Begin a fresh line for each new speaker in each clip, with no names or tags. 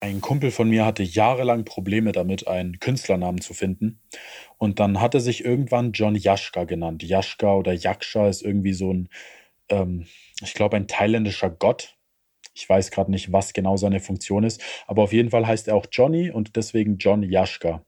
Ein Kumpel von mir hatte jahrelang Probleme damit, einen Künstlernamen zu finden. Und dann hat er sich irgendwann John Yashka genannt. Yashka oder Yaksha ist irgendwie so ein, ähm, ich glaube, ein thailändischer Gott. Ich weiß gerade nicht, was genau seine Funktion ist, aber auf jeden Fall heißt er auch Johnny und deswegen John Yashka.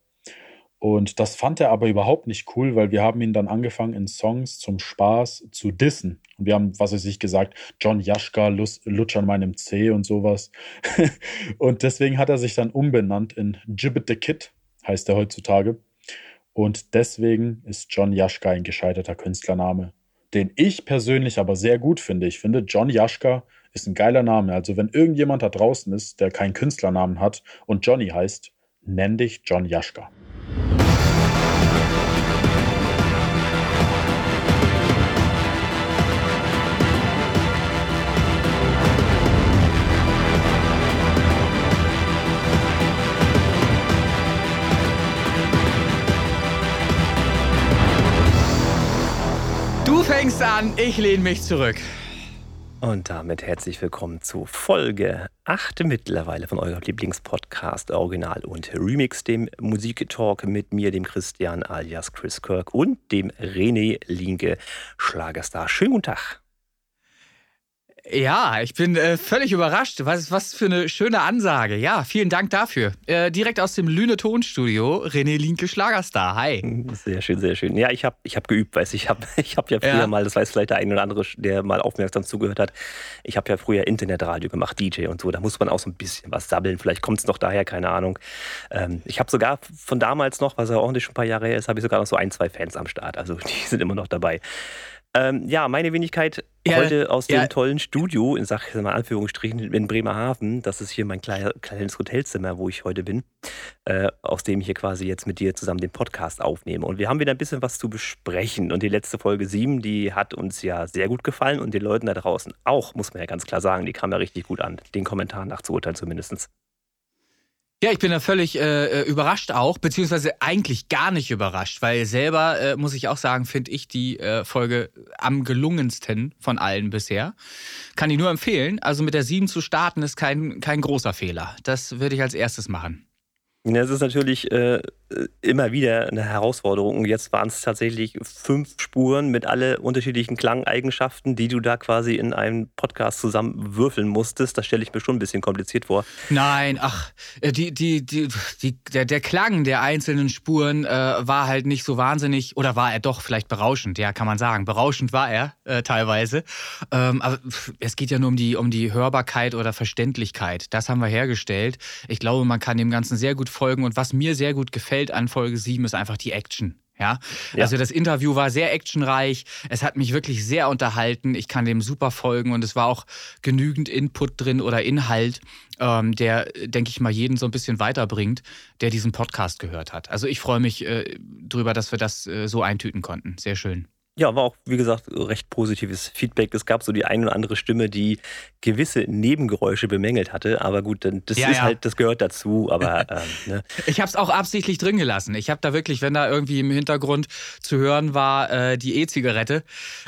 Und das fand er aber überhaupt nicht cool, weil wir haben ihn dann angefangen in Songs zum Spaß zu dissen. Und wir haben, was weiß ich, gesagt, John Jaschka, Lutsch an meinem C und sowas. und deswegen hat er sich dann umbenannt in Gibbet the Kid, heißt er heutzutage. Und deswegen ist John Jaschka ein gescheiterter Künstlername, den ich persönlich aber sehr gut finde. Ich finde, John Jaschka ist ein geiler Name. Also wenn irgendjemand da draußen ist, der keinen Künstlernamen hat und Johnny heißt, nenn dich John Jaschka.
Fängst an, ich lehne mich zurück.
Und damit herzlich willkommen zu Folge 8 mittlerweile von eurem Lieblingspodcast Original und Remix, dem Musiktalk mit mir, dem Christian alias Chris Kirk und dem René Linke Schlagerstar. Schönen guten Tag.
Ja, ich bin äh, völlig überrascht. Was, was für eine schöne Ansage. Ja, vielen Dank dafür. Äh, direkt aus dem Lüne Tonstudio, René Linke Schlagerstar. Hi.
Sehr schön, sehr schön. Ja, ich habe ich hab geübt, weiß ich habe ich hab ja früher ja. mal, das weiß vielleicht der eine oder andere, der mal aufmerksam zugehört hat, ich habe ja früher Internetradio gemacht, DJ und so. Da muss man auch so ein bisschen was sabbeln. Vielleicht kommt es noch daher, keine Ahnung. Ähm, ich habe sogar von damals noch, was ja nicht schon ein paar Jahre her ist, habe ich sogar noch so ein, zwei Fans am Start. Also die sind immer noch dabei. Ähm, ja, meine Wenigkeit ja, heute aus ja. dem tollen Studio, in sag mal Anführungsstrichen, in Bremerhaven. Das ist hier mein kleiner, kleines Hotelzimmer, wo ich heute bin, äh, aus dem ich hier quasi jetzt mit dir zusammen den Podcast aufnehme. Und wir haben wieder ein bisschen was zu besprechen. Und die letzte Folge 7, die hat uns ja sehr gut gefallen und den Leuten da draußen auch, muss man ja ganz klar sagen, die kam ja richtig gut an. Den Kommentaren nach zu urteilen zumindest.
Ja, ich bin da völlig äh, äh, überrascht auch, beziehungsweise eigentlich gar nicht überrascht, weil selber, äh, muss ich auch sagen, finde ich die äh, Folge am gelungensten von allen bisher. Kann ich nur empfehlen. Also mit der 7 zu starten ist kein, kein großer Fehler. Das würde ich als erstes machen.
Ja, es ist natürlich äh, immer wieder eine Herausforderung. Jetzt waren es tatsächlich fünf Spuren mit alle unterschiedlichen Klangeigenschaften, die du da quasi in einem Podcast zusammen würfeln musstest. Das stelle ich mir schon ein bisschen kompliziert vor.
Nein, ach, äh, die, die, die, die der, der Klang der einzelnen Spuren äh, war halt nicht so wahnsinnig, oder war er doch vielleicht berauschend, ja, kann man sagen. Berauschend war er äh, teilweise. Ähm, aber es geht ja nur um die, um die Hörbarkeit oder Verständlichkeit. Das haben wir hergestellt. Ich glaube, man kann dem Ganzen sehr gut folgen. Und was mir sehr gut gefällt an Folge 7 ist einfach die Action. Ja? ja? also das Interview war sehr actionreich. Es hat mich wirklich sehr unterhalten. Ich kann dem super folgen und es war auch genügend Input drin oder Inhalt, ähm, der, denke ich mal, jeden so ein bisschen weiterbringt, der diesen Podcast gehört hat. Also ich freue mich äh, drüber, dass wir das äh, so eintüten konnten. Sehr schön.
Ja, war auch, wie gesagt, recht positives Feedback. Es gab so die eine oder andere Stimme, die gewisse Nebengeräusche bemängelt hatte. Aber gut, das ja, ist ja. halt, das gehört dazu. Aber ähm,
ne. ich habe es auch absichtlich drin gelassen. Ich habe da wirklich, wenn da irgendwie im Hintergrund zu hören war, äh, die E-Zigarette,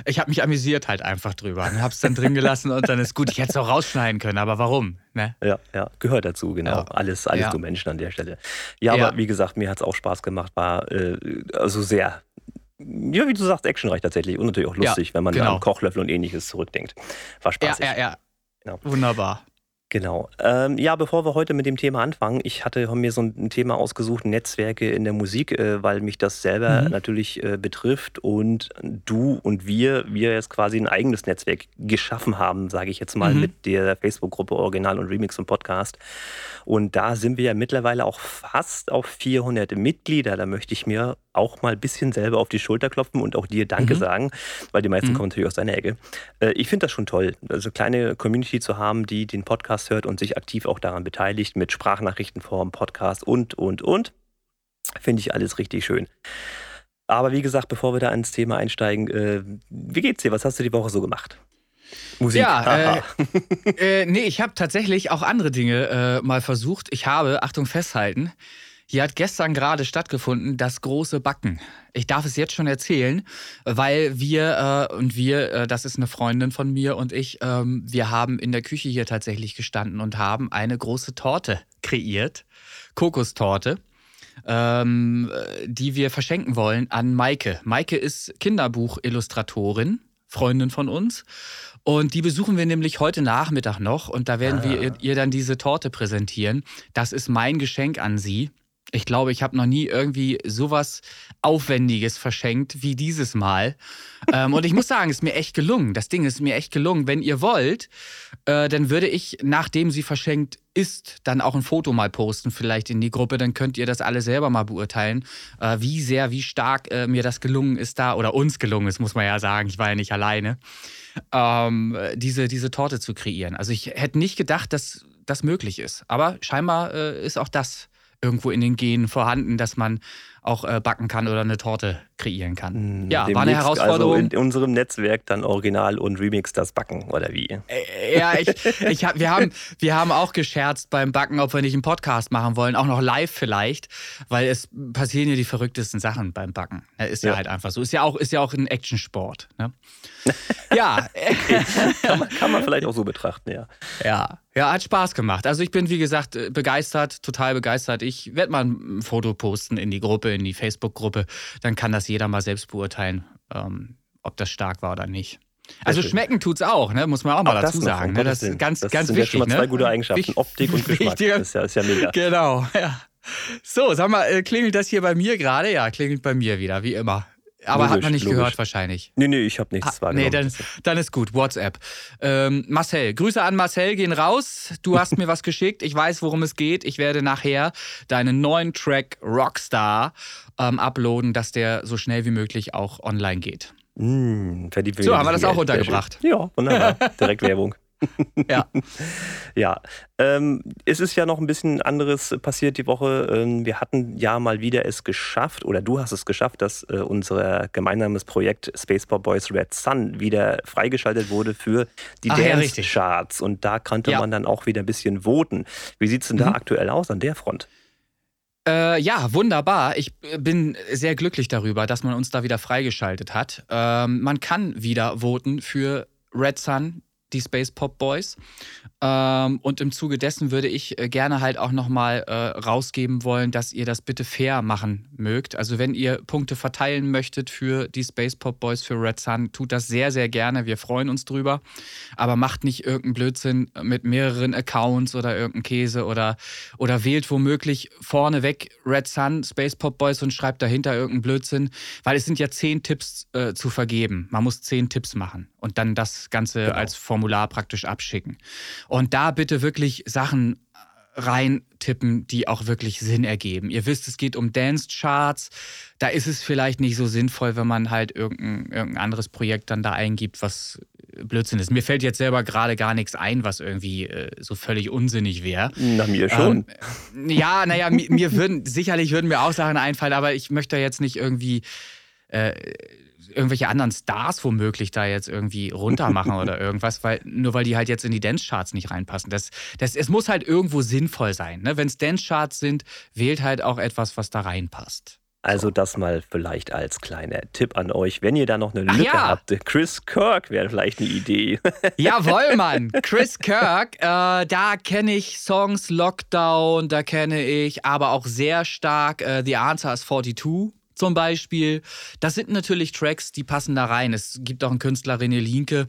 ich habe mich amüsiert halt einfach drüber. Und habe es dann drin gelassen und dann ist gut. Ich hätte es auch rausschneiden können, aber warum?
Ne? Ja, ja, gehört dazu, genau. Ja. Alles, alles ja. du Menschen an der Stelle. Ja, aber wie gesagt, mir hat es auch Spaß gemacht. War äh, also sehr ja, wie du sagst, actionreich tatsächlich und natürlich auch lustig, ja, wenn man genau. an Kochlöffel und ähnliches zurückdenkt. War spaßig.
Ja, ja, ja. Genau. Wunderbar.
Genau. Ähm, ja, bevor wir heute mit dem Thema anfangen, ich hatte mir so ein Thema ausgesucht, Netzwerke in der Musik, äh, weil mich das selber mhm. natürlich äh, betrifft und du und wir, wir jetzt quasi ein eigenes Netzwerk geschaffen haben, sage ich jetzt mal, mhm. mit der Facebook-Gruppe Original und Remix und Podcast. Und da sind wir ja mittlerweile auch fast auf 400 Mitglieder. Da möchte ich mir auch mal ein bisschen selber auf die Schulter klopfen und auch dir Danke mhm. sagen, weil die meisten mhm. kommen natürlich aus deiner Ecke. Äh, ich finde das schon toll, also kleine Community zu haben, die den Podcast hört und sich aktiv auch daran beteiligt mit Sprachnachrichtenform, Podcast und, und, und. Finde ich alles richtig schön. Aber wie gesagt, bevor wir da ins Thema einsteigen, äh, wie geht's dir? Was hast du die Woche so gemacht?
Musik. Ja, äh, äh, nee, ich habe tatsächlich auch andere Dinge äh, mal versucht. Ich habe, Achtung, festhalten, hier hat gestern gerade stattgefunden das große Backen. Ich darf es jetzt schon erzählen, weil wir äh, und wir, äh, das ist eine Freundin von mir und ich, ähm, wir haben in der Küche hier tatsächlich gestanden und haben eine große Torte kreiert. Kokostorte. Ähm, die wir verschenken wollen an Maike. Maike ist Kinderbuchillustratorin, Freundin von uns. Und die besuchen wir nämlich heute Nachmittag noch und da werden ah. wir ihr dann diese Torte präsentieren. Das ist mein Geschenk an sie. Ich glaube, ich habe noch nie irgendwie sowas Aufwendiges verschenkt wie dieses Mal. ähm, und ich muss sagen, es ist mir echt gelungen. Das Ding ist mir echt gelungen. Wenn ihr wollt, äh, dann würde ich, nachdem sie verschenkt ist, dann auch ein Foto mal posten, vielleicht in die Gruppe. Dann könnt ihr das alle selber mal beurteilen, äh, wie sehr, wie stark äh, mir das gelungen ist da, oder uns gelungen ist, muss man ja sagen. Ich war ja nicht alleine, ähm, diese, diese Torte zu kreieren. Also ich hätte nicht gedacht, dass das möglich ist. Aber scheinbar äh, ist auch das irgendwo in den Genen vorhanden, dass man auch äh, backen kann oder eine Torte kreieren kann.
Hm, ja, war eine Herausforderung. Also in unserem Netzwerk dann Original und Remix das Backen oder wie?
Äh, ja, ich, ich hab, wir, haben, wir haben auch gescherzt beim Backen, ob wir nicht einen Podcast machen wollen, auch noch live vielleicht, weil es passieren ja die verrücktesten Sachen beim Backen. Ist ja, ja halt einfach so. Ist ja auch, ist ja auch ein Actionsport. Ne? ja.
kann, man, kann man vielleicht auch so betrachten, ja.
Ja. Ja, hat Spaß gemacht. Also ich bin, wie gesagt, äh, begeistert, total begeistert. Ich werde mal ein Foto posten in die Gruppe, in die Facebook-Gruppe. Dann kann das jeder mal selbst beurteilen, ähm, ob das stark war oder nicht. Also schmecken tut's auch, ne? muss man auch mal auch dazu sagen. Ne? Das ist ganz,
das
ganz
sind
wichtig.
Ja schon mal zwei ne? gute Eigenschaften, Optik und Geschmack. Das ist ja, ist ja mega.
Genau, ja. So, sag mal, äh, klingelt das hier bei mir gerade? Ja, klingelt bei mir wieder, wie immer. Aber logisch, hat man nicht logisch. gehört wahrscheinlich.
Nee, nee, ich habe nichts ah, wahrgenommen.
Nee, dann, dann, ist gut. WhatsApp. Ähm, Marcel, Grüße an Marcel gehen raus. Du hast mir was geschickt. Ich weiß, worum es geht. Ich werde nachher deinen neuen Track Rockstar ähm, uploaden, dass der so schnell wie möglich auch online geht.
Mm,
so, haben wir das auch untergebracht.
Ja, wunderbar. Direkt Werbung.
Ja.
ja. Ähm, es ist ja noch ein bisschen anderes passiert die Woche. Ähm, wir hatten ja mal wieder es geschafft, oder du hast es geschafft, dass äh, unser gemeinsames Projekt Space Pop Boys Red Sun wieder freigeschaltet wurde für die Dance-Charts. Ja, Und da konnte ja. man dann auch wieder ein bisschen voten. Wie sieht es denn da mhm. aktuell aus an der Front?
Äh, ja, wunderbar. Ich bin sehr glücklich darüber, dass man uns da wieder freigeschaltet hat. Ähm, man kann wieder voten für Red Sun, die Space Pop Boys. Ähm, und im Zuge dessen würde ich äh, gerne halt auch nochmal äh, rausgeben wollen, dass ihr das bitte fair machen mögt. Also wenn ihr Punkte verteilen möchtet für die Space Pop Boys, für Red Sun, tut das sehr, sehr gerne. Wir freuen uns drüber. Aber macht nicht irgendeinen Blödsinn mit mehreren Accounts oder irgendeinen Käse oder, oder wählt womöglich vorneweg Red Sun, Space Pop Boys und schreibt dahinter irgendeinen Blödsinn, weil es sind ja zehn Tipps äh, zu vergeben. Man muss zehn Tipps machen und dann das Ganze genau. als Formular praktisch abschicken. Und da bitte wirklich Sachen reintippen, die auch wirklich Sinn ergeben. Ihr wisst, es geht um Dance-Charts. Da ist es vielleicht nicht so sinnvoll, wenn man halt irgendein, irgendein anderes Projekt dann da eingibt, was Blödsinn ist. Mir fällt jetzt selber gerade gar nichts ein, was irgendwie äh, so völlig unsinnig wäre.
Na, mir schon.
Ähm, ja, naja, mir, mir würden, sicherlich würden mir auch Sachen einfallen, aber ich möchte jetzt nicht irgendwie äh, irgendwelche anderen Stars womöglich da jetzt irgendwie runtermachen oder irgendwas, weil nur weil die halt jetzt in die Dance-Charts nicht reinpassen. Das, das, es muss halt irgendwo sinnvoll sein. Ne? Wenn es Dance-Charts sind, wählt halt auch etwas, was da reinpasst.
Also das mal vielleicht als kleiner Tipp an euch, wenn ihr da noch eine Lücke ja. habt. Chris Kirk wäre vielleicht eine Idee.
Jawohl, Mann. Chris Kirk, äh, da kenne ich Songs Lockdown, da kenne ich aber auch sehr stark äh, The Answer is 42 zum Beispiel. Das sind natürlich Tracks, die passen da rein. Es gibt auch einen Künstler, René Linke,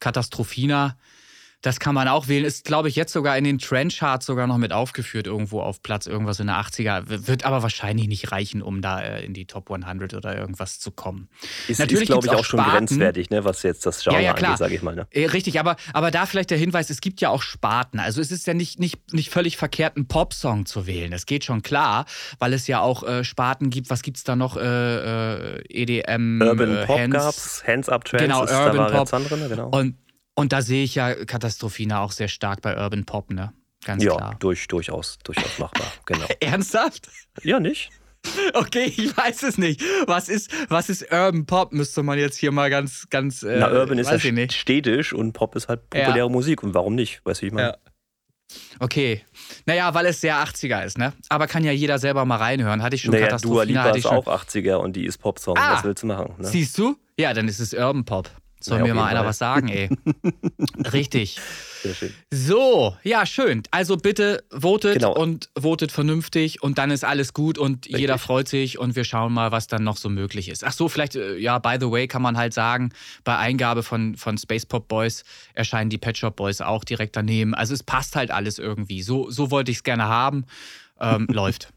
Katastrophina. Das kann man auch wählen. Ist, glaube ich, jetzt sogar in den Trendcharts sogar noch mit aufgeführt, irgendwo auf Platz irgendwas in der 80er. Wird aber wahrscheinlich nicht reichen, um da äh, in die Top 100 oder irgendwas zu kommen.
Ist, Natürlich ist glaube ich, auch, auch schon grenzwertig, ne, was jetzt das Genre
ja, ja,
angeht, sage ich mal. Ne?
Äh, richtig, aber, aber da vielleicht der Hinweis, es gibt ja auch Sparten. Also es ist ja nicht, nicht, nicht völlig verkehrt, einen Popsong zu wählen. Das geht schon klar, weil es ja auch äh, Sparten gibt. Was gibt es da noch? Äh, äh EDM,
Urban Pop Hands, gab's, Hands Up Trends,
genau, Urban Pop.
Drin, genau.
Und und da sehe ich ja Katastrophina auch sehr stark bei Urban Pop, ne? Ganz
ja,
klar.
Durch, durchaus, durchaus machbar, genau.
Ernsthaft?
Ja, nicht?
Okay, ich weiß es nicht. Was ist, was ist Urban Pop? Müsste man jetzt hier mal ganz, ganz.
Äh, Na, Urban ist ja städtisch und Pop ist halt populäre ja. Musik. Und warum nicht? Weißt du, ich meine. Ja.
Okay. Naja, weil es sehr 80er ist, ne? Aber kann ja jeder selber mal reinhören. Hatte ich schon
naja, Dua Lipa ist auch 80er und die ist Popsong. Ah, Was willst du machen? Ne?
Siehst du? Ja, dann ist es Urban Pop. Soll ja, mir mal einer was sagen, ey. Richtig.
Sehr schön.
So, ja, schön. Also bitte votet genau. und votet vernünftig und dann ist alles gut und Richtig. jeder freut sich und wir schauen mal, was dann noch so möglich ist. Ach so, vielleicht, äh, ja, by the way, kann man halt sagen, bei Eingabe von, von Space Pop Boys erscheinen die Pet Shop Boys auch direkt daneben. Also es passt halt alles irgendwie. So, so wollte ich es gerne haben. Ähm, läuft.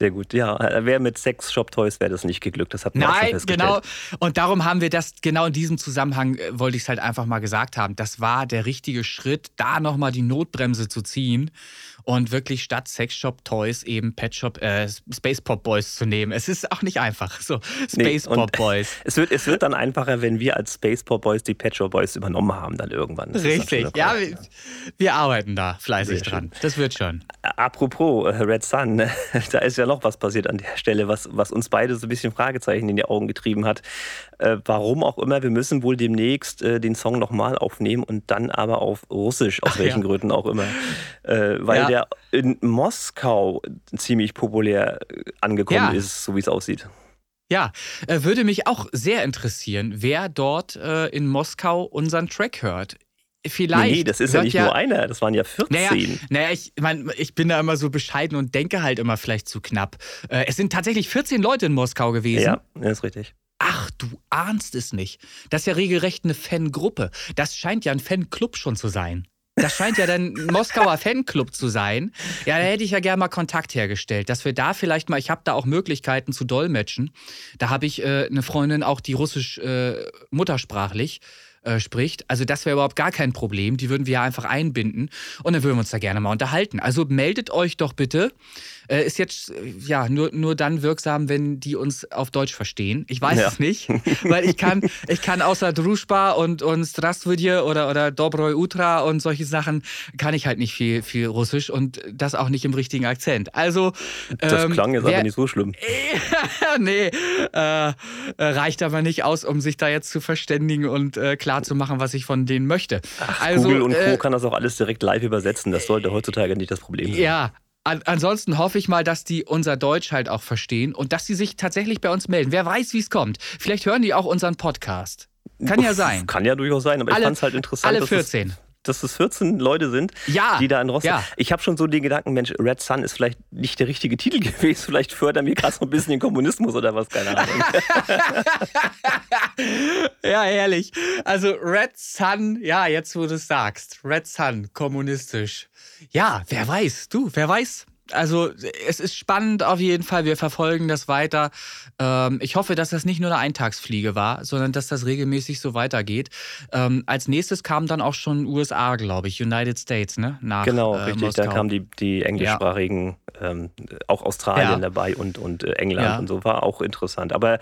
Sehr gut, ja. Wer mit Sex Shop Toys wäre das nicht geglückt, das hat man
Nein, genau. Und darum haben wir das, genau in diesem Zusammenhang äh, wollte ich es halt einfach mal gesagt haben. Das war der richtige Schritt, da nochmal die Notbremse zu ziehen und wirklich statt Sexshop Toys eben Pet Shop äh, Space Pop Boys zu nehmen. Es ist auch nicht einfach. So Space nee, Pop Boys.
Es wird, es wird dann einfacher, wenn wir als Space Pop Boys die Pet Shop Boys übernommen haben dann irgendwann.
Das Richtig. Ja, wir, wir, arbeiten da fleißig Sehr dran. Schön. Das wird schon.
Apropos äh, Red Sun, da ist ja noch was passiert an der Stelle, was, was uns beide so ein bisschen Fragezeichen in die Augen getrieben hat. Äh, warum auch immer, wir müssen wohl demnächst äh, den Song nochmal aufnehmen und dann aber auf Russisch, aus Ach, welchen ja. Gründen auch immer. Äh, weil ja. der in Moskau ziemlich populär äh, angekommen ja. ist, so wie es aussieht.
Ja, äh, würde mich auch sehr interessieren, wer dort äh, in Moskau unseren Track hört. Vielleicht. Nee,
das ist ja nicht ja, nur einer, das waren ja 14.
Naja, naja ich, mein, ich bin da immer so bescheiden und denke halt immer vielleicht zu knapp. Es sind tatsächlich 14 Leute in Moskau gewesen.
Ja, das ist richtig.
Ach, du ahnst es nicht. Das ist ja regelrecht eine Fangruppe. Das scheint ja ein Fanclub schon zu sein. Das scheint ja dann ein Moskauer Fanclub zu sein. Ja, da hätte ich ja gerne mal Kontakt hergestellt, dass wir da vielleicht mal, ich habe da auch Möglichkeiten zu dolmetschen. Da habe ich äh, eine Freundin, auch die russisch äh, muttersprachlich äh, spricht. Also das wäre überhaupt gar kein Problem. Die würden wir ja einfach einbinden und dann würden wir uns da gerne mal unterhalten. Also meldet euch doch bitte. Äh, ist jetzt äh, ja nur, nur dann wirksam, wenn die uns auf Deutsch verstehen. Ich weiß ja. es nicht, weil ich kann, ich kann außer Druschba und, und Strastvudje oder, oder Dobroi Utra und solche Sachen, kann ich halt nicht viel, viel Russisch und das auch nicht im richtigen Akzent. Also.
Das ähm, klang jetzt wer, aber nicht so schlimm.
nee, äh, reicht aber nicht aus, um sich da jetzt zu verständigen und äh, klar zu machen, was ich von denen möchte.
Ach, also, Google und Co. Äh, kann das auch alles direkt live übersetzen. Das sollte heutzutage nicht das Problem sein.
Ja, an, ansonsten hoffe ich mal, dass die unser Deutsch halt auch verstehen und dass sie sich tatsächlich bei uns melden. Wer weiß, wie es kommt. Vielleicht hören die auch unseren Podcast. Kann ja sein.
Kann ja durchaus sein, aber alle, ich fand es halt interessant.
Alle 14.
Dass es, dass es 14 Leute sind, ja, die da in Rostock. Ja. Ich habe schon so den Gedanken, Mensch, Red Sun ist vielleicht nicht der richtige Titel gewesen. Vielleicht fördern wir gerade so ein bisschen den Kommunismus oder was, keine Ahnung.
ja, ehrlich. Also Red Sun, ja, jetzt wo du es sagst. Red Sun, kommunistisch. Ja, wer weiß, du, wer weiß. Also es ist spannend auf jeden Fall. Wir verfolgen das weiter. Ähm, ich hoffe, dass das nicht nur eine Eintagsfliege war, sondern dass das regelmäßig so weitergeht. Ähm, als nächstes kam dann auch schon USA, glaube ich, United States, ne?
Nach, genau, äh, richtig. Moskau. Da kamen die, die englischsprachigen, ja. ähm, auch Australien ja. dabei und, und äh, England ja. und so. War auch interessant. Aber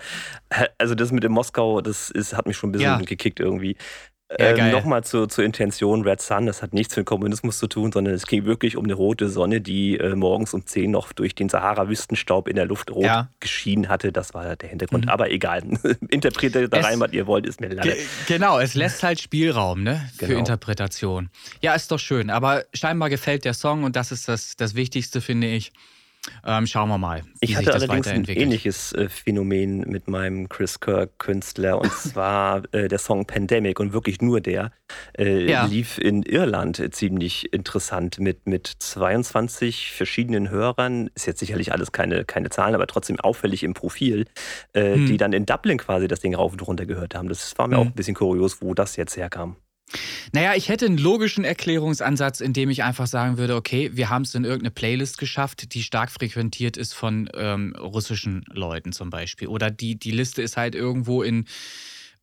äh, also das mit dem Moskau, das ist, hat mich schon ein bisschen gekickt irgendwie. Ja, ähm, Nochmal zur, zur Intention Red Sun, das hat nichts mit Kommunismus zu tun, sondern es ging wirklich um eine rote Sonne, die äh, morgens um 10 noch durch den Sahara-Wüstenstaub in der Luft rot ja. geschienen hatte. Das war der Hintergrund. Mhm. Aber egal, interpretiert da rein, was ihr wollt, ist mir
lange. Genau, es lässt halt Spielraum ne, für genau. Interpretation. Ja, ist doch schön. Aber scheinbar gefällt der Song und das ist das, das Wichtigste, finde ich. Ähm, schauen wir mal.
Ich hatte allerdings ein ähnliches äh, Phänomen mit meinem Chris Kirk-Künstler und zwar äh, der Song Pandemic und wirklich nur der äh, ja. lief in Irland äh, ziemlich interessant mit, mit 22 verschiedenen Hörern. Ist jetzt sicherlich alles keine, keine Zahlen, aber trotzdem auffällig im Profil, hm. die dann in Dublin quasi das Ding rauf und runter gehört haben. Das war mir hm. auch ein bisschen kurios, wo das jetzt herkam.
Naja, ich hätte einen logischen Erklärungsansatz, in dem ich einfach sagen würde, okay, wir haben es in irgendeine Playlist geschafft, die stark frequentiert ist von ähm, russischen Leuten zum Beispiel. Oder die, die Liste ist halt irgendwo in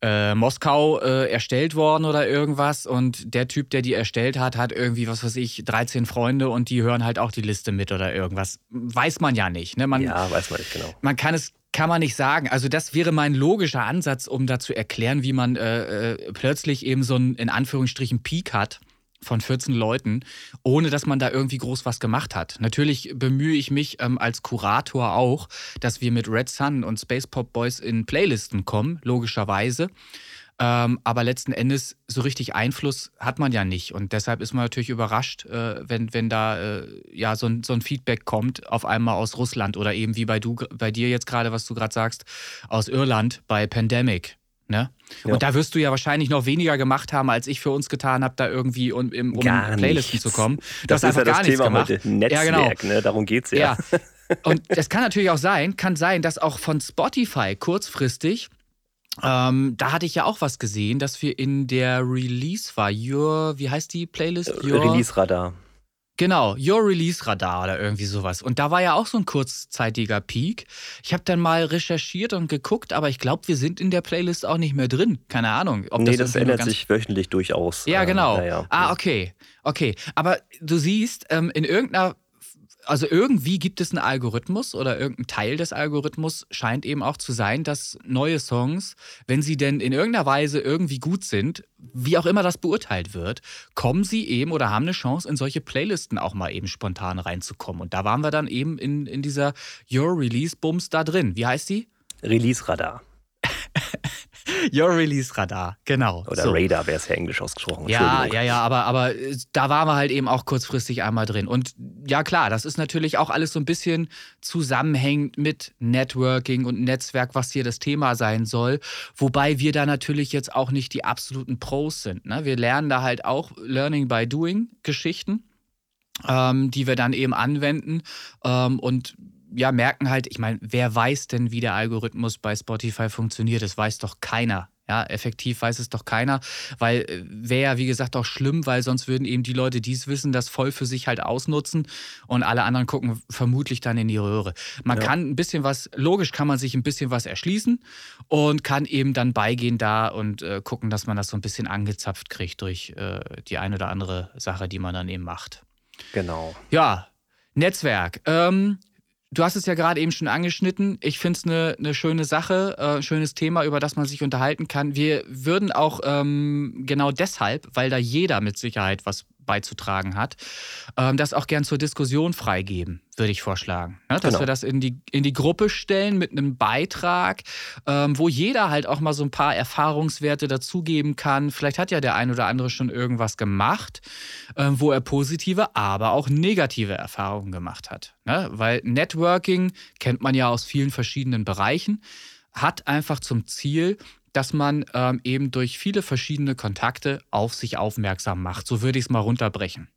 äh, Moskau äh, erstellt worden oder irgendwas und der Typ, der die erstellt hat, hat irgendwie, was weiß ich, 13 Freunde und die hören halt auch die Liste mit oder irgendwas. Weiß man ja nicht. Ne? Man,
ja, weiß man nicht genau.
Man kann es kann man nicht sagen. Also das wäre mein logischer Ansatz, um da zu erklären, wie man äh, äh, plötzlich eben so einen in Anführungsstrichen Peak hat von 14 Leuten, ohne dass man da irgendwie groß was gemacht hat. Natürlich bemühe ich mich ähm, als Kurator auch, dass wir mit Red Sun und Space Pop Boys in Playlisten kommen, logischerweise. Ähm, aber letzten Endes so richtig Einfluss hat man ja nicht. Und deshalb ist man natürlich überrascht, äh, wenn, wenn da äh, ja so ein, so ein Feedback kommt, auf einmal aus Russland oder eben wie bei, du, bei dir jetzt gerade, was du gerade sagst, aus Irland bei Pandemic. Ne? Ja. Und da wirst du ja wahrscheinlich noch weniger gemacht haben, als ich für uns getan habe, da irgendwie um, um, um Playlisten zu kommen.
Du das ist einfach ja das gar Thema gemacht. heute. Netzwerk, ja, genau. ne? darum geht es ja.
ja. Und es kann natürlich auch sein, kann sein, dass auch von Spotify kurzfristig ähm, da hatte ich ja auch was gesehen, dass wir in der Release war. Your, wie heißt die Playlist?
Äh, Your, Release Radar.
Genau, Your Release Radar oder irgendwie sowas. Und da war ja auch so ein kurzzeitiger Peak. Ich habe dann mal recherchiert und geguckt, aber ich glaube, wir sind in der Playlist auch nicht mehr drin. Keine Ahnung.
Ob nee, das, das ändert sich wöchentlich durchaus.
Ja, genau. Äh, ja. Ah, okay. Okay. Aber du siehst, ähm, in irgendeiner also irgendwie gibt es einen Algorithmus oder irgendein Teil des Algorithmus scheint eben auch zu sein, dass neue Songs, wenn sie denn in irgendeiner Weise irgendwie gut sind, wie auch immer das beurteilt wird, kommen sie eben oder haben eine Chance, in solche Playlisten auch mal eben spontan reinzukommen. Und da waren wir dann eben in, in dieser Your Release Bums da drin. Wie heißt die?
Release Radar.
Your Release Radar, genau.
Oder so. Radar wäre es ja englisch ausgesprochen.
Ja, ja, ja, aber, aber äh, da waren wir halt eben auch kurzfristig einmal drin. Und ja, klar, das ist natürlich auch alles so ein bisschen zusammenhängend mit Networking und Netzwerk, was hier das Thema sein soll. Wobei wir da natürlich jetzt auch nicht die absoluten Pros sind. Ne? Wir lernen da halt auch Learning by Doing Geschichten. Ähm, die wir dann eben anwenden. Ähm, und ja, merken halt, ich meine, wer weiß denn, wie der Algorithmus bei Spotify funktioniert? Das weiß doch keiner. Ja, effektiv weiß es doch keiner, weil äh, wäre ja, wie gesagt, auch schlimm, weil sonst würden eben die Leute, die es wissen, das voll für sich halt ausnutzen und alle anderen gucken vermutlich dann in die Röhre. Man ja. kann ein bisschen was, logisch kann man sich ein bisschen was erschließen und kann eben dann beigehen da und äh, gucken, dass man das so ein bisschen angezapft kriegt durch äh, die eine oder andere Sache, die man dann eben macht.
Genau.
Ja, Netzwerk. Ähm, Du hast es ja gerade eben schon angeschnitten. Ich finde es eine ne schöne Sache, äh, schönes Thema, über das man sich unterhalten kann. Wir würden auch ähm, genau deshalb, weil da jeder mit Sicherheit was beizutragen hat, ähm, das auch gern zur Diskussion freigeben, würde ich vorschlagen. Ne? Dass genau. wir das in die, in die Gruppe stellen mit einem Beitrag, ähm, wo jeder halt auch mal so ein paar Erfahrungswerte dazugeben kann. Vielleicht hat ja der ein oder andere schon irgendwas gemacht, ähm, wo er positive, aber auch negative Erfahrungen gemacht hat. Ne? Weil Networking kennt man ja aus vielen verschiedenen Bereichen hat einfach zum Ziel, dass man ähm, eben durch viele verschiedene Kontakte auf sich aufmerksam macht. So würde ich es mal runterbrechen.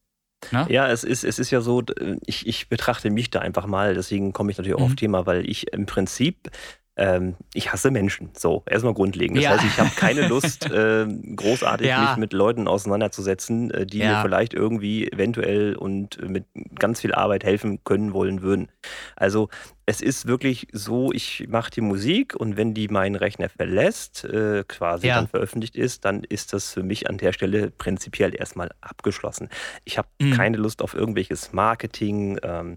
Na? Ja, es ist, es ist ja so, ich, ich betrachte mich da einfach mal, deswegen komme ich natürlich auch mhm. auf Thema, weil ich im Prinzip ähm, ich hasse Menschen. So, erstmal grundlegend. Das ja. heißt, ich habe keine Lust, äh, großartig ja. mich mit Leuten auseinanderzusetzen, äh, die ja. mir vielleicht irgendwie eventuell und mit ganz viel Arbeit helfen können wollen würden. Also es ist wirklich so, ich mache die Musik und wenn die meinen Rechner verlässt, äh, quasi ja. dann veröffentlicht ist, dann ist das für mich an der Stelle prinzipiell erstmal abgeschlossen. Ich habe mhm. keine Lust auf irgendwelches Marketing. Ähm,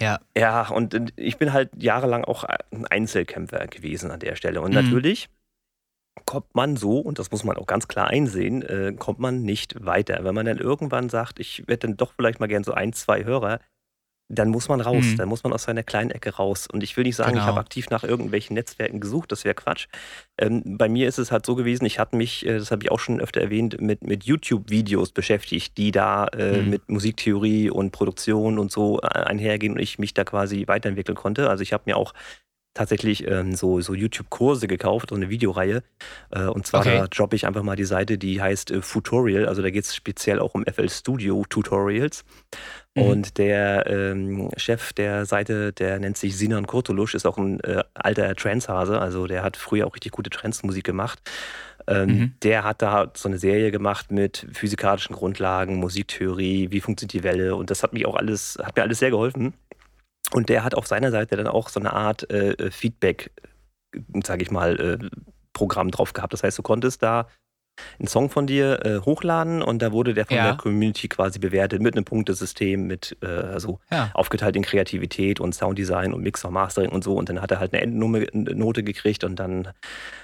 ja. Ja, und ich bin halt jahrelang auch ein Einzelkämpfer gewesen an der Stelle. Und mhm. natürlich kommt man so, und das muss man auch ganz klar einsehen, äh, kommt man nicht weiter. Wenn man dann irgendwann sagt, ich werde dann doch vielleicht mal gern so ein, zwei Hörer, dann muss man raus, mhm. dann muss man aus seiner kleinen Ecke raus. Und ich will nicht sagen, genau. ich habe aktiv nach irgendwelchen Netzwerken gesucht, das wäre Quatsch. Ähm, bei mir ist es halt so gewesen, ich hatte mich, äh, das habe ich auch schon öfter erwähnt, mit, mit YouTube-Videos beschäftigt, die da äh, mhm. mit Musiktheorie und Produktion und so äh, einhergehen und ich mich da quasi weiterentwickeln konnte. Also ich habe mir auch tatsächlich ähm, so, so YouTube-Kurse gekauft, so eine Videoreihe. Äh, und zwar okay. da droppe ich einfach mal die Seite, die heißt äh, Futorial. Also da geht es speziell auch um FL Studio Tutorials. Mhm. Und der ähm, Chef der Seite, der nennt sich Sinan Kurtulusch, ist auch ein äh, alter Trance-Hase. Also der hat früher auch richtig gute Trance-Musik gemacht. Ähm, mhm. Der hat da so eine Serie gemacht mit physikalischen Grundlagen, Musiktheorie, wie funktioniert die Welle. Und das hat mich auch alles, hat mir alles sehr geholfen. Und der hat auf seiner Seite dann auch so eine Art äh, Feedback, sage ich mal, äh, Programm drauf gehabt. Das heißt, du konntest da einen Song von dir äh, hochladen und da wurde der von ja. der Community quasi bewertet mit einem Punktesystem, mit äh, also ja. aufgeteilt in Kreativität und Sounddesign und Mixer, Mastering und so. Und dann hat er halt eine Endnote gekriegt und dann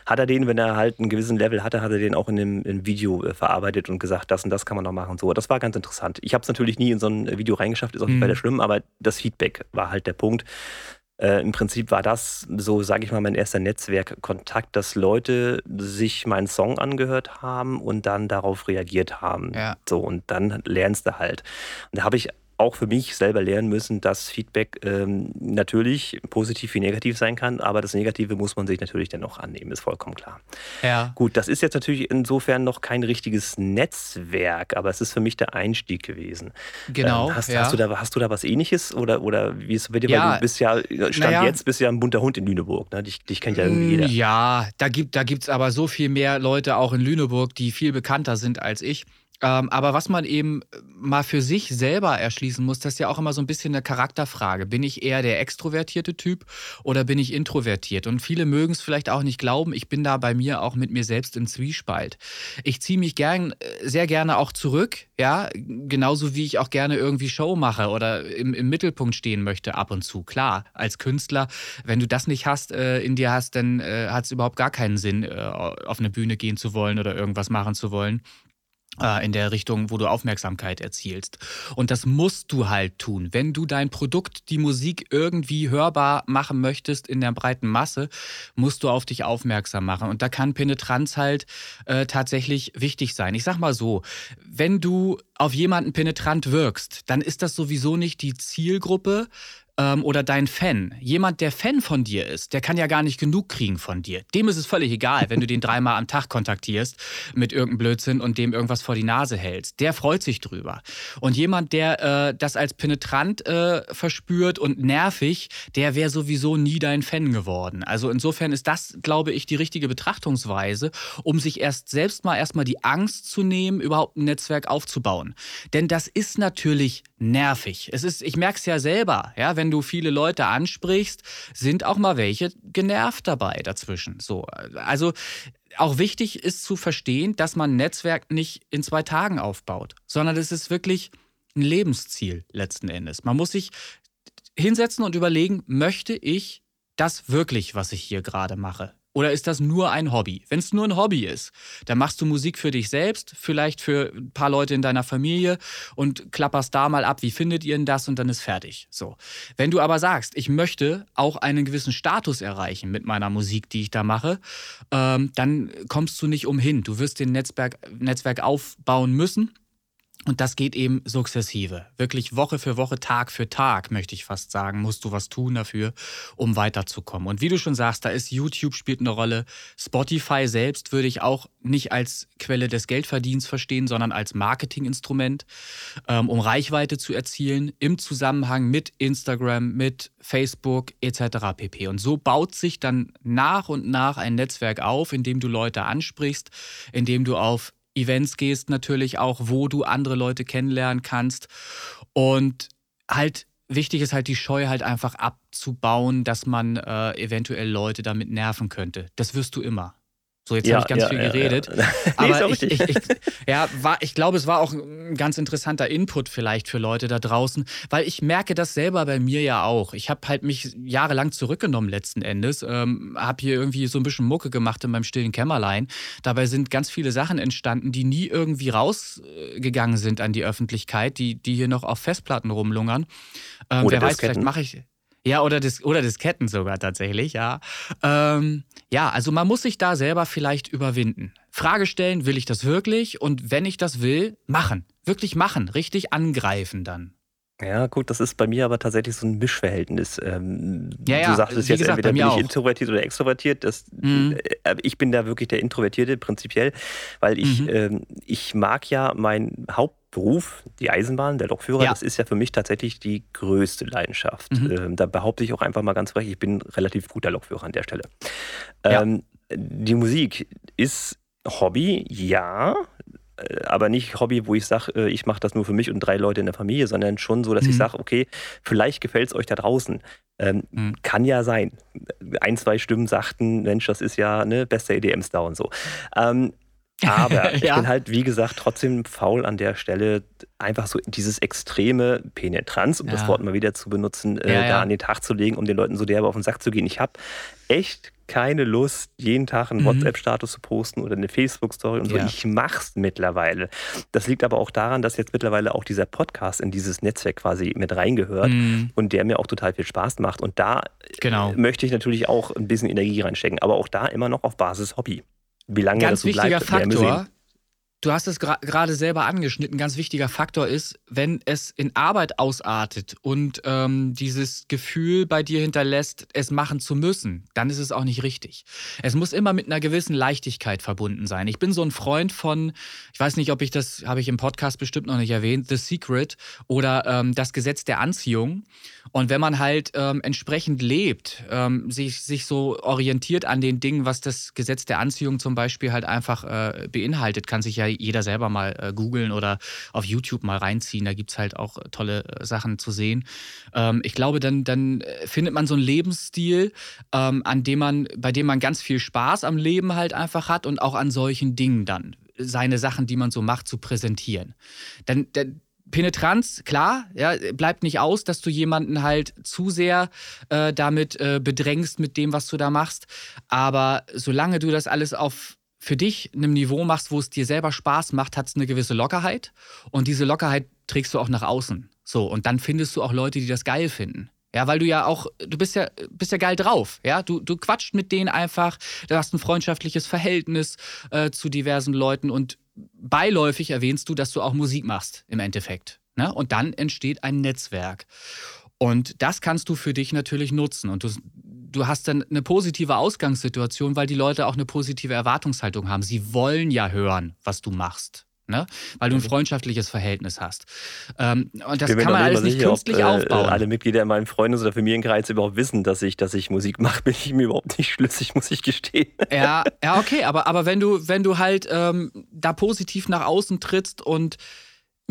hat er den, wenn er halt einen gewissen Level hatte, hat er den auch in dem in Video äh, verarbeitet und gesagt, das und das kann man noch machen und so. Das war ganz interessant. Ich habe es natürlich nie in so ein Video reingeschafft, ist jeden mhm. Fall schlimm, aber das Feedback war halt der Punkt. Äh, Im Prinzip war das so, sage ich mal, mein erster Netzwerkkontakt, dass Leute sich meinen Song angehört haben und dann darauf reagiert haben. Ja. So, und dann lernst du halt. Und da habe ich auch für mich selber lernen müssen, dass Feedback ähm, natürlich positiv wie negativ sein kann, aber das Negative muss man sich natürlich dennoch annehmen, ist vollkommen klar.
Ja.
Gut, das ist jetzt natürlich insofern noch kein richtiges Netzwerk, aber es ist für mich der Einstieg gewesen.
Genau.
Ähm, hast,
ja.
hast, du da, hast du da was ähnliches oder, oder wie ist es bei dir?
Ja,
Weil du bist ja, Stand
naja.
jetzt bist ja ein bunter Hund in Lüneburg. Ne? Dich, dich kennt ja irgendwie jeder.
Mm, Ja, da gibt da gibt's aber so viel mehr Leute auch in Lüneburg, die viel bekannter sind als ich. Ähm, aber was man eben mal für sich selber erschließen muss, das ist ja auch immer so ein bisschen eine Charakterfrage. Bin ich eher der extrovertierte Typ oder bin ich introvertiert? Und viele mögen es vielleicht auch nicht glauben, ich bin da bei mir auch mit mir selbst im Zwiespalt. Ich ziehe mich gern, äh, sehr gerne auch zurück, ja, genauso wie ich auch gerne irgendwie Show mache oder im, im Mittelpunkt stehen möchte ab und zu. Klar, als Künstler, wenn du das nicht hast, äh, in dir hast, dann äh, hat es überhaupt gar keinen Sinn, äh, auf eine Bühne gehen zu wollen oder irgendwas machen zu wollen äh, in der Richtung, wo du Aufmerksamkeit erzielst. Und das musst du halt tun. Wenn du dein Produkt, die Musik irgendwie hörbar machen möchtest in der breiten Masse, musst du auf dich aufmerksam machen. Und da kann Penetranz halt äh, tatsächlich wichtig sein. Ich sag mal so, wenn du auf jemanden penetrant wirkst, dann ist das sowieso nicht die Zielgruppe, ähm, oder dein Fan, jemand, der Fan von dir ist, der kann ja gar nicht genug kriegen von dir. Dem ist es völlig egal, wenn du den dreimal am Tag kontaktierst mit irgendeinem Blödsinn und dem irgendwas vor die Nase hältst. Der freut sich drüber. Und jemand, der äh, das als penetrant äh, verspürt und nervig, der wäre sowieso nie dein Fan geworden. Also insofern ist das, glaube ich, die richtige Betrachtungsweise, um sich erst selbst mal erstmal die Angst zu nehmen, überhaupt ein Netzwerk aufzubauen. Denn das ist natürlich nervig. Es ist, ich merke es ja selber, ja, wenn du viele Leute ansprichst, sind auch mal welche genervt dabei dazwischen. So, also auch wichtig ist zu verstehen, dass man ein Netzwerk nicht in zwei Tagen aufbaut, sondern es ist wirklich ein Lebensziel letzten Endes. Man muss sich hinsetzen und überlegen, möchte ich das wirklich, was ich hier gerade mache? Oder ist das nur ein Hobby? Wenn es nur ein Hobby ist, dann machst du Musik für dich selbst, vielleicht für ein paar Leute in deiner Familie und klapperst da mal ab, wie findet ihr denn das und dann ist fertig. So. Wenn du aber sagst, ich möchte auch einen gewissen Status erreichen mit meiner Musik, die ich da mache, ähm, dann kommst du nicht umhin. Du wirst den Netzwerk, Netzwerk aufbauen müssen. Und das geht eben sukzessive. Wirklich Woche für Woche, Tag für Tag, möchte ich fast sagen, musst du was tun dafür, um weiterzukommen. Und wie du schon sagst, da ist YouTube spielt eine Rolle. Spotify selbst würde ich auch nicht als Quelle des Geldverdienens verstehen, sondern als Marketinginstrument, ähm, um Reichweite zu erzielen im Zusammenhang mit Instagram, mit Facebook etc. pp. Und so baut sich dann nach und nach ein Netzwerk auf, in dem du Leute ansprichst, in dem du auf Events gehst natürlich auch, wo du andere Leute kennenlernen kannst. Und halt wichtig ist halt die Scheu halt einfach abzubauen, dass man äh, eventuell Leute damit nerven könnte. Das wirst du immer. So, jetzt
Ja,
habe ich ganz
ja,
viel geredet.
ja. Nee,
Aber
auch
ich, ich, ich, ja, war, ich glaube, es war auch ein ganz interessanter Input vielleicht für Leute da draußen, weil ich merke das selber bei mir ja auch. Ich habe halt mich jahrelang zurückgenommen letzten Endes, ähm, habe hier irgendwie so ein bisschen Mucke gemacht in meinem stillen Kämmerlein. Dabei sind ganz viele Sachen entstanden, die nie irgendwie rausgegangen sind an die Öffentlichkeit, die, die hier noch auf Festplatten rumlungern. Ähm,
Oder
wer weiß,
Disketten.
vielleicht mache ich. Ja, oder, Dis oder Disketten sogar tatsächlich, ja. Ähm, ja, also man muss sich da selber vielleicht überwinden. Frage stellen, will ich das wirklich? Und wenn ich das will, machen. Wirklich machen. Richtig angreifen dann.
Ja, gut, das ist bei mir aber tatsächlich so ein Mischverhältnis. Ähm,
Ja, ja,
du sagtest jetzt
gesagt,
entweder bin ich
auch.
introvertiert oder extrovertiert. Das,
Mhm.
äh, ich bin da wirklich der Introvertierte prinzipiell, weil ich,
Mhm.
ähm, ich mag ja meinen Hauptberuf, die Eisenbahn, der Lokführer,
Ja.
das ist ja für mich tatsächlich die größte Leidenschaft.
Mhm.
Ähm, da behaupte ich auch einfach mal ganz frech, ich bin relativ guter Lokführer an der Stelle.
Ja.
Ähm, die Musik ist Hobby, ja, äh, aber nicht Hobby, wo ich sage, ich mache das nur für mich und drei Leute in der Familie, sondern schon so, dass ich
Mhm.
sage, okay, vielleicht gefällt es euch da draußen. Ähm,
Mhm.
Kann ja sein. Ein, zwei Stimmen sagten, Mensch, das ist ja ne, bester EDM-Star und so. Ähm, aber ich
Ja.
bin halt, wie gesagt, trotzdem faul an der Stelle, einfach so dieses extreme Penetranz, um das
Ja.
Wort mal wieder zu benutzen, äh,
Ja,
da an den Tag zu legen, um den Leuten so derbe auf den Sack zu gehen. Ich habe echt keine Lust, jeden Tag einen
Mhm.
WhatsApp-Status zu posten oder eine Facebook-Story und so. Ich mach's mittlerweile. Das liegt aber auch daran, dass jetzt mittlerweile auch dieser Podcast in dieses Netzwerk quasi mit reingehört
Mhm.
und der mir auch total viel Spaß macht. Und da
Genau.
äh, möchte ich natürlich auch ein bisschen Energie reinstecken, aber auch da immer noch auf Basis Hobby. Wie lange
Ganz
das so
wichtiger
bleibt,
Faktor. Du hast es gerade selber angeschnitten, ganz wichtiger Faktor ist, wenn es in Arbeit ausartet und ähm, dieses Gefühl bei dir hinterlässt, es machen zu müssen, dann ist es auch nicht richtig. Es muss immer mit einer gewissen Leichtigkeit verbunden sein. Ich bin so ein Freund von, ich weiß nicht, ob ich das, habe ich im Podcast bestimmt noch nicht erwähnt, The Secret oder ähm, das Gesetz der Anziehung. Und wenn man halt ähm, entsprechend lebt, ähm, sich, sich so orientiert an den Dingen, was das Gesetz der Anziehung zum Beispiel halt einfach äh, beinhaltet, kann sich ja jeder selber mal äh, googeln oder auf YouTube mal reinziehen. Da gibt es halt auch tolle äh, Sachen zu sehen. Ähm, ich glaube, dann, dann äh, findet man so einen Lebensstil, ähm, an dem man, bei dem man ganz viel Spaß am Leben halt einfach hat und auch an solchen Dingen dann seine Sachen, die man so macht, zu präsentieren. Dann, dann Penetranz, klar, ja, bleibt nicht aus, dass du jemanden halt zu sehr äh, damit äh, bedrängst mit dem, was du da machst. Aber solange du das alles auf für dich einem Niveau machst, wo es dir selber Spaß macht, hat es eine gewisse Lockerheit. Und diese Lockerheit trägst du auch nach außen. So, und dann findest du auch Leute, die das geil finden. Ja, weil du ja auch, du bist ja, bist ja geil drauf. Ja, du, du quatscht mit denen einfach, du hast ein freundschaftliches Verhältnis äh, zu diversen Leuten und beiläufig erwähnst du, dass du auch Musik machst im Endeffekt. Ne? Und dann entsteht ein Netzwerk. Und das kannst du für dich natürlich nutzen. Und du, du hast dann eine positive Ausgangssituation, weil die Leute auch eine positive Erwartungshaltung haben. Sie wollen ja hören, was du machst ne? weil du ein freundschaftliches Verhältnis hast. Ähm, und das kann man alles nicht sicher, künstlich ob, äh, aufbauen.
Alle Mitglieder in meinem Freundes- oder Familienkreis überhaupt wissen, dass ich, dass ich Musik mache, bin ich mir überhaupt nicht schlüssig, muss ich gestehen.
Ja, ja okay, aber, aber wenn, du, wenn du halt ähm, da positiv nach außen trittst und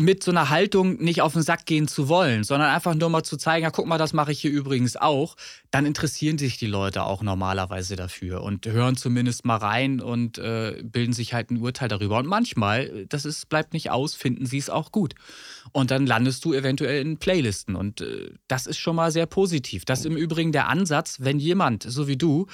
mit so einer Haltung nicht auf den Sack gehen zu wollen, sondern einfach nur mal zu zeigen, ja, guck mal, das mache ich hier übrigens auch, dann interessieren sich die Leute auch normalerweise dafür und hören zumindest mal rein und äh, bilden sich halt ein Urteil darüber. Und manchmal, das ist, bleibt nicht aus, finden sie es auch gut. Und dann landest du eventuell in Playlisten und äh, das ist schon mal sehr positiv. Das ist im Übrigen der Ansatz, wenn jemand, so wie du,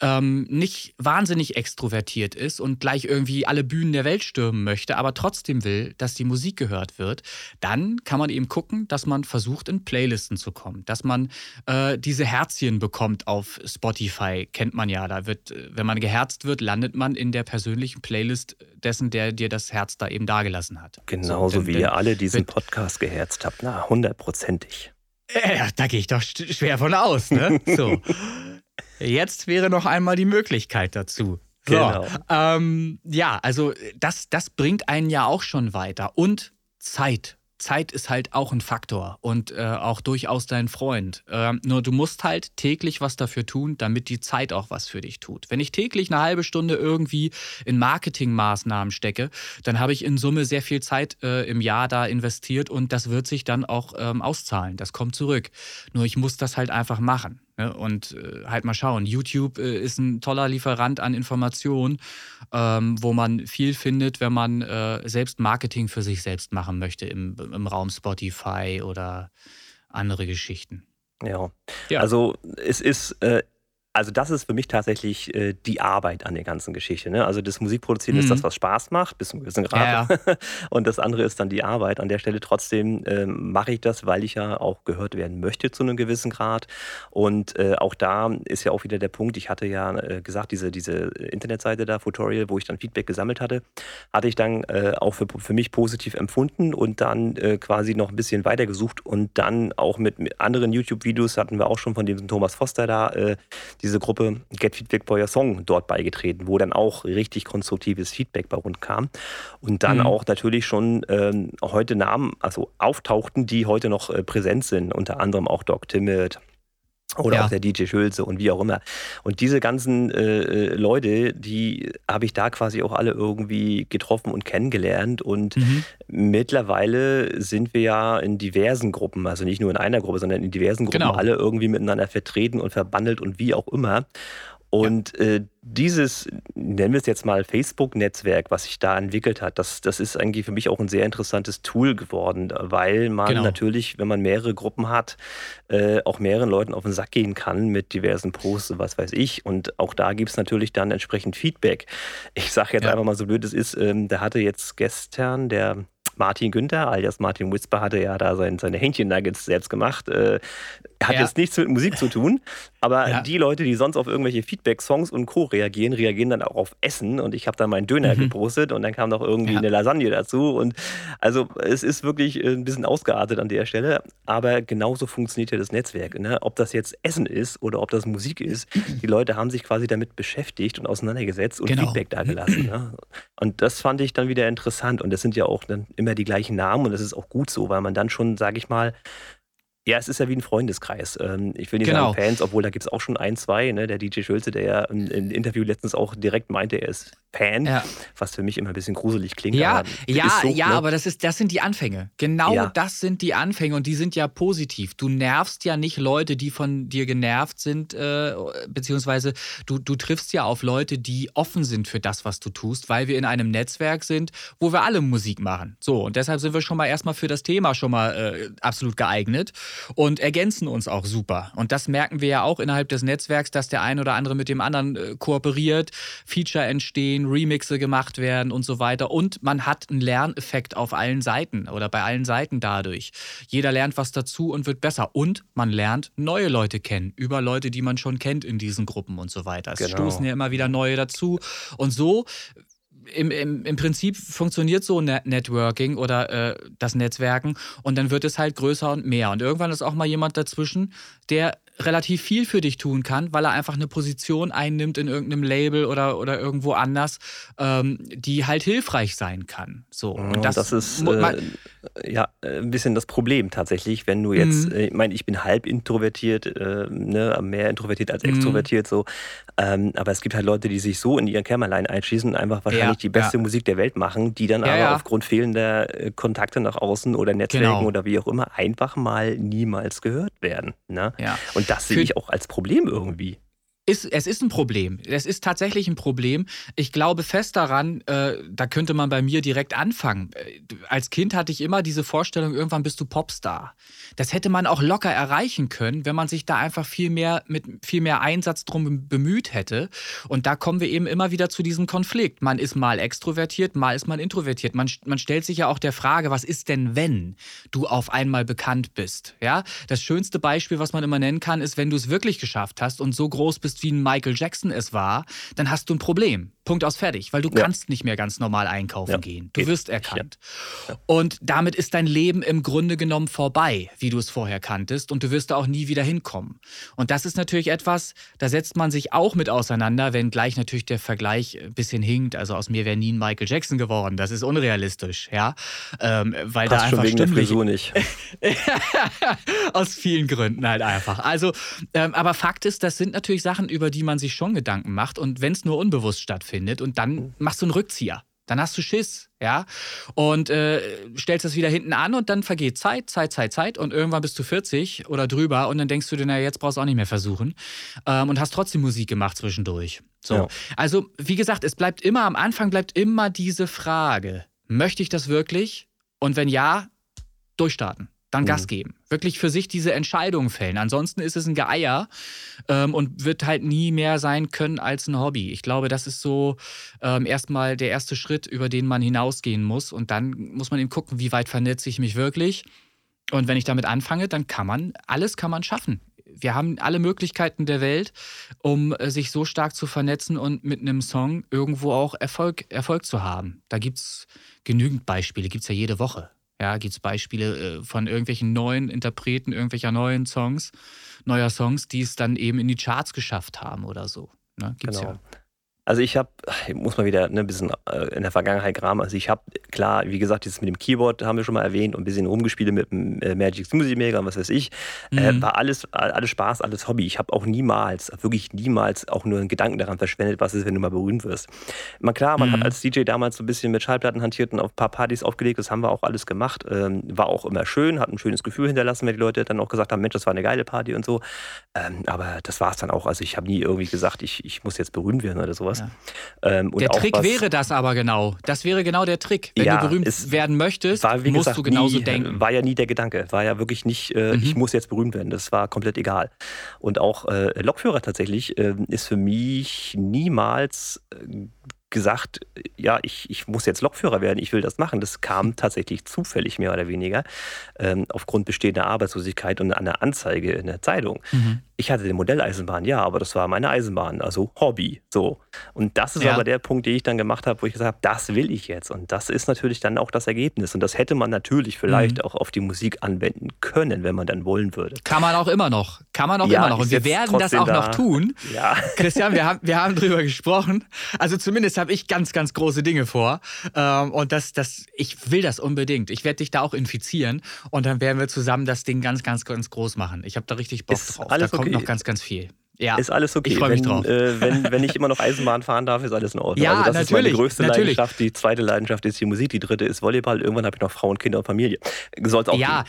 ähm, nicht wahnsinnig extrovertiert ist und gleich irgendwie alle Bühnen der Welt stürmen möchte, aber trotzdem will, dass die Musik gehört wird, dann kann man eben gucken, dass man versucht, in Playlisten zu kommen, dass man äh, diese Herzchen bekommt auf Spotify, kennt man ja. Da wird, wenn man geherzt wird, landet man in der persönlichen Playlist dessen, der dir das Herz da eben dagelassen hat.
Genauso so, wie ihr alle diesen Podcast geherzt habt, na, hundertprozentig.
Äh, da gehe ich doch schwer von aus, ne? So. Jetzt wäre noch einmal die Möglichkeit dazu. So, genau. Ähm, ja, also das, das bringt einen ja auch schon weiter. Und Zeit. Zeit ist halt auch ein Faktor und äh, auch durchaus dein Freund. Ähm, nur du musst halt täglich was dafür tun, damit die Zeit auch was für dich tut. Wenn ich täglich eine halbe Stunde irgendwie in Marketingmaßnahmen stecke, dann habe ich in Summe sehr viel Zeit äh, im Jahr da investiert und das wird sich dann auch ähm, auszahlen. Das kommt zurück. Nur ich muss das halt einfach machen. Ne? Und äh, halt mal schauen. YouTube äh, ist ein toller Lieferant an Informationen, ähm, wo man viel findet, wenn man äh, selbst Marketing für sich selbst machen möchte im, im Raum Spotify oder andere Geschichten.
Ja. ja. Also es ist äh, also das ist für mich tatsächlich äh, die Arbeit an der ganzen Geschichte. Ne? Also das Musikproduzieren mhm. ist das, was Spaß macht, bis zu einem gewissen Grad. Ja, ja. Und das andere ist dann die Arbeit. An der Stelle trotzdem äh, mache ich das, weil ich ja auch gehört werden möchte zu einem gewissen Grad. Und äh, auch da ist ja auch wieder der Punkt, ich hatte ja äh, gesagt, diese, diese Internetseite da, Tutorial, wo ich dann Feedback gesammelt hatte, hatte ich dann äh, auch für, für mich positiv empfunden und dann äh, quasi noch ein bisschen weiter gesucht und dann auch mit, mit anderen YouTube-Videos hatten wir auch schon von dem Thomas Foster da diese Gruppe Get Feedback for Your Song dort beigetreten, wo dann auch richtig konstruktives Feedback bei uns kam. Und dann mhm. auch natürlich schon ähm, heute Namen, also auftauchten, die heute noch äh, präsent sind, unter anderem auch Doc Timmett, oder ja. auch der DJ Schulze und wie auch immer. Und diese ganzen äh, äh, Leute, die habe ich da quasi auch alle irgendwie getroffen und kennengelernt. Und mhm. mittlerweile sind wir ja in diversen Gruppen, also nicht nur in einer Gruppe, sondern in diversen Gruppen genau. alle irgendwie miteinander vertreten und verbandelt und wie auch immer. Und ja. äh, dieses, nennen wir es jetzt mal Facebook-Netzwerk, was sich da entwickelt hat, das, das ist eigentlich für mich auch ein sehr interessantes Tool geworden, weil man genau. natürlich, wenn man mehrere Gruppen hat, äh, auch mehreren Leuten auf den Sack gehen kann mit diversen Posts und was weiß ich. Und auch da gibt es natürlich dann entsprechend Feedback. Ich sage jetzt ja. einfach mal so blöd es ist, ähm, der hatte jetzt gestern, der Martin Günther, alias Martin Whisper, hatte ja da sein, seine Hähnchen-Nuggets selbst gemacht. Äh, hat ja. jetzt nichts mit Musik zu tun, aber ja. die Leute, die sonst auf irgendwelche Feedback-Songs und Co. reagieren, reagieren dann auch auf Essen. Und ich habe da meinen Döner mhm. gepostet und dann kam noch irgendwie ja. eine Lasagne dazu. Und also es ist wirklich äh, ein bisschen ausgeartet an der Stelle. Aber genauso funktioniert ja das Netzwerk. Ne? Ob das jetzt Essen ist oder ob das Musik ist, die Leute haben sich quasi damit beschäftigt und auseinandergesetzt und genau. Feedback da gelassen. Ne? Und das fand ich dann wieder interessant. Und das sind ja auch dann immer die gleichen Namen und das ist auch gut so, weil man dann schon, sage ich mal, ja, es ist ja wie ein Freundeskreis. Ähm, ich will nicht genau. sagen Fans, obwohl da gibt es auch schon ein, zwei. Ne? Der DJ Schulze, der ja im Interview letztens auch direkt meinte, er ist Fan, ja. was für mich immer ein bisschen gruselig klingt.
Ja, ja, so, ja, ne? aber das, ist, das sind die Anfänge. Genau ja. das sind die Anfänge und die sind ja positiv. Du nervst ja nicht Leute, die von dir genervt sind, äh, beziehungsweise du, du triffst ja auf Leute, die offen sind für das, was du tust, weil wir in einem Netzwerk sind, wo wir alle Musik machen. So, und deshalb sind wir schon mal erstmal für das Thema schon mal äh, absolut geeignet und ergänzen uns auch super. Und das merken wir ja auch innerhalb des Netzwerks, dass der ein oder andere mit dem anderen äh, kooperiert, Feature entstehen, Remixe gemacht werden und so weiter. Und man hat einen Lerneffekt auf allen Seiten oder bei allen Seiten dadurch. Jeder lernt was dazu und wird besser. Und man lernt neue Leute kennen, über Leute, die man schon kennt in diesen Gruppen und so weiter. Es genau. stoßen ja immer wieder neue dazu. Und so im, im, im Prinzip funktioniert so Networking oder äh, das Netzwerken und dann wird es halt größer und mehr. Und irgendwann ist auch mal jemand dazwischen, der relativ viel für dich tun kann, weil er einfach eine Position einnimmt in irgendeinem Label oder, oder irgendwo anders, ähm, die halt hilfreich sein kann. So.
Und das, das ist äh, ja ein bisschen das Problem tatsächlich, wenn du jetzt, mhm. Äh, ich meine, ich bin halb introvertiert, äh, ne, mehr introvertiert als mhm. extrovertiert, mhm. so. Ähm, aber es gibt halt Leute, die sich so in ihren Kämmerlein einschießen und einfach wahrscheinlich ja, die beste ja. Musik der Welt machen, die dann ja, aber aufgrund fehlender äh, Kontakte nach außen oder Netzwerken genau. oder wie auch immer einfach mal niemals gehört werden. Ne? Ja. Und und das sehe ich auch als Problem irgendwie.
Ist, es ist ein Problem. Es ist tatsächlich ein Problem. Ich glaube fest daran, äh, da könnte man bei mir direkt anfangen. Äh, als Kind hatte ich immer diese Vorstellung, irgendwann bist du Popstar. Das hätte man auch locker erreichen können, wenn man sich da einfach viel mehr mit viel mehr Einsatz drum bemüht hätte. Und da kommen wir eben immer wieder zu diesem Konflikt. Man ist mal extrovertiert, mal ist man introvertiert. Man, man stellt sich ja auch der Frage, was ist denn, wenn du auf einmal bekannt bist? Ja, das schönste Beispiel, was man immer nennen kann, ist, wenn du es wirklich geschafft hast und so groß bist wie ein Michael Jackson es war, dann hast du ein Problem. Punkt aus fertig, weil du ja. kannst nicht mehr ganz normal einkaufen ja. gehen. Du Geht. wirst erkannt. Ja. Und damit ist dein Leben im Grunde genommen vorbei, wie du es vorher kanntest, und du wirst da auch nie wieder hinkommen. Und das ist natürlich etwas, da setzt man sich auch mit auseinander, wenn gleich natürlich der Vergleich ein bisschen hinkt. Also aus mir wäre nie ein Michael Jackson geworden. Das ist unrealistisch, ja. Ähm, weil Passt da einfach schon wegen der Frisur nicht. aus vielen Gründen halt einfach. Also, ähm, aber Fakt ist, das sind natürlich Sachen, über die man sich schon Gedanken macht. Und wenn es nur unbewusst stattfindet, stattfindet und dann mhm. machst du einen Rückzieher. Dann hast du Schiss, ja, und äh, stellst das wieder hinten an und dann vergeht Zeit, Zeit, Zeit, Zeit und irgendwann bist du 40 oder drüber und dann denkst du dir, na jetzt brauchst du auch nicht mehr versuchen ähm, und hast trotzdem Musik gemacht zwischendurch. So, ja. also wie gesagt, es bleibt immer am Anfang bleibt immer diese Frage: Möchte ich das wirklich? Und wenn ja, durchstarten dann mhm. Gas geben. Wirklich für sich diese Entscheidung fällen. Ansonsten ist es ein Geier ähm, und wird halt nie mehr sein können als ein Hobby. Ich glaube, das ist so ähm, erstmal der erste Schritt, über den man hinausgehen muss. Und dann muss man eben gucken, wie weit vernetze ich mich wirklich. Und wenn ich damit anfange, dann kann man, alles kann man schaffen. Wir haben alle Möglichkeiten der Welt, um äh, sich so stark zu vernetzen und mit einem Song irgendwo auch Erfolg, Erfolg zu haben. Da gibt es genügend Beispiele, gibt es ja jede Woche. Ja, gibt es Beispiele äh, von irgendwelchen neuen Interpreten, irgendwelcher neuen Songs, neuer Songs, die es dann eben in die Charts geschafft haben oder so. Ne? Gibt's genau. ja.
Also ich habe, ich muss mal wieder ne, ein bisschen äh, in der Vergangenheit graben. Also ich habe, klar, wie gesagt, dieses mit dem Keyboard haben wir schon mal erwähnt und ein bisschen rumgespielt mit dem äh, Magic Smoothie Maker und was weiß ich. Äh, mhm. Äh, war alles, alles Spaß, alles Hobby. Ich habe auch niemals, wirklich niemals auch nur einen Gedanken daran verschwendet, was ist, wenn du mal berühmt wirst. Mal klar, man mhm. hat als DJ damals so ein bisschen mit Schallplatten hantiert und auf ein paar Partys aufgelegt. Das haben wir auch alles gemacht. Ähm, war auch immer schön, hat ein schönes Gefühl hinterlassen, wenn die Leute dann auch gesagt haben, Mensch, das war eine geile Party und so. Ähm, aber das war es dann auch. Also ich habe nie irgendwie gesagt, ich, ich muss jetzt berühmt werden oder sowas sowas.
Ja. Ähm, der Trick was, wäre das aber genau. Das wäre genau der Trick. Wenn ja, du berühmt werden möchtest, war, musst gesagt, du genauso
nie,
denken.
War ja nie der Gedanke. War ja wirklich nicht, äh, mhm. ich muss jetzt berühmt werden. Das war komplett egal. Und auch äh, Lokführer tatsächlich äh, ist für mich niemals äh, gesagt, ja, ich, ich muss jetzt Lokführer werden, ich will das machen. Das kam tatsächlich zufällig mehr oder weniger ähm, aufgrund bestehender Arbeitslosigkeit und einer Anzeige in der Zeitung. Mhm. Ich hatte eine Modelleisenbahn, ja, aber das war meine Eisenbahn, also Hobby. So. Und das ist ja. aber der Punkt, den ich dann gemacht habe, wo ich gesagt habe, das will ich jetzt. Und das ist natürlich dann auch das Ergebnis. Und das hätte man natürlich vielleicht mhm. auch auf die Musik anwenden können, wenn man dann wollen würde.
Kann man auch immer noch. Kann man auch ja, immer noch. Und wir werden das auch da. noch tun. Ja. Christian, wir haben, wir haben drüber gesprochen. Also zumindest habe ich ganz, ganz große Dinge vor. Ähm, und das, das, ich will das unbedingt. Ich werde dich da auch infizieren. Und dann werden wir zusammen das Ding ganz, ganz, ganz groß machen. Ich habe da richtig Bock ist drauf. Alles da kommt noch ganz, ganz viel.
Ja. Ist alles okay.
Ich freue mich
wenn,
drauf.
Äh, wenn, wenn ich immer noch Eisenbahn fahren darf, ist alles in Ordnung.
Ja, also das
natürlich, ist meine größte natürlich. Leidenschaft. Die zweite Leidenschaft ist die Musik, die dritte ist Volleyball. Irgendwann habe ich noch Frauen, Kinder und Familie. Soll es auch
Ja,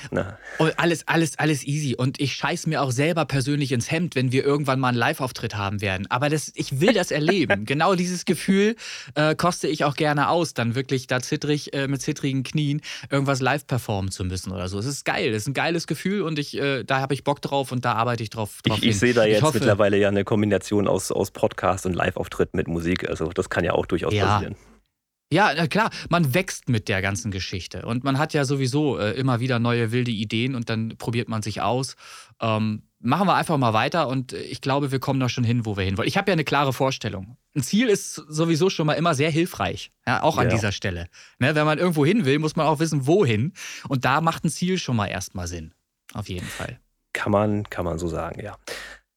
und alles, alles, alles easy. Und ich scheiß mir auch selber persönlich ins Hemd, wenn wir irgendwann mal einen Live-Auftritt haben werden. Aber das, ich will das erleben. genau dieses Gefühl äh, koste ich auch gerne aus, dann wirklich da zittrig, äh, mit zittrigen Knien irgendwas live performen zu müssen oder so. Es ist geil. Es ist ein geiles Gefühl und ich, äh, da habe ich Bock drauf und da arbeite ich drauf,
drauf Ich, ich sehe da jetzt hoffe, mittlerweile ja eine Kombination aus, aus Podcast und Live-Auftritt mit Musik. Also das kann ja auch durchaus ja. passieren.
Ja, na klar, man wächst mit der ganzen Geschichte. Und man hat ja sowieso äh, immer wieder neue wilde Ideen und dann probiert man sich aus. Ähm, machen wir einfach mal weiter und ich glaube, wir kommen da schon hin, wo wir hin wollen. Ich habe ja eine klare Vorstellung. Ein Ziel ist sowieso schon mal immer sehr hilfreich, ja, auch an ja. dieser Stelle. Ne, wenn man irgendwo hin will, muss man auch wissen, wohin. Und da macht ein Ziel schon mal erstmal Sinn. Auf jeden Fall.
Kann man, kann man so sagen, ja.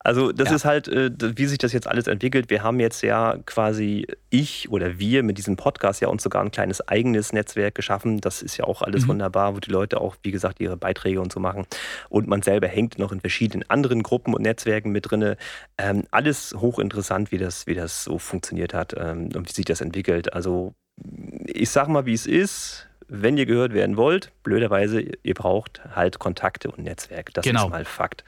Also das ja. ist halt, äh, wie sich das jetzt alles entwickelt. Wir haben jetzt ja quasi ich oder wir mit diesem Podcast ja uns sogar ein kleines eigenes Netzwerk geschaffen. Das ist ja auch alles mhm. wunderbar, wo die Leute auch, wie gesagt, ihre Beiträge und so machen. Und man selber hängt noch in verschiedenen anderen Gruppen und Netzwerken mit drin. Ähm, alles hochinteressant, wie das, wie das so funktioniert hat ähm, und wie sich das entwickelt. Also ich sag mal, wie es ist wenn ihr gehört werden wollt, blöderweise, ihr braucht halt Kontakte und Netzwerk. Das genau. ist mal Fakt.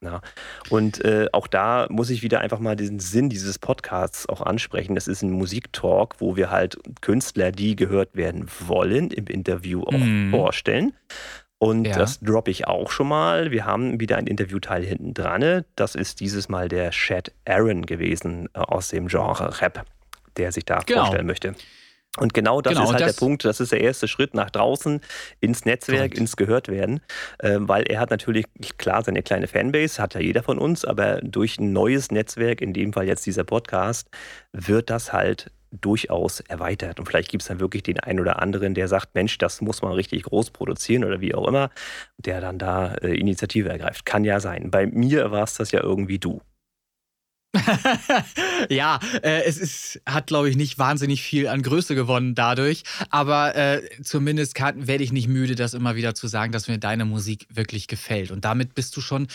Ja. Und äh, auch da muss ich wieder einfach mal diesen Sinn dieses Podcasts auch ansprechen. Das ist ein Musiktalk, wo wir halt Künstler, die gehört werden wollen, im Interview auch mm. vorstellen. Und ja. das droppe ich auch schon mal. Wir haben wieder ein Interviewteil hinten dran. Das ist dieses Mal der Chad Aaron gewesen äh, aus dem Genre Rap, der sich da genau. vorstellen möchte. Und genau das genau, ist halt das der Punkt, das ist der erste Schritt nach draußen ins Netzwerk, Punkt. ins Gehörtwerden, äh, weil er hat natürlich, klar, seine kleine Fanbase, hat ja jeder von uns, aber durch ein neues Netzwerk, in dem Fall jetzt dieser Podcast, wird das halt durchaus erweitert. Und vielleicht gibt es dann wirklich den einen oder anderen, der sagt, Mensch, das muss man richtig groß produzieren oder wie auch immer, der dann da äh, Initiative ergreift. Kann ja sein. Bei mir war es das ja irgendwie du.
ja, äh, es ist, hat, glaube ich, nicht wahnsinnig viel an Größe gewonnen dadurch. Aber äh, zumindest werde ich nicht müde, das immer wieder zu sagen, dass mir deine Musik wirklich gefällt. Und damit bist du schon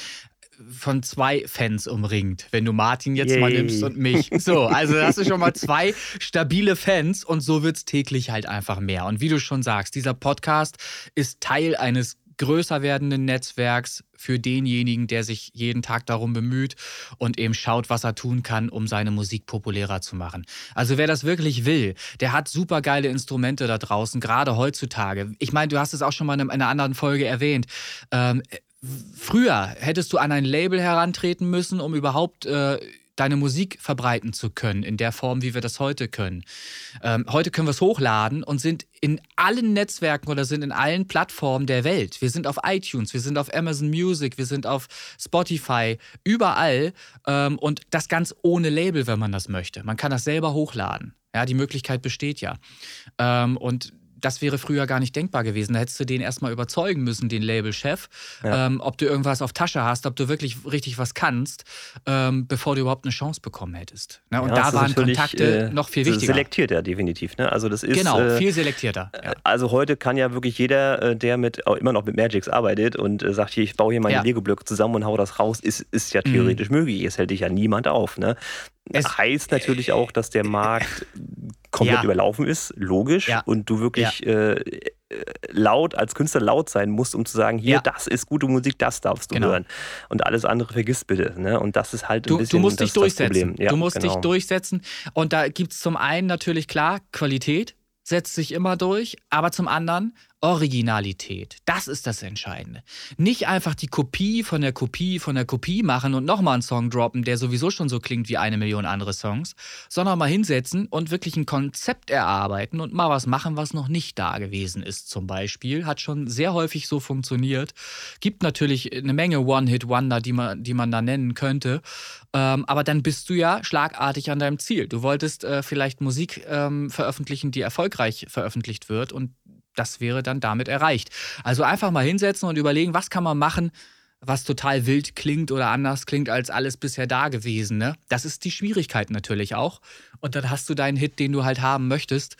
von zwei Fans umringt, wenn du Martin jetzt Yay. mal nimmst und mich. So, also hast du schon mal zwei stabile Fans und so wird es täglich halt einfach mehr. Und wie du schon sagst, dieser Podcast ist Teil eines größer werdenden Netzwerks für denjenigen, der sich jeden Tag darum bemüht und eben schaut, was er tun kann, um seine Musik populärer zu machen. Also wer das wirklich will, der hat super geile Instrumente da draußen, gerade heutzutage. Ich meine, du hast es auch schon mal in einer anderen Folge erwähnt. Ähm, früher hättest du an ein Label herantreten müssen, um überhaupt äh, deine Musik verbreiten zu können, in der Form, wie wir das heute können. Ähm, heute können wir es hochladen und sind in allen Netzwerken oder sind in allen Plattformen der Welt. Wir sind auf iTunes, wir sind auf Amazon Music, wir sind auf Spotify, überall ähm, und das ganz ohne Label, wenn man das möchte. Man kann das selber hochladen. Ja, die Möglichkeit besteht ja. Ähm, und das wäre früher gar nicht denkbar gewesen. Da hättest du den erstmal überzeugen müssen, den Labelchef, ja. ähm, ob du irgendwas auf Tasche hast, ob du wirklich richtig was kannst, ähm, bevor du überhaupt eine Chance bekommen hättest. Ne? Und ja, da waren Kontakte äh, noch viel wichtiger.
Selektiert ja definitiv. Ne? Also das ist,
genau, äh, viel selektierter.
Ja. Also heute kann ja wirklich jeder, äh, der mit immer noch mit Magix arbeitet und äh, sagt, hier, ich baue hier meine Lego-Blöcke zusammen und hau das raus, ist, ist ja mhm. theoretisch mhm. möglich. Es hält dich ja niemand auf. Ne? Es heißt natürlich auch, dass der Markt komplett ja. überlaufen ist, logisch, ja. und du wirklich ja. äh, laut, als Künstler laut sein musst, um zu sagen, hier, das ist gute Musik, das darfst du genau. hören. Und alles andere vergiss bitte. Ne? Und das ist halt ein
du,
bisschen
du musst dich durchsetzen. du musst genau. dich durchsetzen. Und da gibt es zum einen natürlich klar Qualität, setzt sich immer durch, aber zum anderen Originalität. Das ist das Entscheidende. Nicht einfach die Kopie von der Kopie von der Kopie machen und nochmal einen Song droppen, der sowieso schon so klingt wie eine Million andere Songs, sondern mal hinsetzen und wirklich ein Konzept erarbeiten und mal was machen, was noch nicht da gewesen ist, zum Beispiel. Hat schon sehr häufig so funktioniert. Gibt natürlich eine Menge One-Hit-Wonder, die man, die man da nennen könnte. Ähm, aber dann bist du ja schlagartig an deinem Ziel. Du wolltest äh, vielleicht Musik ähm, veröffentlichen, die erfolgreich veröffentlicht wird und das wäre dann damit erreicht. Also einfach mal hinsetzen und überlegen, was kann man machen, was total wild klingt oder anders klingt als alles bisher Dagewesene. Das ist die Schwierigkeit natürlich auch. Und dann hast du deinen Hit, den du halt haben möchtest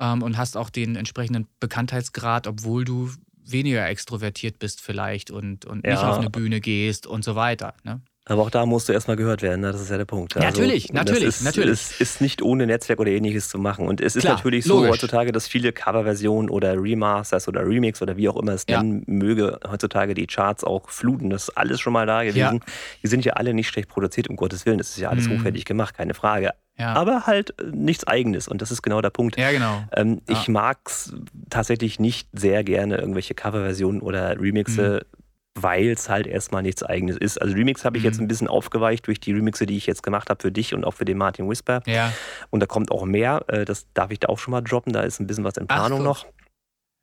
ähm, und hast auch den entsprechenden Bekanntheitsgrad, obwohl du weniger extrovertiert bist vielleicht und, und ja. nicht auf eine Bühne gehst und so weiter. Ne?
Aber auch da musst du erstmal gehört werden, ne? das ist ja der Punkt.
Also, natürlich, natürlich,
ist,
natürlich.
Es ist nicht ohne Netzwerk oder ähnliches zu machen. Und es ist Klar, natürlich so logisch. heutzutage, dass viele Coverversionen oder Remasters oder Remix oder wie auch immer es ja. nennen möge, heutzutage die Charts auch fluten. Das ist alles schon mal da gewesen. Ja. Die sind ja alle nicht schlecht produziert, um Gottes Willen. Das ist ja alles mhm. hochwertig gemacht, keine Frage. Ja. Aber halt äh, nichts Eigenes. Und das ist genau der Punkt.
Ja, genau.
Ähm, ja. Ich mag es tatsächlich nicht sehr gerne, irgendwelche Coverversionen oder Remixe mhm weil es halt erstmal nichts eigenes ist. Also Remix habe ich mhm. jetzt ein bisschen aufgeweicht durch die Remixe, die ich jetzt gemacht habe für dich und auch für den Martin Whisper.
Ja.
Und da kommt auch mehr. Äh, das darf ich da auch schon mal droppen. Da ist ein bisschen was in Planung noch.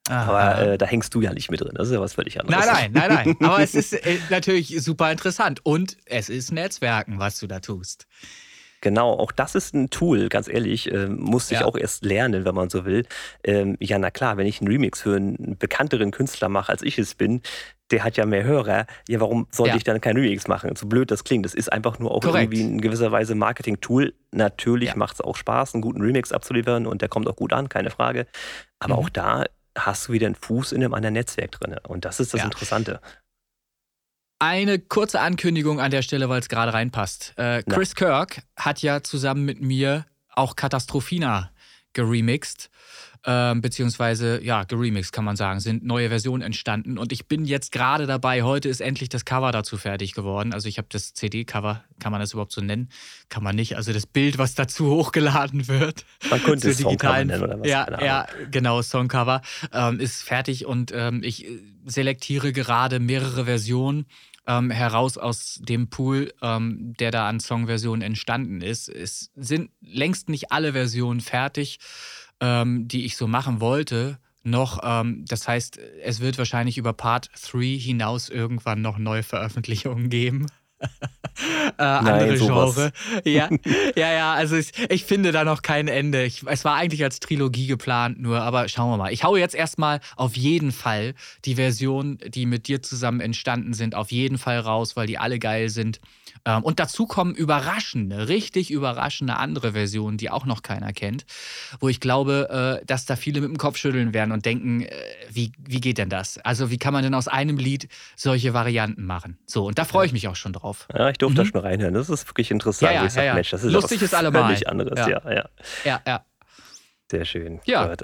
Aha. Aber äh, da hängst du ja nicht mit drin. Das ist ja was völlig anderes.
Nein, nein, nein, nein. Aber es ist äh, natürlich super interessant. Und es ist Netzwerken, was du da tust.
Genau, auch das ist ein Tool, ganz ehrlich, äh, musste ja. ich auch erst lernen, wenn man so will. Ähm, ja, na klar, wenn ich einen Remix für einen bekannteren Künstler mache, als ich es bin, der hat ja mehr Hörer. Ja, warum sollte ja. ich dann kein Remix machen? So blöd das klingt. Das ist einfach nur auch Korrekt. irgendwie in gewisser Weise Marketing-Tool. Natürlich ja. macht es auch Spaß, einen guten Remix abzuliefern und der kommt auch gut an, keine Frage. Aber mhm. auch da hast du wieder einen Fuß in einem anderen Netzwerk drin. Und das ist das ja. Interessante.
Eine kurze Ankündigung an der Stelle, weil es gerade reinpasst. Äh, Chris Na. Kirk hat ja zusammen mit mir auch Katastrophina geremixed ähm, beziehungsweise ja, geremixed kann man sagen, sind neue Versionen entstanden und ich bin jetzt gerade dabei, heute ist endlich das Cover dazu fertig geworden. Also ich habe das CD-Cover, kann man das überhaupt so nennen? Kann man nicht. Also das Bild, was dazu hochgeladen wird.
Man könnte es digitalen, nennen oder was?
Ja, ja genau, Songcover ähm, ist fertig und ähm, ich selektiere gerade mehrere Versionen. Ähm, heraus aus dem Pool, ähm, der da an Songversionen entstanden ist. Es sind längst nicht alle Versionen fertig ähm, die ich so machen wollte, noch. Ähm, das heißt, es wird wahrscheinlich über Part 3 hinaus irgendwann noch neue Veröffentlichungen geben. äh, andere Nein, Genre. Ja, ja, ja, also ich, ich, finde da noch kein Ende. Ich, es war eigentlich als Trilogie geplant, nur, aber schauen wir mal. Ich haue jetzt erstmal auf jeden Fall die Version, die mit dir zusammen entstanden sind, auf jeden Fall raus, weil die alle geil sind. Ähm, und dazu kommen überraschende, richtig überraschende andere Versionen, die auch noch keiner kennt, wo ich glaube, äh, dass da viele mit dem Kopf schütteln werden und denken, äh, wie, wie geht denn das? Also wie kann man denn aus einem Lied solche Varianten machen? So, und da freue ich mich auch schon drauf.
Ja, ich durfte mhm. da schon reinhören. Das ist wirklich interessant.
Ja, ja,
sag,
ja,
Mensch, das ist
Lustig ist allemal.
Völlig anderes, ja. ja,
ja. ja,
Sehr schön.
Ja.
Gehört.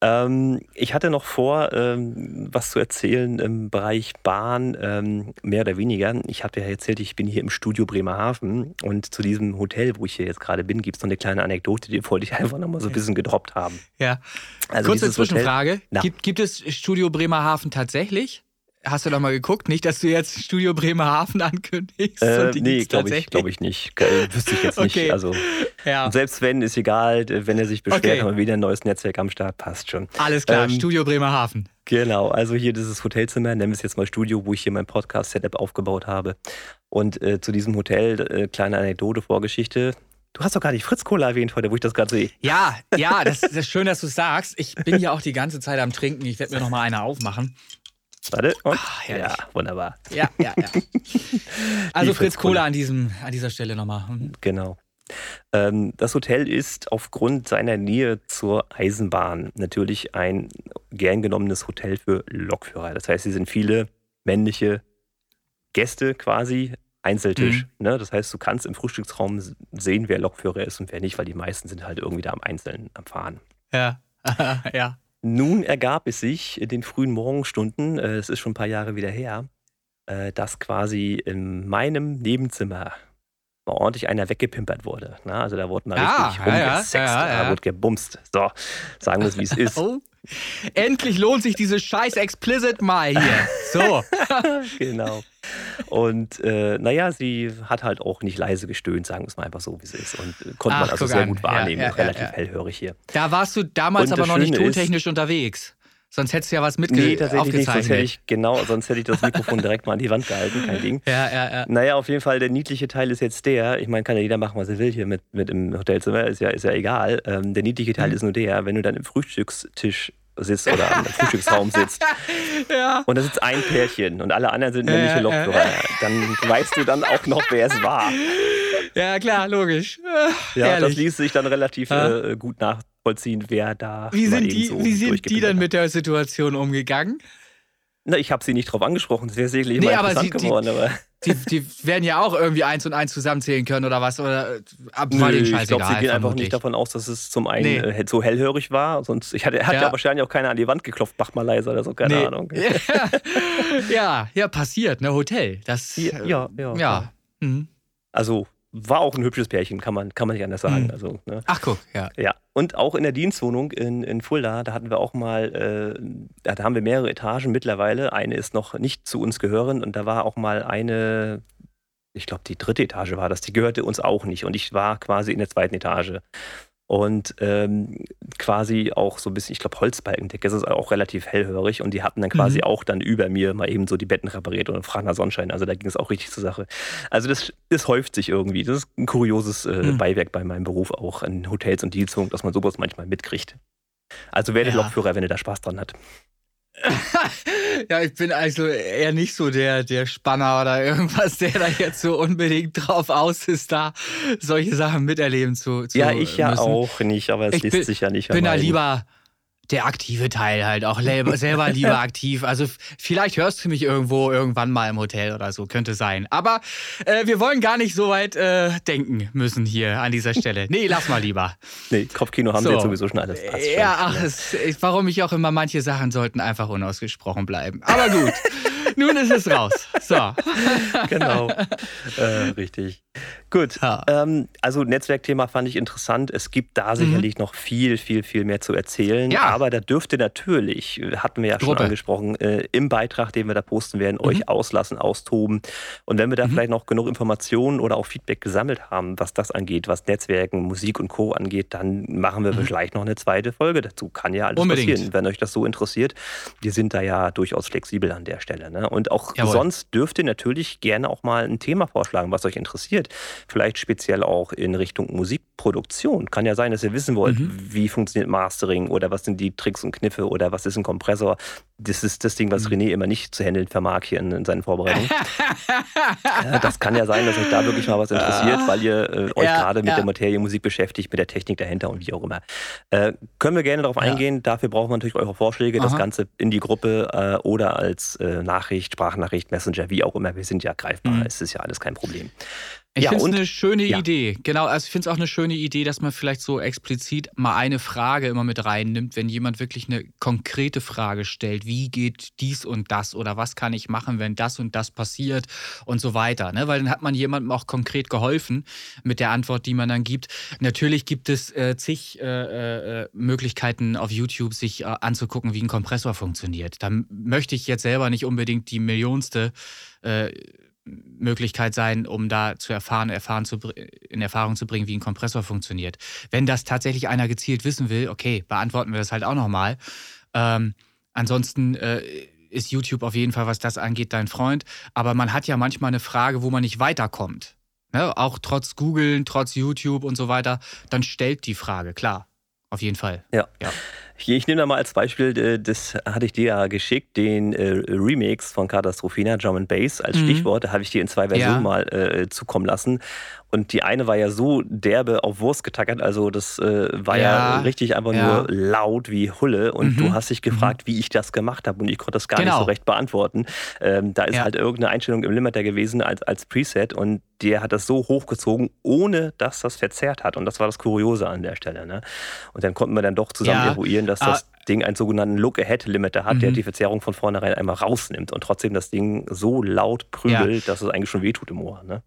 Ähm, ich hatte noch vor, ähm, was zu erzählen im Bereich Bahn, ähm, mehr oder weniger. Ich habe ja erzählt, ich bin hier im Studio Bremerhaven und zu diesem Hotel, wo ich hier jetzt gerade bin, gibt es noch eine kleine Anekdote, die wollte ich einfach noch mal so ein bisschen gedroppt haben.
Ja. Also Kurze Zwischenfrage. Gibt, gibt es Studio Bremerhaven tatsächlich? Hast du da mal geguckt? Nicht, dass du jetzt Studio Bremerhaven ankündigst?
Äh, nee, glaube ich, glaub ich nicht. Äh, wüsste ich jetzt okay. nicht. Also, ja. selbst wenn, ist egal. Wenn er sich beschwert, okay. haben wir wieder ein neues Netzwerk am Start. Passt schon.
Alles klar, ähm, Studio Bremerhaven.
Genau, also hier dieses Hotelzimmer, nennen wir es jetzt mal Studio, wo ich hier mein Podcast-Setup aufgebaut habe. Und äh, zu diesem Hotel, äh, kleine Anekdote, Vorgeschichte. Du hast doch gar nicht Fritz Cola erwähnt heute, wo ich das gerade sehe.
Ja, ja, das, das ist schön, dass du es sagst. Ich bin ja auch die ganze Zeit am Trinken. Ich werde mir noch mal eine aufmachen.
Warte, und? Ach, ja, wunderbar.
Ja, ja, ja. Also Fritz, Cola an, diesem, an dieser Stelle nochmal. Mhm.
Genau. Ähm, das Hotel ist aufgrund seiner Nähe zur Eisenbahn natürlich ein gern genommenes Hotel für Lokführer. Das heißt, sie sind viele männliche Gäste quasi, Einzeltisch. Mhm. Ne? Das heißt, du kannst im Frühstücksraum sehen, wer Lokführer ist und wer nicht, weil die meisten sind halt irgendwie da am Einzelnen am Fahren.
Ja, ja.
Nun ergab es sich in den frühen Morgenstunden, äh, es ist schon ein paar Jahre wieder her, äh, dass quasi in meinem Nebenzimmer mal ordentlich einer weggepimpert wurde. Na, also da wurde mal ah, richtig ja, rumgesext, ja, ja, da wurde gebumst. So, sagen wir es, wie es ist. Oh.
Endlich lohnt sich dieses scheiß Explicit mal hier. So.
genau. Und äh, naja, sie hat halt auch nicht leise gestöhnt, sagen wir es mal einfach so, wie es ist. Und äh, konnte Ach, man also sehr an. gut wahrnehmen, ja, ja, relativ ja, hellhörig hier.
Da warst du damals aber noch Schöne nicht tontechnisch ist, unterwegs. Sonst hättest du ja was mitge
nee, tatsächlich nicht. Sonst hätte ich, genau, sonst hätte ich das Mikrofon direkt mal an die Wand gehalten, kein Ding.
Ja, ja, ja.
Naja, auf jeden Fall, der niedliche Teil ist jetzt der, ich meine, kann ja jeder machen, was er will hier mit, mit im Hotelzimmer, ist ja, ist ja egal. Ähm, der niedliche Teil mhm. ist nur der, wenn du dann im Frühstückstisch sitzt oder am Frühstücksraum sitzt. ja. Und da sitzt ein Pärchen und alle anderen sind männliche ja, Lokführer. Ja. Dann weißt du dann auch noch, wer es war.
Ja, klar, logisch.
Ja, Ehrlich. das ließ sich dann relativ äh, gut nachvollziehen, wer da.
Wie sind, die, so wie sind die dann mit der Situation umgegangen?
Na, ich habe sie nicht drauf angesprochen. Das wäre sicherlich nee, immer interessant sie, geworden. Die, aber.
Die, die, werden ja auch irgendwie eins und eins zusammenzählen können oder was? Oder äh, ab Nö,
ich glaube, sie gehen einfach nicht davon aus, dass es zum einen nee. äh, so hellhörig war. Sonst, ich hatte, hat ja. ja. wahrscheinlich auch keiner an die Wand geklopft, mach mal leiser oder so, keine nee. Ahnung.
ja, ja, passiert, ne, Hotel. Das,
ja, ja. ja, ja. Mhm. Also war auch ein hübsches Pärchen, kann man, kann man nicht anders sagen. Mhm. Also,
ne? Ach guck, ja.
Ja. Und auch in der Dienstwohnung in, in Fulda, da hatten wir auch mal, äh, da haben wir mehrere Etagen mittlerweile. Eine ist noch nicht zu uns gehörend und da war auch mal eine, ich glaube die dritte Etage war das, die gehörte uns auch nicht. Und ich war quasi in der zweiten Etage und ähm, quasi auch so ein bisschen, ich glaube, Holzbalkendecke, das ist auch relativ hellhörig und die hatten dann quasi mhm. auch dann über mir mal eben so die Betten repariert und fragender Sonnenschein. Also da ging es auch richtig zur Sache. Also das, das häuft sich irgendwie. Das ist ein kurioses äh, mhm. Beiwerk bei meinem Beruf auch an Hotels und Dienstungen, dass man sowas manchmal mitkriegt. Also werdet ja. Lokführer, wenn ihr da Spaß dran habt.
ja, ich bin also eher nicht so der, der Spanner oder irgendwas, der da jetzt so unbedingt drauf aus ist, da solche Sachen miterleben zu, zu
Ja, ich ja auch nicht, aber es ich lässt bin, sich ja nicht.
Ich bin da lieber der aktive Teil halt auch selber lieber aktiv. Also vielleicht hörst du mich irgendwo irgendwann mal im Hotel oder so, könnte sein. Aber äh, wir wollen gar nicht so weit äh, denken müssen hier an dieser Stelle. Nee, lass mal lieber.
Nee, Kopfkino haben so. wir jetzt sowieso schon alles.
Passt ja, ach, ja. Es, warum ich auch immer manche Sachen sollten einfach unausgesprochen bleiben. Aber gut. Nun ist es raus. So.
genau. Äh, richtig. Gut. Ja. Ähm, also Netzwerkthema fand ich interessant. Es gibt da sicherlich mhm. noch viel, viel, viel mehr zu erzählen. Ja. Aber da dürfte natürlich, hatten wir ja Gruppe. schon angesprochen, äh, im Beitrag, den wir da posten werden, mhm. euch auslassen, austoben. Und wenn wir da mhm. vielleicht noch genug Informationen oder auch Feedback gesammelt haben, was das angeht, was Netzwerken, Musik und Co. angeht, dann machen wir mhm. vielleicht noch eine zweite Folge dazu. Kann ja alles Unbedingt. passieren, wenn euch das so interessiert. Wir sind da ja durchaus flexibel an der Stelle. Ne? Und auch Jawohl. sonst dürft ihr natürlich gerne auch mal ein Thema vorschlagen, was euch interessiert. Vielleicht speziell auch in Richtung Musikproduktion. Kann ja sein, dass ihr wissen wollt, mhm. wie funktioniert Mastering oder was sind die Tricks und Kniffe oder was ist ein Kompressor. Das ist das Ding, was mhm. René immer nicht zu handeln vermag hier in, in seinen Vorbereitungen. das kann ja sein, dass euch da wirklich mal was interessiert, weil ihr äh, euch ja, gerade mit ja. der Materie Musik beschäftigt, mit der Technik dahinter und wie auch immer. Äh, können wir gerne darauf eingehen. Dafür brauchen wir natürlich eure Vorschläge, Aha. das Ganze in die Gruppe äh, oder als äh, Nachricht, Sprachnachricht, Messenger, wie auch immer. Wir sind ja greifbar. Mhm. Es ist ja alles kein Problem.
Ich ja, finde es eine schöne ja. Idee. Genau, also ich finde es auch eine schöne Idee, dass man vielleicht so explizit mal eine Frage immer mit reinnimmt, wenn jemand wirklich eine konkrete Frage stellt. Wie geht dies und das oder was kann ich machen, wenn das und das passiert und so weiter. Ne? Weil dann hat man jemandem auch konkret geholfen mit der Antwort, die man dann gibt. Natürlich gibt es äh, zig äh, äh, Möglichkeiten auf YouTube, sich äh, anzugucken, wie ein Kompressor funktioniert. Da möchte ich jetzt selber nicht unbedingt die millionste äh, Möglichkeit sein, um da zu erfahren, erfahren zu, in Erfahrung zu bringen, wie ein Kompressor funktioniert. Wenn das tatsächlich einer gezielt wissen will, okay, beantworten wir das halt auch nochmal. Ähm, ansonsten äh, ist YouTube auf jeden Fall, was das angeht, dein Freund. Aber man hat ja manchmal eine Frage, wo man nicht weiterkommt. Ne? Auch trotz Googlen, trotz YouTube und so weiter. Dann stellt die Frage, klar. Auf jeden Fall.
Ja. ja. Ich nehme da mal als Beispiel, äh, das hatte ich dir ja geschickt, den äh, Remix von Katastrophina, Drum and Bass als mhm. Stichwort. Da habe ich dir in zwei Versionen ja. mal äh, zukommen lassen. Und die eine war ja so derbe auf Wurst getackert, also das äh, war ja, ja, richtig einfach ja. nur laut wie Hulle. Und mhm. du hast dich gefragt, mhm. wie ich das gemacht habe und ich konnte das gar genau. nicht so recht beantworten. Ähm, da ist ja. halt irgendeine Einstellung im Limiter gewesen als, als Preset und der hat das so hochgezogen, ohne dass das verzerrt hat. Und das war das Kuriose an der Stelle. Ne? Und dann konnten wir dann doch zusammen eruieren, dass das ah. Ding einen sogenannten Look-Ahead-Limiter hat, mhm. der die Verzerrung von vornherein einmal rausnimmt und trotzdem das Ding so laut prügelt, dass es eigentlich schon wehtut im Ohr. Ne?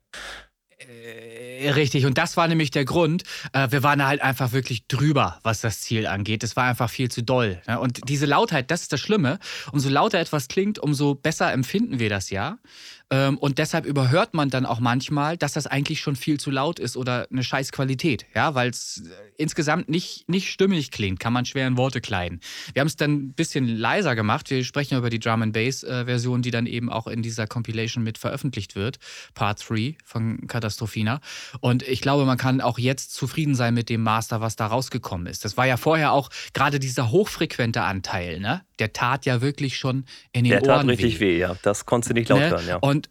Richtig, und das war nämlich der Grund. Äh, wir waren halt einfach wirklich drüber, was das Ziel angeht. Es war einfach viel zu doll. Ne? Und diese Lautheit, das ist das Schlimme. Umso lauter etwas klingt, umso besser empfinden wir das ja. Ähm, und deshalb überhört man dann auch manchmal, dass das eigentlich schon viel zu laut ist oder eine scheiß Qualität. Ja, weil es äh, insgesamt nicht, nicht stimmig klingt, kann man schwer in Worte kleiden. Wir haben es dann ein bisschen leiser gemacht. Wir sprechen über die Drum and Bass äh, Version, die dann eben auch in dieser Compilation mit veröffentlicht wird. Part 3 von Katastrophina. Und ich glaube, man kann auch jetzt zufrieden sein mit dem Master, was da rausgekommen ist. Das war ja vorher auch gerade dieser hochfrequente Anteil, ne? Der tat ja wirklich schon in den
der
Ohren Der tat
richtig weh. weh, ja. Das konntest du nicht laut ne? hören, ja.
Und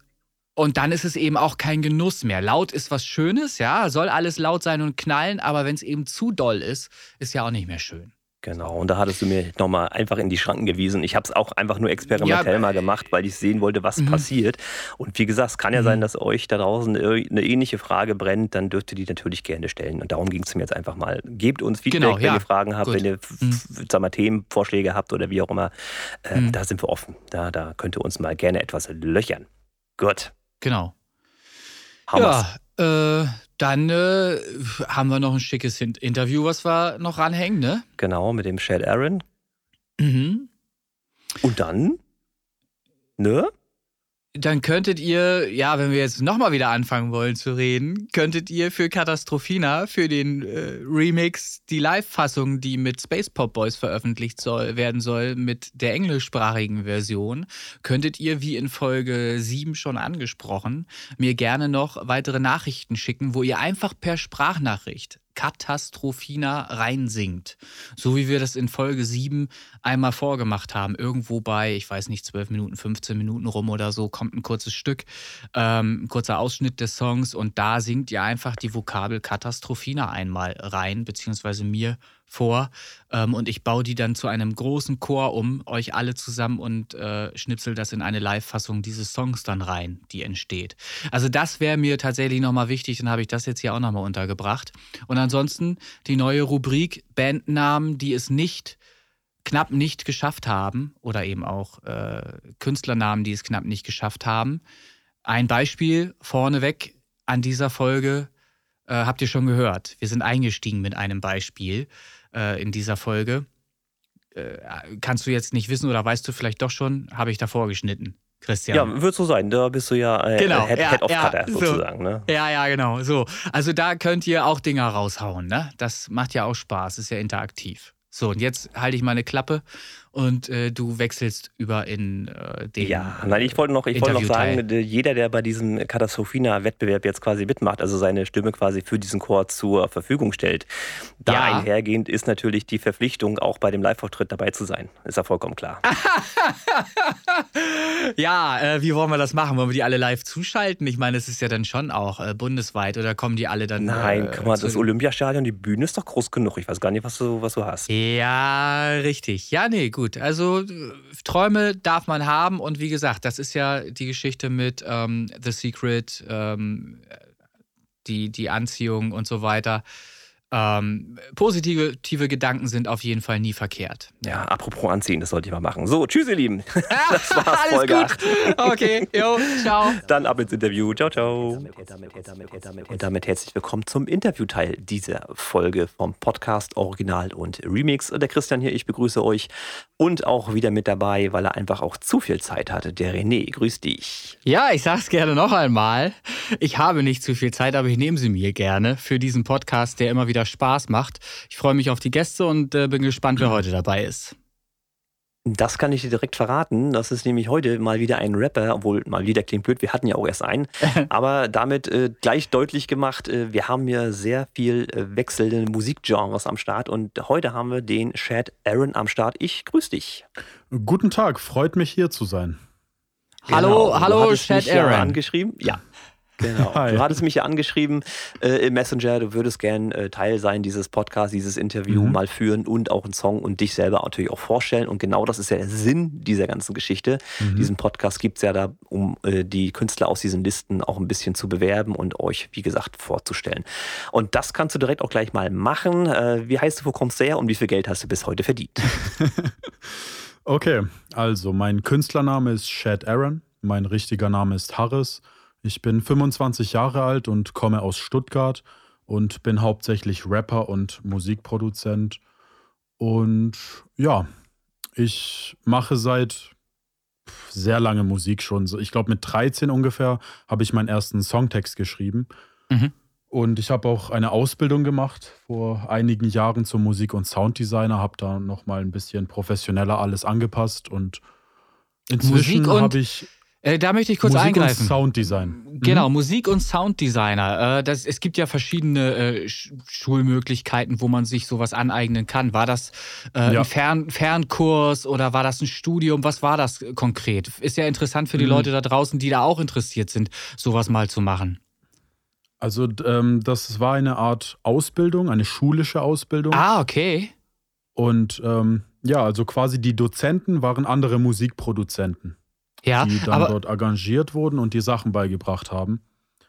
und dann ist es eben auch kein Genuss mehr. Laut ist was Schönes, ja, soll alles laut sein und knallen, aber wenn es eben zu doll ist, ist ja auch nicht mehr schön.
Genau, und da hattest du mir nochmal einfach in die Schranken gewiesen. Ich habe es auch einfach nur experimentell ja, mal gemacht, weil ich sehen wollte, was mhm. passiert. Und wie gesagt, es kann ja mhm. sein, dass euch da draußen eine ähnliche Frage brennt, dann dürft ihr die natürlich gerne stellen. Und darum ging es mir jetzt einfach mal. Gebt uns Feedback, genau, wenn ja. ihr Fragen habt, Gut. wenn ihr mhm. sag mal, Themenvorschläge habt oder wie auch immer. Äh, da sind wir offen. Da, da könnt ihr uns mal gerne etwas löchern. Gut.
Genau. Hammer's. Ja, äh, dann äh, haben wir noch ein schickes Interview, was wir noch ranhängen, ne?
Genau, mit dem Shad Aaron.
Mhm.
Und dann? Ne?
Dann könntet ihr, ja, wenn wir jetzt nochmal wieder anfangen wollen zu reden, könntet ihr für Katastrophina, für den äh, Remix, die Live-Fassung, die mit Space Pop Boys veröffentlicht soll, werden soll, mit der englischsprachigen Version, könntet ihr, wie in Folge 7 schon angesprochen, mir gerne noch weitere Nachrichten schicken, wo ihr einfach per Sprachnachricht Katastrophina reinsingt. So wie wir das in Folge 7 einmal vorgemacht haben. Irgendwo bei, ich weiß nicht, 12 Minuten, 15 Minuten rum oder so, kommt ein kurzes Stück, ähm, ein kurzer Ausschnitt des Songs und da singt ihr einfach die Vokabel Katastrophina einmal rein, beziehungsweise mir vor ähm, und ich baue die dann zu einem großen Chor um, euch alle zusammen und äh, schnipsel das in eine Live-Fassung dieses Songs dann rein, die entsteht. Also das wäre mir tatsächlich nochmal wichtig, dann habe ich das jetzt hier auch nochmal untergebracht. Und ansonsten die neue Rubrik Bandnamen, die es nicht knapp nicht geschafft haben oder eben auch äh, Künstlernamen, die es knapp nicht geschafft haben. Ein Beispiel vorneweg an dieser Folge äh, habt ihr schon gehört. Wir sind eingestiegen mit einem Beispiel äh, in dieser Folge. Äh, kannst du jetzt nicht wissen oder weißt du vielleicht doch schon, habe ich davor geschnitten. Christian.
Ja, wird so sein. Da bist du ja äh, genau, Head, ja, Head of ja, Cutter sozusagen. So. Ne?
Ja, ja, genau. So. Also da könnt ihr auch Dinger raushauen. Ne? Das macht ja auch Spaß, ist ja interaktiv. So, und jetzt halte ich meine Klappe und äh, du wechselst über in äh, den.
Ja, nein, ich wollte noch, ich wollte noch sagen, jeder, der bei diesem Katastrophina-Wettbewerb jetzt quasi mitmacht, also seine Stimme quasi für diesen Chor zur Verfügung stellt, da ja. einhergehend ist natürlich die Verpflichtung, auch bei dem Live-Auftritt dabei zu sein. Ist ja vollkommen klar.
ja, äh, wie wollen wir das machen? Wollen wir die alle live zuschalten? Ich meine, es ist ja dann schon auch äh, bundesweit oder kommen die alle dann.
Nein, guck mal, das Olympiastadion, die Bühne ist doch groß genug. Ich weiß gar nicht, was du, was du hast.
Ja, richtig. Ja, nee, gut gut. Also Träume darf man haben und wie gesagt, das ist ja die Geschichte mit ähm, The Secret, ähm, die, die Anziehung und so weiter. Ähm, positive Gedanken sind auf jeden Fall nie verkehrt.
Ja, apropos anziehen, das sollte ich mal machen. So, tschüss, ihr Lieben.
Das war's, Alles Folge gut. Okay, jo, ciao.
Dann ab ins Interview. Ciao, ciao. Und damit herzlich willkommen zum Interviewteil dieser Folge vom Podcast Original und Remix. Der Christian hier, ich begrüße euch und auch wieder mit dabei, weil er einfach auch zu viel Zeit hatte. Der René, grüß dich.
Ja, ich sag's gerne noch einmal. Ich habe nicht zu viel Zeit, aber ich nehme sie mir gerne für diesen Podcast, der immer wieder wieder Spaß macht. Ich freue mich auf die Gäste und äh, bin gespannt, wer heute dabei ist.
Das kann ich dir direkt verraten. Das ist nämlich heute mal wieder ein Rapper, obwohl mal wieder klingt blöd, wir hatten ja auch erst einen. Aber damit äh, gleich deutlich gemacht, äh, wir haben hier sehr viel äh, wechselnde Musikgenres am Start und heute haben wir den Chad Aaron am Start. Ich grüße dich.
Guten Tag, freut mich hier zu sein.
Hallo, genau. hallo, Chad Aaron.
angeschrieben. Ja, Genau. Hi. Du hattest mich ja angeschrieben äh, im Messenger, du würdest gern äh, Teil sein dieses Podcasts, dieses Interview mhm. mal führen und auch einen Song und dich selber natürlich auch vorstellen. Und genau das ist ja der Sinn dieser ganzen Geschichte. Mhm. Diesen Podcast gibt es ja da, um äh, die Künstler aus diesen Listen auch ein bisschen zu bewerben und euch, wie gesagt, vorzustellen. Und das kannst du direkt auch gleich mal machen. Äh, wie heißt du, wo kommst du her und wie viel Geld hast du bis heute verdient?
okay, also mein Künstlername ist Shad Aaron, mein richtiger Name ist Harris. Ich bin 25 Jahre alt und komme aus Stuttgart und bin hauptsächlich Rapper und Musikproduzent. Und ja, ich mache seit sehr lange Musik schon. Ich glaube, mit 13 ungefähr habe ich meinen ersten Songtext geschrieben. Mhm. Und ich habe auch eine Ausbildung gemacht vor einigen Jahren zum Musik- und Sounddesigner, habe da nochmal ein bisschen professioneller alles angepasst und inzwischen habe ich
äh, da möchte ich kurz
Musik
eingreifen.
Und Sounddesign. Mhm.
Genau, Musik und Sounddesigner. Äh, das, es gibt ja verschiedene äh, Schulmöglichkeiten, wo man sich sowas aneignen kann. War das ja. ein Fern Fernkurs oder war das ein Studium? Was war das konkret? Ist ja interessant für die mhm. Leute da draußen, die da auch interessiert sind, sowas mal zu machen.
Also ähm, das war eine Art Ausbildung, eine schulische Ausbildung.
Ah, okay.
Und ähm, ja, also quasi die Dozenten waren andere Musikproduzenten
ja,
die dann dort engagiert wurden und die Sachen beigebracht haben.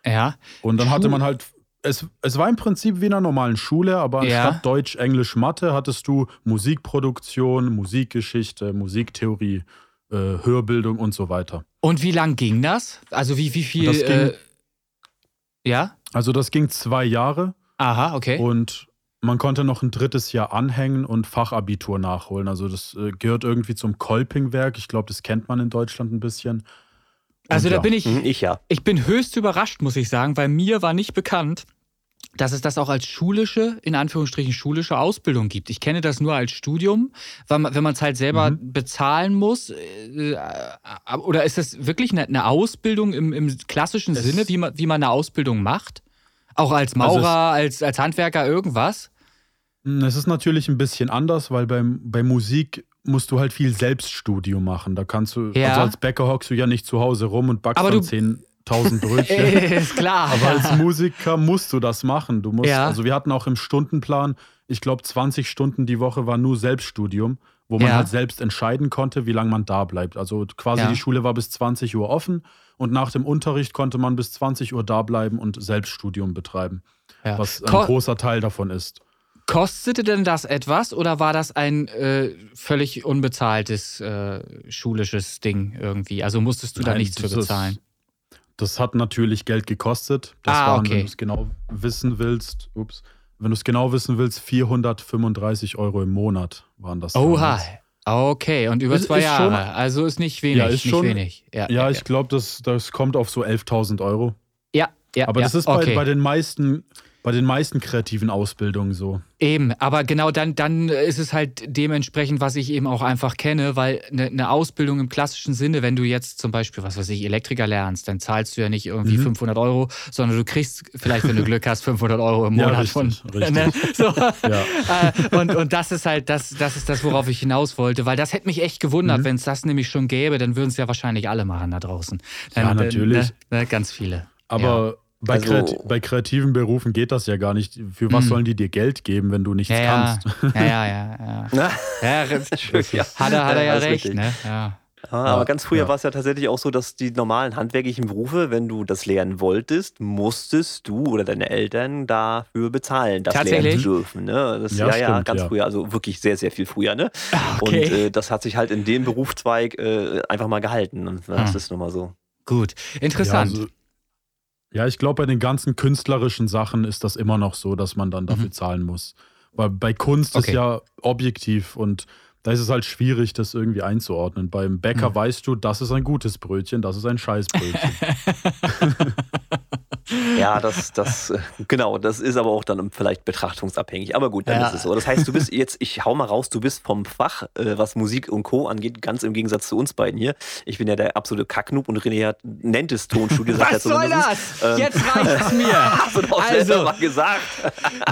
Ja.
Und dann hatte man halt, es, es war im Prinzip wie in einer normalen Schule, aber anstatt ja. Deutsch, Englisch, Mathe hattest du Musikproduktion, Musikgeschichte, Musiktheorie, äh, Hörbildung und so weiter.
Und wie lang ging das? Also wie, wie viel? Ging, äh, ja?
Also das ging zwei Jahre.
Aha, okay.
Und man konnte noch ein drittes Jahr anhängen und Fachabitur nachholen. Also das äh, gehört irgendwie zum Kolpingwerk. Ich glaube, das kennt man in Deutschland ein bisschen.
Also und da ja. bin ich,
mhm, ich ja.
Ich bin höchst überrascht, muss ich sagen, weil mir war nicht bekannt, dass es das auch als schulische, in Anführungsstrichen schulische Ausbildung gibt. Ich kenne das nur als Studium, weil man, wenn man es halt selber mhm. bezahlen muss. Äh, äh, oder ist das wirklich eine, eine Ausbildung im, im klassischen es Sinne, wie man, wie man eine Ausbildung macht? Auch als also Maurer, also als, als Handwerker, irgendwas?
Hm, es ist natürlich ein bisschen anders, weil beim, bei Musik musst du halt viel Selbststudium machen. Da kannst du, ja. also als Bäcker hockst du ja nicht zu Hause rum und backst dann 10.000 Brötchen.
ist klar.
Aber als Musiker musst du das machen. Du musst, ja. also wir hatten auch im Stundenplan, ich glaube 20 Stunden die Woche war nur Selbststudium, wo man ja. halt selbst entscheiden konnte, wie lange man da bleibt. Also quasi die Schule war bis 20 Uhr offen und nach dem Unterricht konnte man bis 20 Uhr da bleiben und Selbststudium betreiben. Was ein großer Teil davon ist.
Kostete denn das etwas oder war das ein äh, völlig unbezahltes äh, schulisches Ding irgendwie? Also musstest du Nein, da nichts für bezahlen?
Ist, das hat natürlich Geld gekostet. Das
ah,
waren,
okay.
wenn du es genau wissen willst, ups, wenn du es genau wissen willst, 435 Euro im Monat waren das.
Oha. Okay, und über ist, zwei ist Jahre. Schon, also ist nicht wenig. Ja, ist schon, wenig.
Ja, ja, ja ich glaube, das, das kommt auf so 11.000 Euro.
Ja, ja.
Aber das ist
okay.
bei, bei den meisten bei den meisten kreativen Ausbildungen so.
Eben, aber genau dann, dann ist es halt dementsprechend, was ich eben auch einfach kenne, weil eine, eine Ausbildung im klassischen Sinne, wenn du jetzt zum Beispiel, was weiß ich, Elektriker lernst, dann zahlst du ja nicht irgendwie mhm. 500 Euro, sondern du kriegst vielleicht, wenn du Glück hast, 500 Euro im Monat
ja, richtig,
von.
Richtig. Ne?
So. Ja. Äh, und, und das ist halt, das, das ist das, worauf ich hinaus wollte, weil das hätte mich echt gewundert, mhm. wenn es das nämlich schon gäbe, dann würden es ja wahrscheinlich alle machen da draußen.
Dann, ja, natürlich.
Ne, ne, ganz viele.
Aber bei, also, Kreati bei, kreativen Berufen geht das ja gar nicht. Für was mhm. sollen die dir Geld geben, wenn du nichts
ja,
kannst?
Ja, ja, ja. ja. ja. ja. Hat er, hat er ja recht, ne? Ja.
Ah, aber ganz früher ja. war es ja tatsächlich auch so, dass die normalen handwerklichen Berufe, wenn du das lernen wolltest, musstest du oder deine Eltern dafür bezahlen, das lernen zu dürfen. Ne? Das, ja, ja, stimmt, ja, ganz ja. früher, also wirklich sehr, sehr viel früher. Ne?
Ah, okay.
Und äh, das hat sich halt in dem Berufszweig äh, einfach mal gehalten. Und das hm. ist nun mal so.
Gut, interessant.
Also, ja, ich glaube, bei den ganzen künstlerischen Sachen ist das immer noch so, dass man dann dafür mhm. zahlen muss. Weil bei Kunst okay. ist ja objektiv und da ist es halt schwierig, das irgendwie einzuordnen. Beim Bäcker mhm. weißt du, das ist ein gutes Brötchen, das ist ein Scheißbrötchen.
Ja, das, das, äh, genau, das ist aber auch dann vielleicht betrachtungsabhängig. Aber gut, dann ja. ist es so. Das heißt, du bist jetzt, ich hau mal raus, du bist vom Fach, äh, was Musik und Co. angeht, ganz im Gegensatz zu uns beiden hier. Ich bin ja der absolute Kacknoob und René hat, nennt es Tonstudio.
was soll das? Ähm, jetzt reicht es mir.
Hast du doch also, mal gesagt.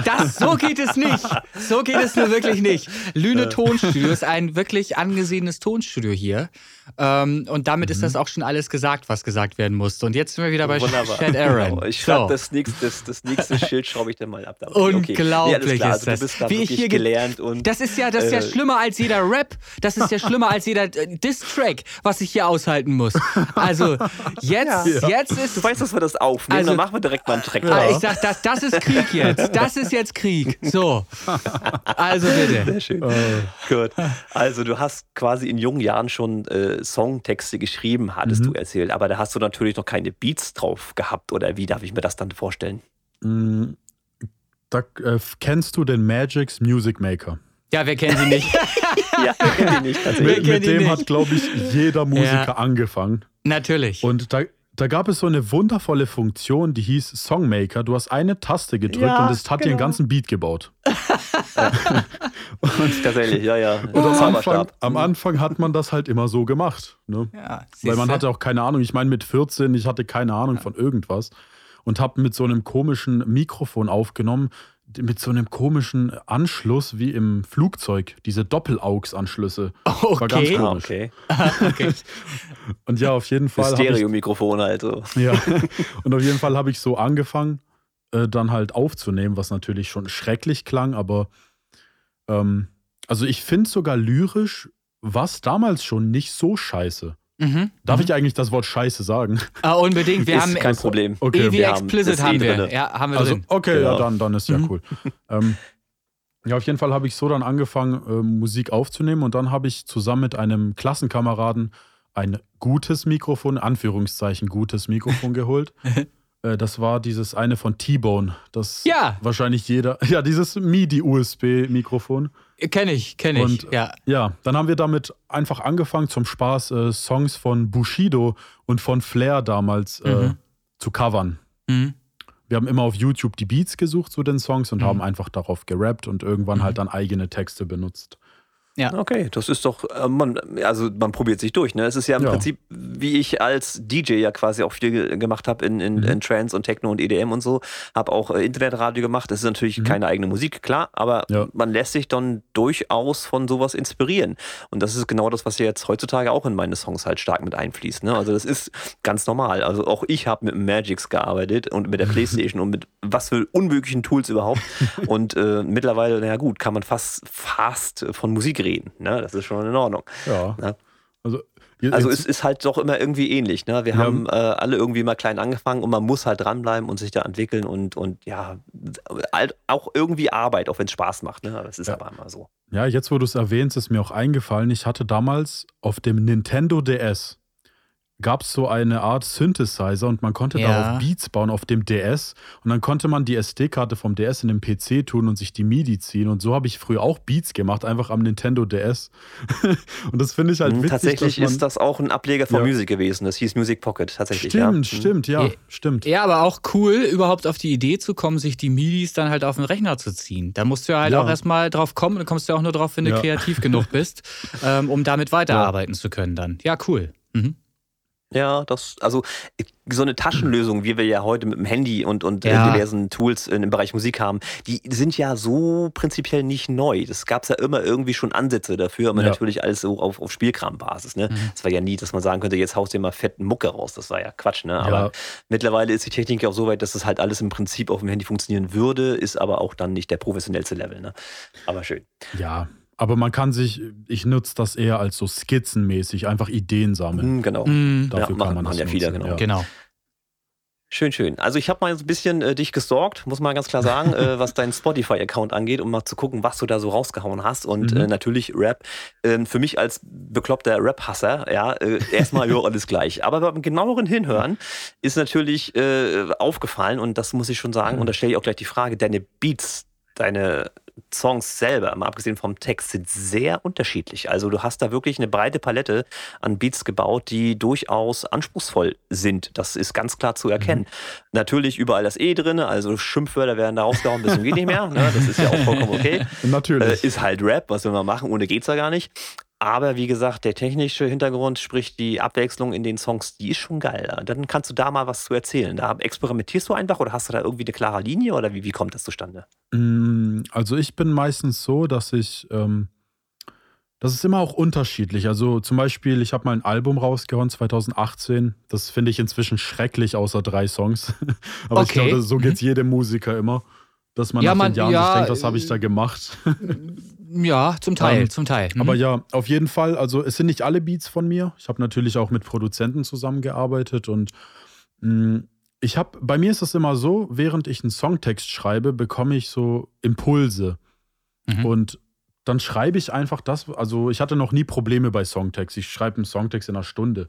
Das, so geht es nicht. So geht es nur wirklich nicht. Lüne äh. Tonstudio ist ein wirklich angesehenes Tonstudio hier. Ähm, und damit mhm. ist das auch schon alles gesagt, was gesagt werden musste. Und jetzt sind wir wieder bei Wunderbar. Chad Aaron. Genau.
Ich so. das, nächste, das, das nächste Schild schraube ich dann mal ab.
Unglaublich okay. nee, klar.
ist
das.
Also, du bist da Wie ich hier gelernt und
das ist ja, das ist ja äh, schlimmer als jeder Rap. Das ist ja schlimmer als jeder äh, Diss-Track, was ich hier aushalten muss. Also jetzt, ja. jetzt ist.
Du weißt, dass wir das aufnehmen. Also, dann machen wir direkt mal einen Track.
Ja. Ich sag, das, das ist Krieg jetzt. Das ist jetzt Krieg. So. Also bitte.
Sehr schön. Oh. Gut. Also du hast quasi in jungen Jahren schon äh, Songtexte geschrieben, hattest mhm. du erzählt. Aber da hast du natürlich noch keine Beats drauf gehabt. Oder wie darf ich mir das dann vorstellen?
Mm, da, äh, kennst du den Magic's Music Maker?
Ja, wer kennt sie nicht?
ja, wer kennt ihn nicht.
Mit, mit dem nicht. hat, glaube ich, jeder Musiker ja. angefangen.
Natürlich.
Und da, da gab es so eine wundervolle Funktion, die hieß Songmaker. Du hast eine Taste gedrückt ja, und es hat genau. dir einen ganzen Beat gebaut.
und, Tatsächlich, ja, ja.
Und am Anfang, am Anfang, hat man das halt immer so gemacht. Ne? Ja, Weil man hatte auch keine Ahnung. Ich meine, mit 14, ich hatte keine Ahnung ja. von irgendwas und habe mit so einem komischen Mikrofon aufgenommen, mit so einem komischen Anschluss wie im Flugzeug, diese Doppelaux-Anschlüsse.
Okay. War ganz
komisch. okay.
okay. Und ja, auf jeden Fall.
Stereo-Mikrofon also.
Ja. Und auf jeden Fall habe ich so angefangen, äh, dann halt aufzunehmen, was natürlich schon schrecklich klang, aber ähm, also ich finde sogar lyrisch was damals schon nicht so scheiße. Mhm. Darf mhm. ich eigentlich das Wort Scheiße sagen?
Ah, unbedingt. Wir
ist
haben
kein Problem.
Okay. EW Explicit haben, haben wir. Ja, haben wir
also,
drin.
Okay, genau. ja, dann, dann ist ja mhm. cool. ähm, ja, auf jeden Fall habe ich so dann angefangen, äh, Musik aufzunehmen und dann habe ich zusammen mit einem Klassenkameraden ein gutes Mikrofon, Anführungszeichen gutes Mikrofon geholt. Äh, das war dieses eine von T-Bone, das
ja.
wahrscheinlich jeder, ja, dieses MIDI-USB-Mikrofon.
Kenne ich, kenne ich.
Und,
ja.
ja, dann haben wir damit einfach angefangen zum Spaß äh, Songs von Bushido und von Flair damals äh, mhm. zu covern. Mhm. Wir haben immer auf YouTube die Beats gesucht zu den Songs und mhm. haben einfach darauf gerappt und irgendwann mhm. halt dann eigene Texte benutzt.
Ja. Okay, das ist doch, äh, man, also man probiert sich durch. Ne? Es ist ja im ja. Prinzip, wie ich als DJ ja quasi auch viel gemacht habe in, in, mhm. in Trance und Techno und EDM und so, habe auch äh, Internetradio gemacht. Das ist natürlich mhm. keine eigene Musik, klar, aber ja. man lässt sich dann durchaus von sowas inspirieren. Und das ist genau das, was ja jetzt heutzutage auch in meine Songs halt stark mit einfließt. Ne? Also das ist ganz normal. Also auch ich habe mit Magix gearbeitet und mit der Playstation und mit was für unmöglichen Tools überhaupt. und äh, mittlerweile, naja gut, kann man fast, fast von Musik reden. Ne? Das ist schon in Ordnung.
Ja.
Ne? Also also es ist halt doch immer irgendwie ähnlich. Ne? Wir ja. haben äh, alle irgendwie mal klein angefangen und man muss halt dranbleiben und sich da entwickeln und, und ja, halt auch irgendwie Arbeit, auch wenn es Spaß macht. Ne? Das ist ja. aber immer so.
Ja, jetzt wo du es erwähnst, ist mir auch eingefallen, ich hatte damals auf dem Nintendo DS gab es so eine Art Synthesizer und man konnte ja. darauf Beats bauen auf dem DS und dann konnte man die SD-Karte vom DS in den PC tun und sich die MIDI ziehen und so habe ich früher auch Beats gemacht, einfach am Nintendo DS und das finde ich halt hm, witzig.
Tatsächlich
man,
ist das auch ein Ableger von ja. Music gewesen, das hieß Music Pocket tatsächlich.
Stimmt,
ja.
stimmt, ja, ja, stimmt.
Ja, aber auch cool, überhaupt auf die Idee zu kommen, sich die MIDIs dann halt auf den Rechner zu ziehen. Da musst du ja halt auch erstmal drauf kommen und kommst du auch nur drauf, wenn du kreativ genug bist, ähm, um damit weiterarbeiten zu können dann. Ja, cool. Mhm.
Ja, das, also so eine Taschenlösung, wie wir ja heute mit dem Handy und, und äh, ja. diversen Tools im Bereich Musik haben, die sind ja so prinzipiell nicht neu. Das gab es ja immer irgendwie schon Ansätze dafür, aber ja. natürlich alles so auf, auf Spielkrambasis. Ne? Mhm. Mhm. war ja nie, dass man sagen könnte, jetzt haust du dir mal fetten Mucke raus. Das war ja Quatsch. Ne? Aber ja. mittlerweile ist die Technik ja auch so weit, dass das halt alles im Prinzip auf dem Handy funktionieren würde, ist aber auch dann nicht der professionellste Level. Ne? Aber schön.
Ja, aber man kann sich, ich nutze das eher als so skizzenmäßig, einfach Ideen sammeln.
Mm, genau. Mm.
Dafür ja, kann man, das ja
wieder, genau.
Ja.
genau.
Schön, schön. Also ich habe mal so ein bisschen äh, dich gestalkt, muss man ganz klar sagen, äh, was deinen Spotify-Account angeht, um mal zu gucken, was du da so rausgehauen hast. Und mhm. äh, natürlich Rap. Ähm, für mich als bekloppter Rap-Hasser, ja, äh, erstmal ja alles gleich. Aber beim genaueren Hinhören ist natürlich äh, aufgefallen, und das muss ich schon sagen, mhm. und da stelle ich auch gleich die Frage, deine Beats, deine Songs selber, mal abgesehen vom Text, sind sehr unterschiedlich. Also du hast da wirklich eine breite Palette an Beats gebaut, die durchaus anspruchsvoll sind. Das ist ganz klar zu erkennen. Mhm. Natürlich überall das E drin, also Schimpfwörter werden da rausgehauen, bis zum geht nicht mehr. Ne? Das ist ja auch vollkommen okay.
Natürlich.
Äh, ist halt Rap, was will man machen, ohne geht's ja gar nicht. Aber wie gesagt, der technische Hintergrund, sprich die Abwechslung in den Songs, die ist schon geil. Dann kannst du da mal was zu erzählen. Da experimentierst du einfach oder hast du da irgendwie eine klare Linie oder wie, wie kommt das zustande?
Mm, also ich bin meistens so, dass ich, ähm, das ist immer auch unterschiedlich. Also zum Beispiel, ich habe mal ein Album rausgehauen 2018. Das finde ich inzwischen schrecklich, außer drei Songs. Aber okay. ich glaube, so geht es mhm. jedem Musiker immer. Dass man ja, nach man, den Jahren ja, sich denkt, was habe ich da gemacht?
Ja, zum Teil, ähm, zum Teil.
Mhm. Aber ja, auf jeden Fall, also es sind nicht alle Beats von mir. Ich habe natürlich auch mit Produzenten zusammengearbeitet und mh, mm, ich habe, bei mir ist es immer so, während ich einen Songtext schreibe, bekomme ich so Impulse. Mhm. Und dann schreibe ich einfach das. Also ich hatte noch nie Probleme bei Songtext. Ich schreibe einen Songtext in einer Stunde.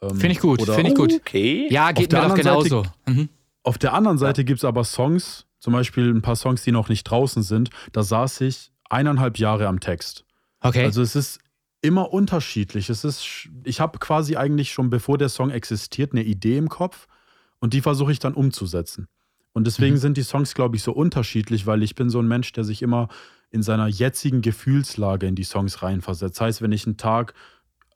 Ähm, Finde ich gut, finde ich gut.
Okay.
Ja, geht mir doch genauso. Seite,
mhm. Auf der anderen Seite ja. gibt es aber Songs, zum Beispiel ein paar Songs, die noch nicht draußen sind. Da saß ich eineinhalb Jahre am Text.
Okay.
Also es ist immer unterschiedlich. Es ist, ich habe quasi eigentlich schon, bevor der Song existiert, eine Idee im Kopf und die versuche ich dann umzusetzen. Und deswegen mhm. sind die Songs, glaube ich, so unterschiedlich, weil ich bin so ein Mensch, der sich immer in seiner jetzigen Gefühlslage in die Songs reinversetzt. Das heißt, wenn ich einen Tag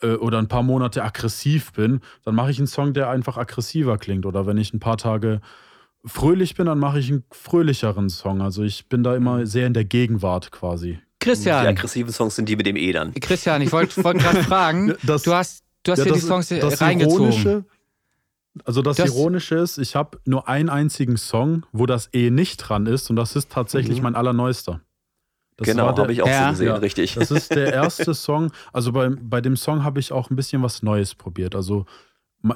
äh, oder ein paar Monate aggressiv bin, dann mache ich einen Song, der einfach aggressiver klingt. Oder wenn ich ein paar Tage fröhlich bin, dann mache ich einen fröhlicheren Song. Also ich bin da immer sehr in der Gegenwart quasi.
Christian.
Die aggressiven Songs sind die mit dem E dann.
Christian, ich wollte wollt gerade fragen, das, du hast, du hast ja, das, die Songs das reingezogen. Ironische,
also das, das, Ironische ist, ich habe nur einen einzigen Song, wo das E nicht dran ist und das ist tatsächlich mhm. mein allerneuester.
Das genau, habe ich auch ja. so gesehen, ja, richtig.
Das ist der erste Song. Also bei, bei dem Song habe ich auch ein bisschen was Neues probiert. Also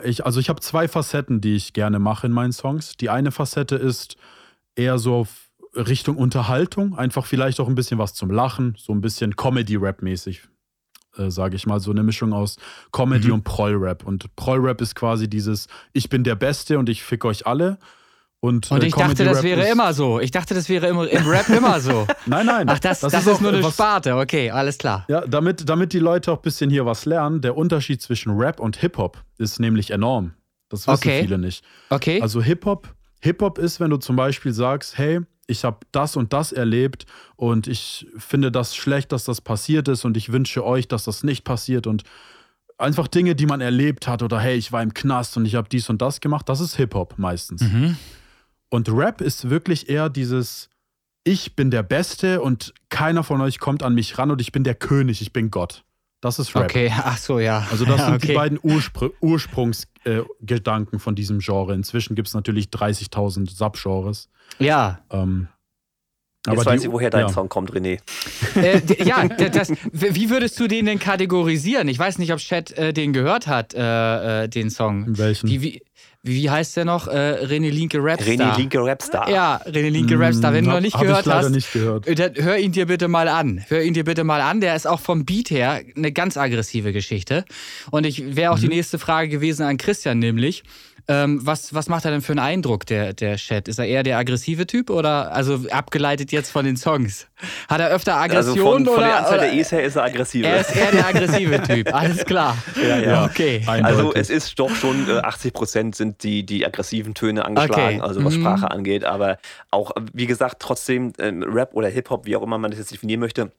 ich, also ich habe zwei Facetten, die ich gerne mache in meinen Songs. Die eine Facette ist eher so Richtung Unterhaltung, einfach vielleicht auch ein bisschen was zum Lachen, so ein bisschen Comedy-Rap-mäßig, äh, sage ich mal, so eine Mischung aus Comedy mhm. und Proll-Rap. Und Proll-Rap ist quasi dieses Ich bin der Beste und ich fick euch alle. Und,
und äh, ich äh, dachte, das wäre immer so. Ich dachte, das wäre im, im Rap immer so.
nein, nein.
Ach, das, das, das ist, ist nur eine was, Sparte. Okay, alles klar.
Ja, damit, damit die Leute auch ein bisschen hier was lernen, der Unterschied zwischen Rap und Hip-Hop ist nämlich enorm. Das wissen okay. viele nicht.
Okay.
Also Hip-Hop Hip-Hop ist, wenn du zum Beispiel sagst, hey, ich habe das und das erlebt und ich finde das schlecht, dass das passiert ist und ich wünsche euch, dass das nicht passiert und einfach Dinge, die man erlebt hat oder hey, ich war im Knast und ich habe dies und das gemacht, das ist Hip-Hop meistens. Mhm. Und Rap ist wirklich eher dieses, ich bin der Beste und keiner von euch kommt an mich ran und ich bin der König, ich bin Gott. Das ist Rap.
Okay, ach so, ja.
Also das sind okay. die beiden Urspr Ursprungsgedanken äh, von diesem Genre. Inzwischen gibt es natürlich 30.000 Subgenres.
Ja.
Ähm, Jetzt weiß ich, woher dein ja. Song kommt, René.
Äh, ja, das, wie würdest du den denn kategorisieren? Ich weiß nicht, ob Chat äh, den gehört hat, äh, äh den Song.
Welchen?
Wie, wie, wie heißt der noch? Äh, René Linke Rapstar.
René Linke Rapstar.
Ja, René Linke hm, Rapstar. Wenn du noch nicht hab gehört
ich
hast,
nicht gehört.
Äh, dann hör ihn dir bitte mal an. Hör ihn dir bitte mal an. Der ist auch vom Beat her eine ganz aggressive Geschichte. Und ich wäre auch mhm. die nächste Frage gewesen an Christian, nämlich, ähm, was, was macht er denn für einen Eindruck, der, der Chat? Ist er eher der aggressive Typ oder also abgeleitet jetzt von den Songs? Hat er öfter Aggression also von,
oder?
Von
der Anzahl der E's her ist er aggressiv.
Er ist eher der aggressive Typ, alles klar.
Ja, ja. Okay. Also es ist doch schon, äh, 80 Prozent sind die, die aggressiven Töne angeschlagen, okay. also was mhm. Sprache angeht. Aber auch, wie gesagt, trotzdem ähm, Rap oder Hip-Hop, wie auch immer man das jetzt definieren möchte,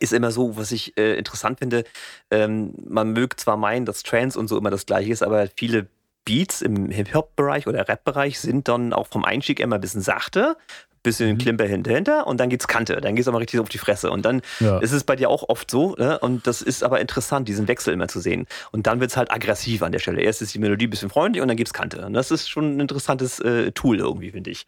ist immer so, was ich äh, interessant finde. Ähm, man mögt zwar meinen, dass Trance und so immer das gleiche ist, aber viele Beats im Hip-Hop-Bereich oder Rap-Bereich sind dann auch vom Einstieg immer ein bisschen sachte, bisschen mhm. Klimper hinter und dann geht's Kante, dann geht's aber richtig auf die Fresse und dann ja. ist es bei dir auch oft so ne? und das ist aber interessant, diesen Wechsel immer zu sehen und dann wird's halt aggressiv an der Stelle. Erst ist die Melodie ein bisschen freundlich und dann gibt's Kante und das ist schon ein interessantes äh, Tool irgendwie, finde ich.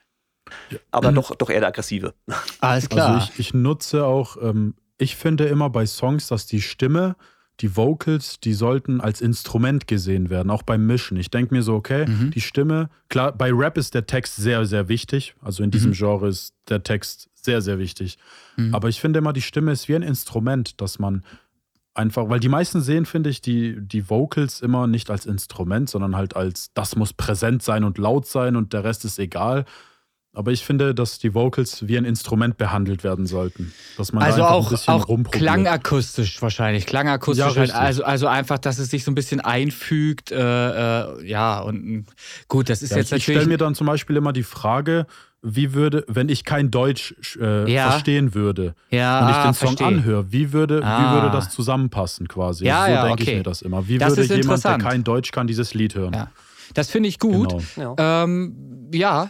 Aber mhm. doch, doch eher der aggressive.
Alles klar.
Also ich, ich nutze auch, ähm, ich finde immer bei Songs, dass die Stimme die Vocals, die sollten als Instrument gesehen werden, auch beim Mischen. Ich denke mir so, okay, mhm. die Stimme, klar, bei Rap ist der Text sehr, sehr wichtig. Also in diesem mhm. Genre ist der Text sehr, sehr wichtig. Mhm. Aber ich finde immer, die Stimme ist wie ein Instrument, dass man einfach, weil die meisten sehen, finde ich, die, die Vocals immer nicht als Instrument, sondern halt als, das muss präsent sein und laut sein und der Rest ist egal. Aber ich finde, dass die Vocals wie ein Instrument behandelt werden sollten. Dass man
also
da
auch, ein auch klangakustisch wahrscheinlich. Klangakustisch, ja, halt, also, also einfach, dass es sich so ein bisschen einfügt. Äh, äh, ja, und gut, das ist ja, jetzt
ich,
natürlich.
Ich stelle mir dann zum Beispiel immer die Frage, wie würde, wenn ich kein Deutsch äh, ja. verstehen würde
ja,
und ich den Song versteh. anhöre, wie würde, ah. wie würde das zusammenpassen quasi?
Ja,
so
ja,
denke
okay.
ich mir das immer. Wie das würde jemand, der kein Deutsch kann, dieses Lied hören?
Das finde ich gut. Genau. Ähm, ja,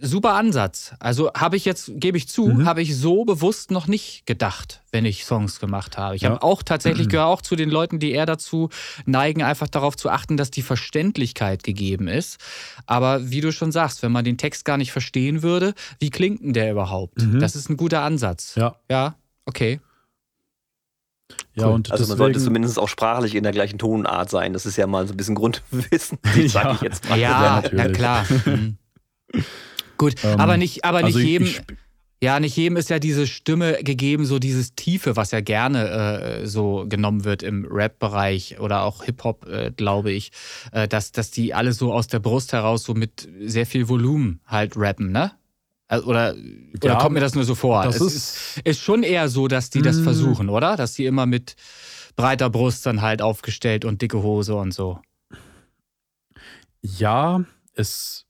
super Ansatz. Also habe ich jetzt, gebe ich zu, mhm. habe ich so bewusst noch nicht gedacht, wenn ich Songs gemacht habe. Ich ja. habe auch tatsächlich gehöre auch zu den Leuten, die eher dazu neigen, einfach darauf zu achten, dass die Verständlichkeit gegeben ist. Aber wie du schon sagst, wenn man den Text gar nicht verstehen würde, wie klingt denn der überhaupt? Mhm. Das ist ein guter Ansatz.
Ja.
Ja, okay.
Ja, cool. und also man sollte zumindest auch sprachlich in der gleichen Tonart sein. Das ist ja mal so ein bisschen Grundwissen,
sage ja. ich jetzt mal. Ja, ja, klar. Mhm. Gut, ähm, aber nicht, aber nicht also jedem. Ich, Ja, nicht jedem ist ja diese Stimme gegeben, so dieses Tiefe, was ja gerne äh, so genommen wird im Rap-Bereich oder auch Hip-Hop, äh, glaube ich, äh, dass, dass die alle so aus der Brust heraus so mit sehr viel Volumen halt rappen, ne? Also, oder, oder
Ja,
kommt mir das nur so vor?
das
es
ist-
ist, schon eher so, dass die das
Mm.
versuchen, oder? Dass die immer mit breiter Brust dann halt aufgestellt und dicke Hose und so.
Ja, es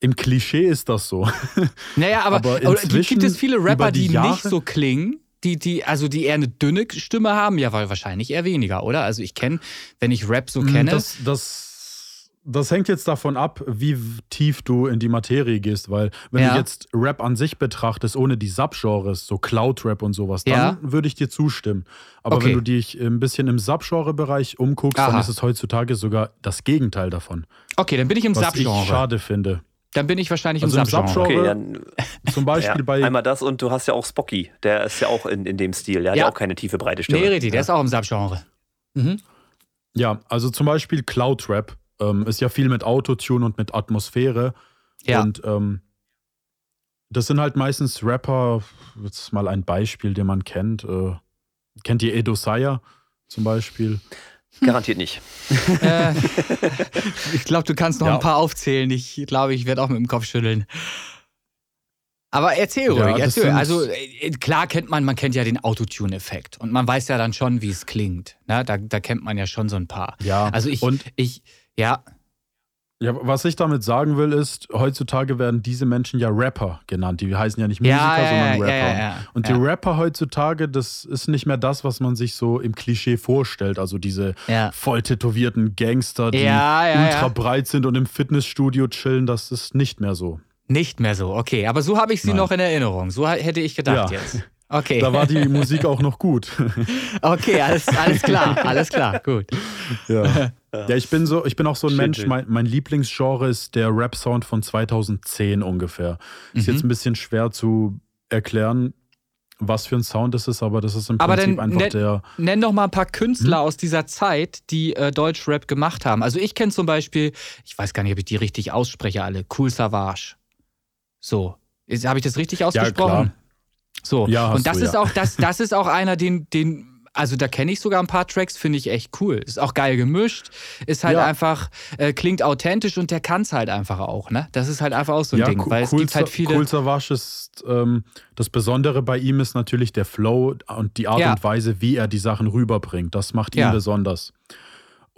im Klischee ist das so.
Naja, aber,
Aber
gibt,
inzwischen
gibt es viele Rapper,
die
die,
Jahre-
nicht so klingen? Die, die, also die eher eine dünne Stimme haben? Ja, weil wahrscheinlich eher weniger, oder? Also ich kenne, wenn ich Rap so kenne.
Mm, Das, das, das hängt jetzt davon ab, wie tief du in die Materie gehst, weil wenn
Ja.
du jetzt Rap an sich betrachtest, ohne die Subgenres, so Cloud-Rap und sowas, dann
Ja.
würde ich dir zustimmen. Aber
Okay.
wenn du dich ein bisschen im Subgenre-Bereich umguckst, dann
Aha.
ist es heutzutage sogar das Gegenteil davon.
okay, dann bin ich im
Was ich
Subgenre.
schade finde.
Dann bin ich wahrscheinlich
Also
im Subgenre.
Okay, dann
Zum Beispiel
ja,
bei
einmal das und du hast ja auch Spocky. Der ist ja auch in, in dem Stil. Der hat
Ja.
auch keine tiefe, breite Stimme.
Nee, richtig, der ist auch im Subgenre. Mhm.
Ja, also zum Beispiel Cloud Rap ähm, ist ja viel mit Autotune und mit Atmosphäre.
Ja.
Und ähm, das sind halt meistens Rapper, jetzt mal ein Beispiel, den man kennt. Äh, kennt ihr Edo Saya zum Beispiel?
Garantiert nicht.
äh, ich glaube, du kannst noch
Ja.
ein paar aufzählen. Ich glaube, ich werde auch mit dem Kopf schütteln. Aber erzähl
Ja,
ruhig,
das
erzähl. Also äh, klar kennt man, man kennt ja den Autotune-Effekt und man weiß ja dann schon, wie es klingt. Ne? Da, da kennt man ja schon so ein paar.
Ja.
Also ich,
und
ich, ja,
ja, was ich damit sagen will, ist, heutzutage werden diese Menschen ja Rapper genannt. Die heißen ja nicht Musiker,
ja,
sondern
ja,
Rapper.
ja,
Und die Rapper heutzutage, das ist nicht mehr das, was man sich so im Klischee vorstellt. Also diese voll tätowierten Gangster, die ultra breit sind und im Fitnessstudio chillen, das ist nicht mehr so.
Nicht mehr so, okay. Aber so habe ich sie
Nein.
noch in Erinnerung. So hätte ich gedacht jetzt. Okay.
Da war die Musik auch noch gut.
okay, alles, alles klar, alles klar, gut.
ja. Ja, ich bin so, ich bin auch so ein
Schön,
Mensch, mein, mein Lieblingsgenre ist der Rap-Sound von 2010 ungefähr. Ist
Mhm.
jetzt ein bisschen schwer zu erklären, was für ein Sound das ist, aber das ist im
Aber
Prinzip
dann
einfach der.
Nenn doch mal ein paar
Hm?
Künstler aus dieser Zeit, die äh, Deutschrap gemacht haben. Also ich kenne zum Beispiel, ich weiß gar nicht, ob ich die richtig ausspreche alle, Cool Savage. So. Habe ich das richtig ausgesprochen?
klar.
So.
Ja,
Und das
du,
ist
ja.
auch, das, das ist auch einer, den, den, also da kenne ich sogar ein paar Tracks, finde ich echt cool. Ist auch geil gemischt, ist halt
Ja.
einfach, äh, klingt authentisch und der kann es halt einfach auch, ne? Das ist halt einfach auch so ein
ja,
Ding,
Cool-
weil es
Cool
gibt halt viele.
Cool Savage ist, ähm, das Besondere bei ihm ist natürlich der Flow und die Art
Ja.
und Weise, wie er die Sachen rüberbringt. Das macht ihn besonders.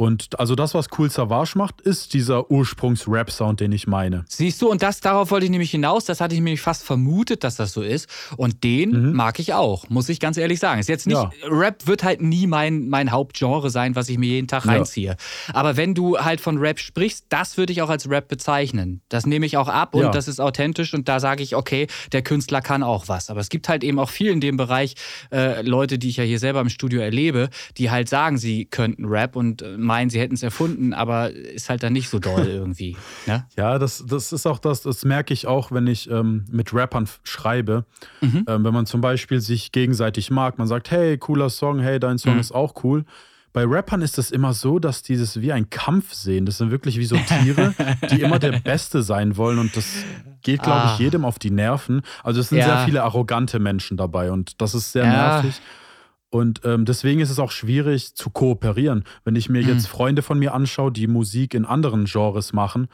Und also das, was Cool Savage macht, ist dieser Ursprungs-Rap-Sound, den ich meine.
Siehst du, und das darauf wollte ich nämlich hinaus, das hatte ich nämlich fast vermutet, dass das so ist. Und den
Mhm.
mag ich auch, muss ich ganz ehrlich sagen. Ist jetzt nicht,
Ja.
Rap wird halt nie mein, mein Hauptgenre sein, was ich mir jeden Tag
Ja.
reinziehe. Aber wenn du halt von Rap sprichst, das würde ich auch als Rap bezeichnen. Das nehme ich auch ab und
Ja.
das ist authentisch und da sage ich, okay, der Künstler kann auch was. Aber es gibt halt eben auch viel in dem Bereich äh, Leute, die ich ja hier selber im Studio erlebe, die halt sagen, sie könnten Rap und äh, meinen, sie hätten es erfunden, aber ist halt dann nicht so doll irgendwie. Ne?
Ja, das, das ist auch das, das merke ich auch, wenn ich ähm, mit Rappern schreibe.
Mhm.
Ähm, wenn man zum Beispiel sich gegenseitig mag, man sagt, hey, cooler Song, hey, dein Song
Mhm.
ist auch cool. Bei Rappern ist es immer so, dass dieses wie ein Kampf sehen. Das sind wirklich wie so Tiere, die immer der Beste sein wollen. Und das geht, glaube
Ah.
ich, jedem auf die Nerven. Also es sind
Ja.
sehr viele arrogante Menschen dabei und das ist sehr
Ja.
nervig. Und ähm, deswegen ist es auch schwierig zu kooperieren. Wenn ich mir
Hm.
jetzt Freunde von mir anschaue, die Musik in anderen Genres machen,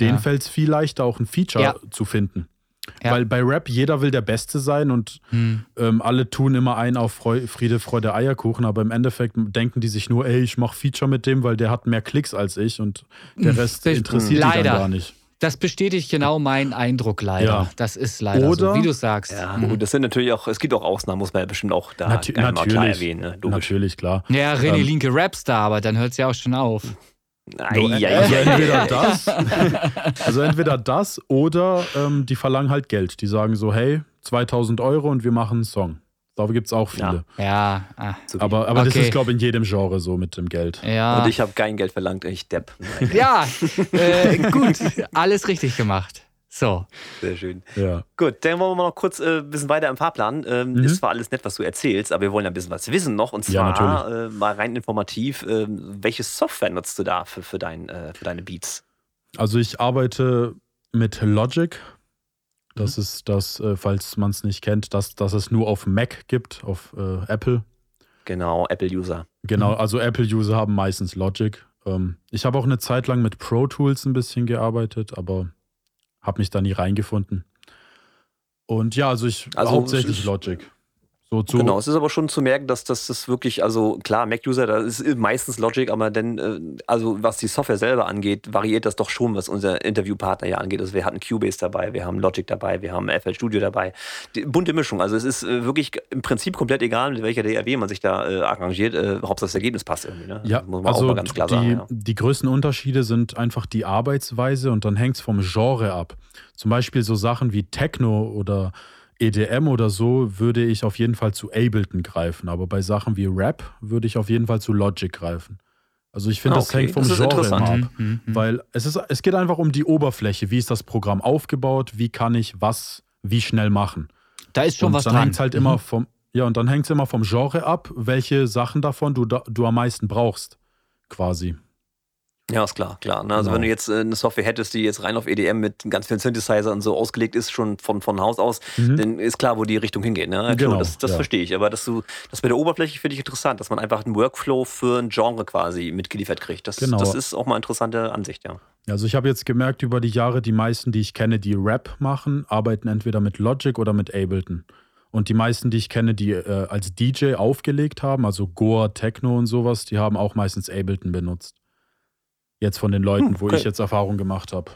denen
Ja.
fällt es viel leichter, auch ein Feature
Ja.
zu finden.
Ja.
Weil bei Rap jeder will der Beste sein und
Hm.
ähm, alle tun immer ein auf Freu Friede, Freude, Eierkuchen, aber im Endeffekt denken die sich nur, ey, ich mach Feature mit dem, weil der hat mehr Klicks als ich und der Rest
Das-
interessiert die
Leider.
dann gar nicht.
Das bestätigt genau meinen Eindruck leider.
Ja.
Das ist leider
Oder-
so, wie du sagst.
Ja,
Mhm.
gut, das sind natürlich auch, es gibt auch Ausnahmen, muss man ja bestimmt auch da
Natu
gerne mal klar
natürlich,
erwähnen. Ne?
Natürlich, klar.
Ja, René
Ähm,
Linke Rapstar, aber dann hört es ja auch schon auf.
Ei,
also entweder das, also entweder das oder ähm, die verlangen halt Geld. Die sagen so, hey, 2000 Euro und wir machen einen Song. Da gibt es auch viele.
Ja, ah,
So wie-
Aber, aber das
Okay.
ist, glaube ich, in jedem Genre so mit dem Geld.
ja.
Und ich habe kein Geld verlangt, ich Depp. Nein,
ja, äh, gut, alles richtig gemacht. So,
Sehr schön.
Ja.
Gut, dann wollen wir mal noch kurz äh, ein bisschen weiter im Fahrplan. Ähm,
Mhm.
Ist zwar alles nett, was du erzählst, aber wir wollen ein bisschen was wissen noch. Und
Ja,
zwar äh, mal rein informativ, äh, welche Software nutzt du da für, für, dein, äh, für deine Beats?
Also ich arbeite mit Logic. Das mhm. ist das, äh, falls man es nicht kennt, dass, dass es nur auf Mac gibt, auf äh, Apple.
Genau, Apple-User.
Genau, mhm. also Apple-User haben meistens Logic. Ähm, ich habe auch eine Zeit lang mit Pro Tools ein bisschen gearbeitet, aber habe mich da nie reingefunden. Und ja, also ich also hauptsächlich Logic.
So genau, es ist aber schon zu merken, dass, dass das wirklich, also klar, Mac-User, da ist meistens Logic, aber dann, äh, also was die Software selber angeht, variiert das doch schon, was unser Interviewpartner hier angeht. Also wir hatten Cubase dabei, wir haben Logic dabei, wir haben FL Studio dabei. Die, bunte Mischung. Also es ist äh, wirklich im Prinzip komplett egal, mit welcher DRW man sich da äh, arrangiert. Äh, Hauptsache das Ergebnis passt irgendwie. Ne?
Ja, muss man also auch mal ganz klar die, sagen. Ja. Die größten Unterschiede sind einfach die Arbeitsweise und dann hängt es vom Genre ab. Zum Beispiel so Sachen wie Techno oder EDM oder so würde ich auf jeden Fall zu Ableton greifen, aber bei Sachen wie Rap würde ich auf jeden Fall zu Logic greifen. Also ich finde, ah, okay. das hängt vom das Genre immer ab, mhm, mhm. weil es ist, es geht einfach um die Oberfläche. Wie ist das Programm aufgebaut? Wie kann ich was wie schnell machen?
Da ist schon
und
was
dann
dran.
Hängt's halt mhm. immer vom, ja, und dann hängt es immer vom Genre ab, welche Sachen davon du, du am meisten brauchst, quasi.
Ja, ist klar, klar. Ne? Also genau. wenn du jetzt äh, eine Software hättest, die jetzt rein auf EDM mit ganz vielen Synthesizer und so ausgelegt ist, schon von, von Haus aus, mhm. dann ist klar, wo die Richtung hingeht. Ne? Genau, das das ja. verstehe ich. Aber dass du, das bei der Oberfläche finde ich interessant, dass man einfach einen Workflow für ein Genre quasi mitgeliefert kriegt. Das, genau. das ist auch mal eine interessante Ansicht, ja.
Also ich habe jetzt gemerkt über die Jahre, die meisten, die ich kenne, die Rap machen, arbeiten entweder mit Logic oder mit Ableton. Und die meisten, die ich kenne, die äh, als DJ aufgelegt haben, also Goa, Techno und sowas, die haben auch meistens Ableton benutzt. Jetzt von den Leuten, hm, okay. wo ich jetzt Erfahrung gemacht habe.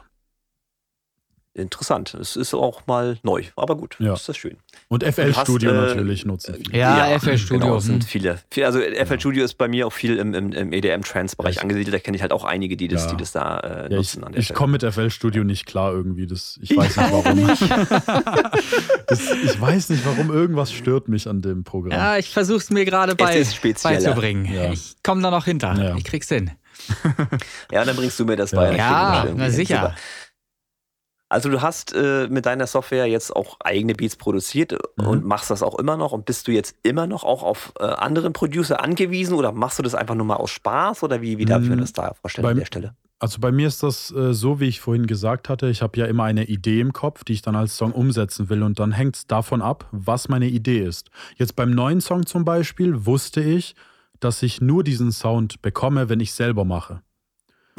Interessant. Es ist auch mal neu, aber gut, ja. ist das schön.
Und FL Studio hast, äh, natürlich nutzen.
Viele. Ja, ja, FL Studio
genau, sind viele. Also FL Studio ist bei mir auch viel im, im, im EDM-Trance-Bereich angesiedelt. Da kenne ich halt auch einige, die das, ja. die das da äh, nutzen.
ich, ich komme mit FL Studio nicht klar irgendwie. Das, ich weiß nicht warum. das, ich weiß nicht, warum irgendwas stört mich an dem Programm.
Ja, ich versuche es mir gerade bei, beizubringen. Ich komme da noch hinter. Ich krieg's hin.
ja, dann bringst du mir das bei.
Ja, na sicher. Super.
Also du hast äh, mit deiner Software jetzt auch eigene Beats produziert mhm. und machst das auch immer noch. Und bist du jetzt immer noch auch auf äh, anderen Producer angewiesen oder machst du das einfach nur mal aus Spaß oder wie, wie darf ich mir mhm. das da vorstellen bei, an der Stelle?
Also bei mir ist das äh, so, wie ich vorhin gesagt hatte. Ich habe ja immer eine Idee im Kopf, die ich dann als Song umsetzen will. Und dann hängt es davon ab, was meine Idee ist. Jetzt beim neuen Song zum Beispiel wusste ich, dass ich nur diesen Sound bekomme, wenn ich selber mache.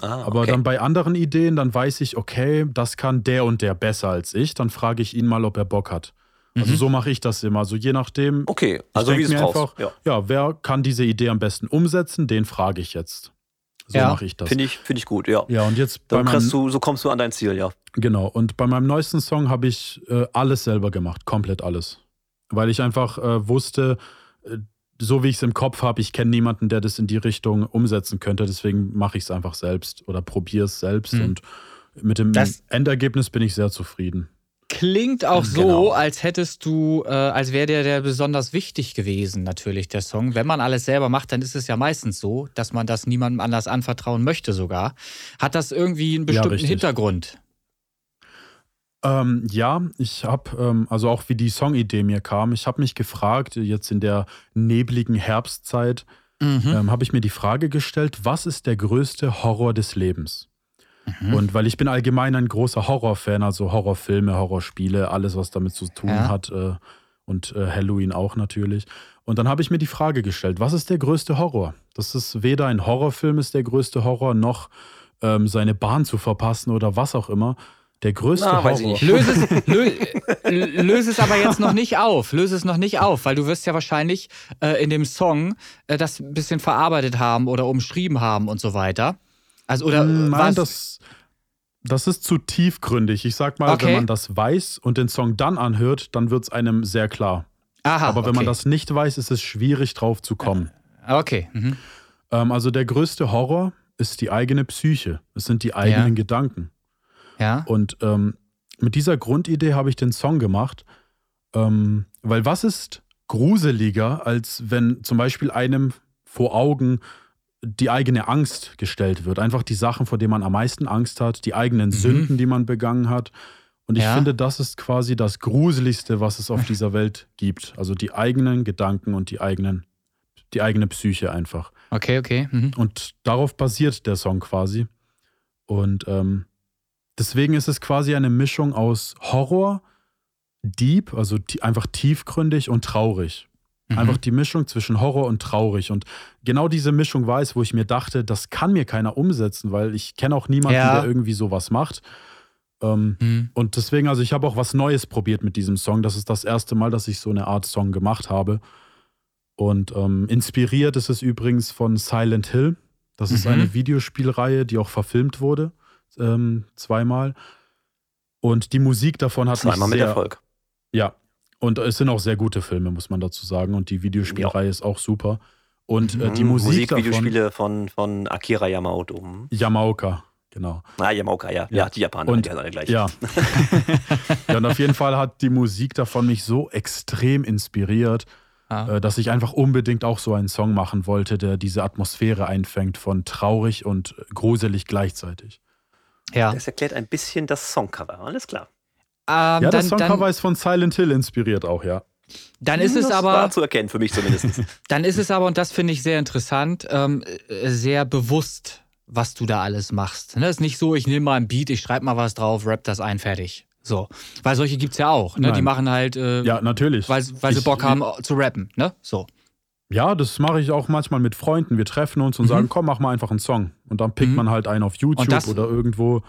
Ah, okay. Aber dann bei anderen Ideen, dann weiß ich, okay, das kann der und der besser als ich. Dann frage ich ihn mal, ob er Bock hat. Also mhm. so mache ich das immer. Also je nachdem.
Okay, also wie es mir einfach,
ja. ja. wer kann diese Idee am besten umsetzen, den frage ich jetzt. So ja. mache ich das.
Finde ich, find ich gut, ja.
Ja, und jetzt
Dann meinem, du, so kommst du an dein Ziel, ja.
Genau. Und bei meinem neuesten Song habe ich äh, alles selber gemacht, komplett alles. Weil ich einfach äh, wusste, äh, so wie ich es im Kopf habe, ich kenne niemanden, der das in die Richtung umsetzen könnte. Deswegen mache ich es einfach selbst oder probiere es selbst. Mhm. Und mit dem das Endergebnis bin ich sehr zufrieden.
Klingt auch so, genau. als hättest du, äh, als wäre der, der besonders wichtig gewesen, natürlich, der Song. Wenn man alles selber macht, dann ist es ja meistens so, dass man das niemandem anders anvertrauen möchte sogar. Hat das irgendwie einen bestimmten ja, Hintergrund?
Ähm, ja, ich habe, ähm, also auch wie die Songidee mir kam, ich habe mich gefragt, jetzt in der nebligen Herbstzeit, mhm. ähm, habe ich mir die Frage gestellt, was ist der größte Horror des Lebens? Mhm. Und weil ich bin allgemein ein großer Horrorfan, also Horrorfilme, Horrorspiele, alles, was damit zu tun ja. hat äh, und äh, Halloween auch natürlich. Und dann habe ich mir die Frage gestellt, was ist der größte Horror? Das ist weder ein Horrorfilm ist der größte Horror, noch ähm, seine Bahn zu verpassen oder was auch immer. Der größte Na, Horror.
Löse es, lö, löse es aber jetzt noch nicht auf. Löse es noch nicht auf, weil du wirst ja wahrscheinlich äh, in dem Song äh, das ein bisschen verarbeitet haben oder umschrieben haben und so weiter. Also, oder
Nein, was? das, das ist zu tiefgründig. Ich sag mal, okay. wenn man das weiß und den Song dann anhört, dann wird es einem sehr klar. Aha, aber wenn okay. man das nicht weiß, ist es schwierig drauf zu kommen.
Okay. Mhm.
Ähm, also der größte Horror ist die eigene Psyche. Es sind die eigenen ja. Gedanken.
Ja.
Und ähm, mit dieser Grundidee habe ich den Song gemacht, ähm, weil was ist gruseliger, als wenn zum Beispiel einem vor Augen die eigene Angst gestellt wird. Einfach die Sachen, vor denen man am meisten Angst hat, die eigenen mhm. Sünden, die man begangen hat. Und ich ja. finde, das ist quasi das Gruseligste, was es auf dieser Welt gibt. Also die eigenen Gedanken und die eigenen, die eigene Psyche einfach.
Okay, okay. Mhm.
Und darauf basiert der Song quasi. Und ähm, Deswegen ist es quasi eine Mischung aus Horror, deep, also einfach tiefgründig und traurig. Mhm. Einfach die Mischung zwischen Horror und traurig. Und genau diese Mischung war es, wo ich mir dachte, das kann mir keiner umsetzen, weil ich kenne auch niemanden, ja. der irgendwie sowas macht. Ähm, mhm. Und deswegen, also ich habe auch was Neues probiert mit diesem Song. Das ist das erste Mal, dass ich so eine Art Song gemacht habe. Und ähm, inspiriert ist es übrigens von Silent Hill. Das ist mhm. eine Videospielreihe, die auch verfilmt wurde, ähm, zweimal. Und die Musik davon hat
zweimal
mich
sehr, mit Erfolg.
Ja, und es sind auch sehr gute Filme, muss man dazu sagen. Und die Videospielreihe ja. ist auch super. Und äh, die mhm. Musik
Musikvideospiele von, von Akira Yamaoto. Mhm.
Yamaoka, genau.
Ah, Yamaoka, ja. Ja, ja die Japaner,
und,
die alle gleich.
Ja. ja, und auf jeden Fall hat die Musik davon mich so extrem inspiriert, ah. äh, dass ich einfach unbedingt auch so einen Song machen wollte, der diese Atmosphäre einfängt von traurig und gruselig gleichzeitig.
Ja. Das erklärt ein bisschen das Songcover, alles klar.
Ähm, ja, das Songcover dann, ist von Silent Hill inspiriert auch, ja.
Dann ist es aber.
War zu erkennen, für mich zumindest.
dann ist es aber, und das finde ich sehr interessant, ähm, sehr bewusst, was du da alles machst. Es ne, ist nicht so, ich nehme mal ein Beat, ich schreibe mal was drauf, rap das ein, fertig. So. Weil solche gibt es ja auch. Ne? Die machen halt. Äh,
ja, natürlich.
Weil, weil ich, sie Bock haben zu rappen, ne? So.
Ja, das mache ich auch manchmal mit Freunden. Wir treffen uns und mhm. sagen, komm, mach mal einfach einen Song. Und dann pickt mhm. man halt einen auf YouTube das, oder irgendwo.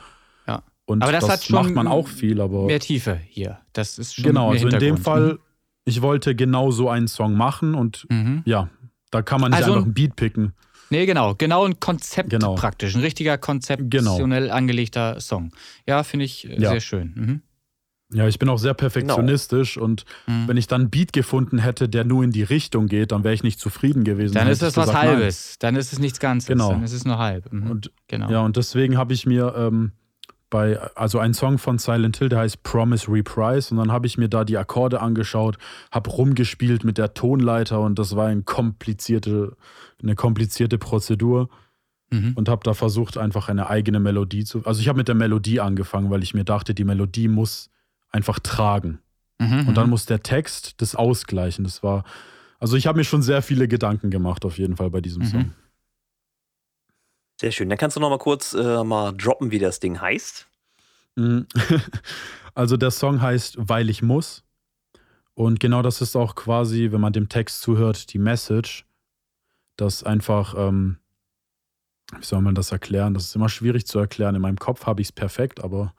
Und
aber das, das
macht man auch viel, aber.
Mehr Tiefe hier. Das ist schon
Genau, also in dem Fall, mhm. ich wollte genau so einen Song machen und mhm. ja, da kann man nicht also einfach ein Beat picken.
Nee, genau. Genau ein Konzept genau. praktisch. Ein richtiger konzeptionell genau. angelegter Song. Ja, finde ich äh, ja. sehr schön. Mhm.
Ja, ich bin auch sehr perfektionistisch genau. und mhm. wenn ich dann einen Beat gefunden hätte, der nur in die Richtung geht, dann wäre ich nicht zufrieden gewesen.
Dann, dann ist es was gesagt, Halbes. Nein. Dann ist es nichts Ganzes.
Genau.
Dann ist es nur halb.
Mhm. Und, genau. Ja, und deswegen habe ich mir ähm, bei, also ein Song von Silent Hill, der heißt Promise Reprise. Und dann habe ich mir da die Akkorde angeschaut, habe rumgespielt mit der Tonleiter und das war ein komplizierte, eine komplizierte Prozedur. Mhm. Und habe da versucht, einfach eine eigene Melodie zu. Also ich habe mit der Melodie angefangen, weil ich mir dachte, die Melodie muss einfach tragen. Mhm, und dann mhm. muss der Text das ausgleichen. Das war. Also ich habe mir schon sehr viele Gedanken gemacht, auf jeden Fall bei diesem mhm. Song.
Sehr schön. Dann kannst du noch mal kurz äh, mal droppen, wie das Ding heißt.
Mm. Also der Song heißt Weil ich muss. Und genau das ist auch quasi, wenn man dem Text zuhört, die Message, dass einfach, ähm, wie soll man das erklären? Das ist immer schwierig zu erklären. In meinem Kopf habe ich es perfekt, aber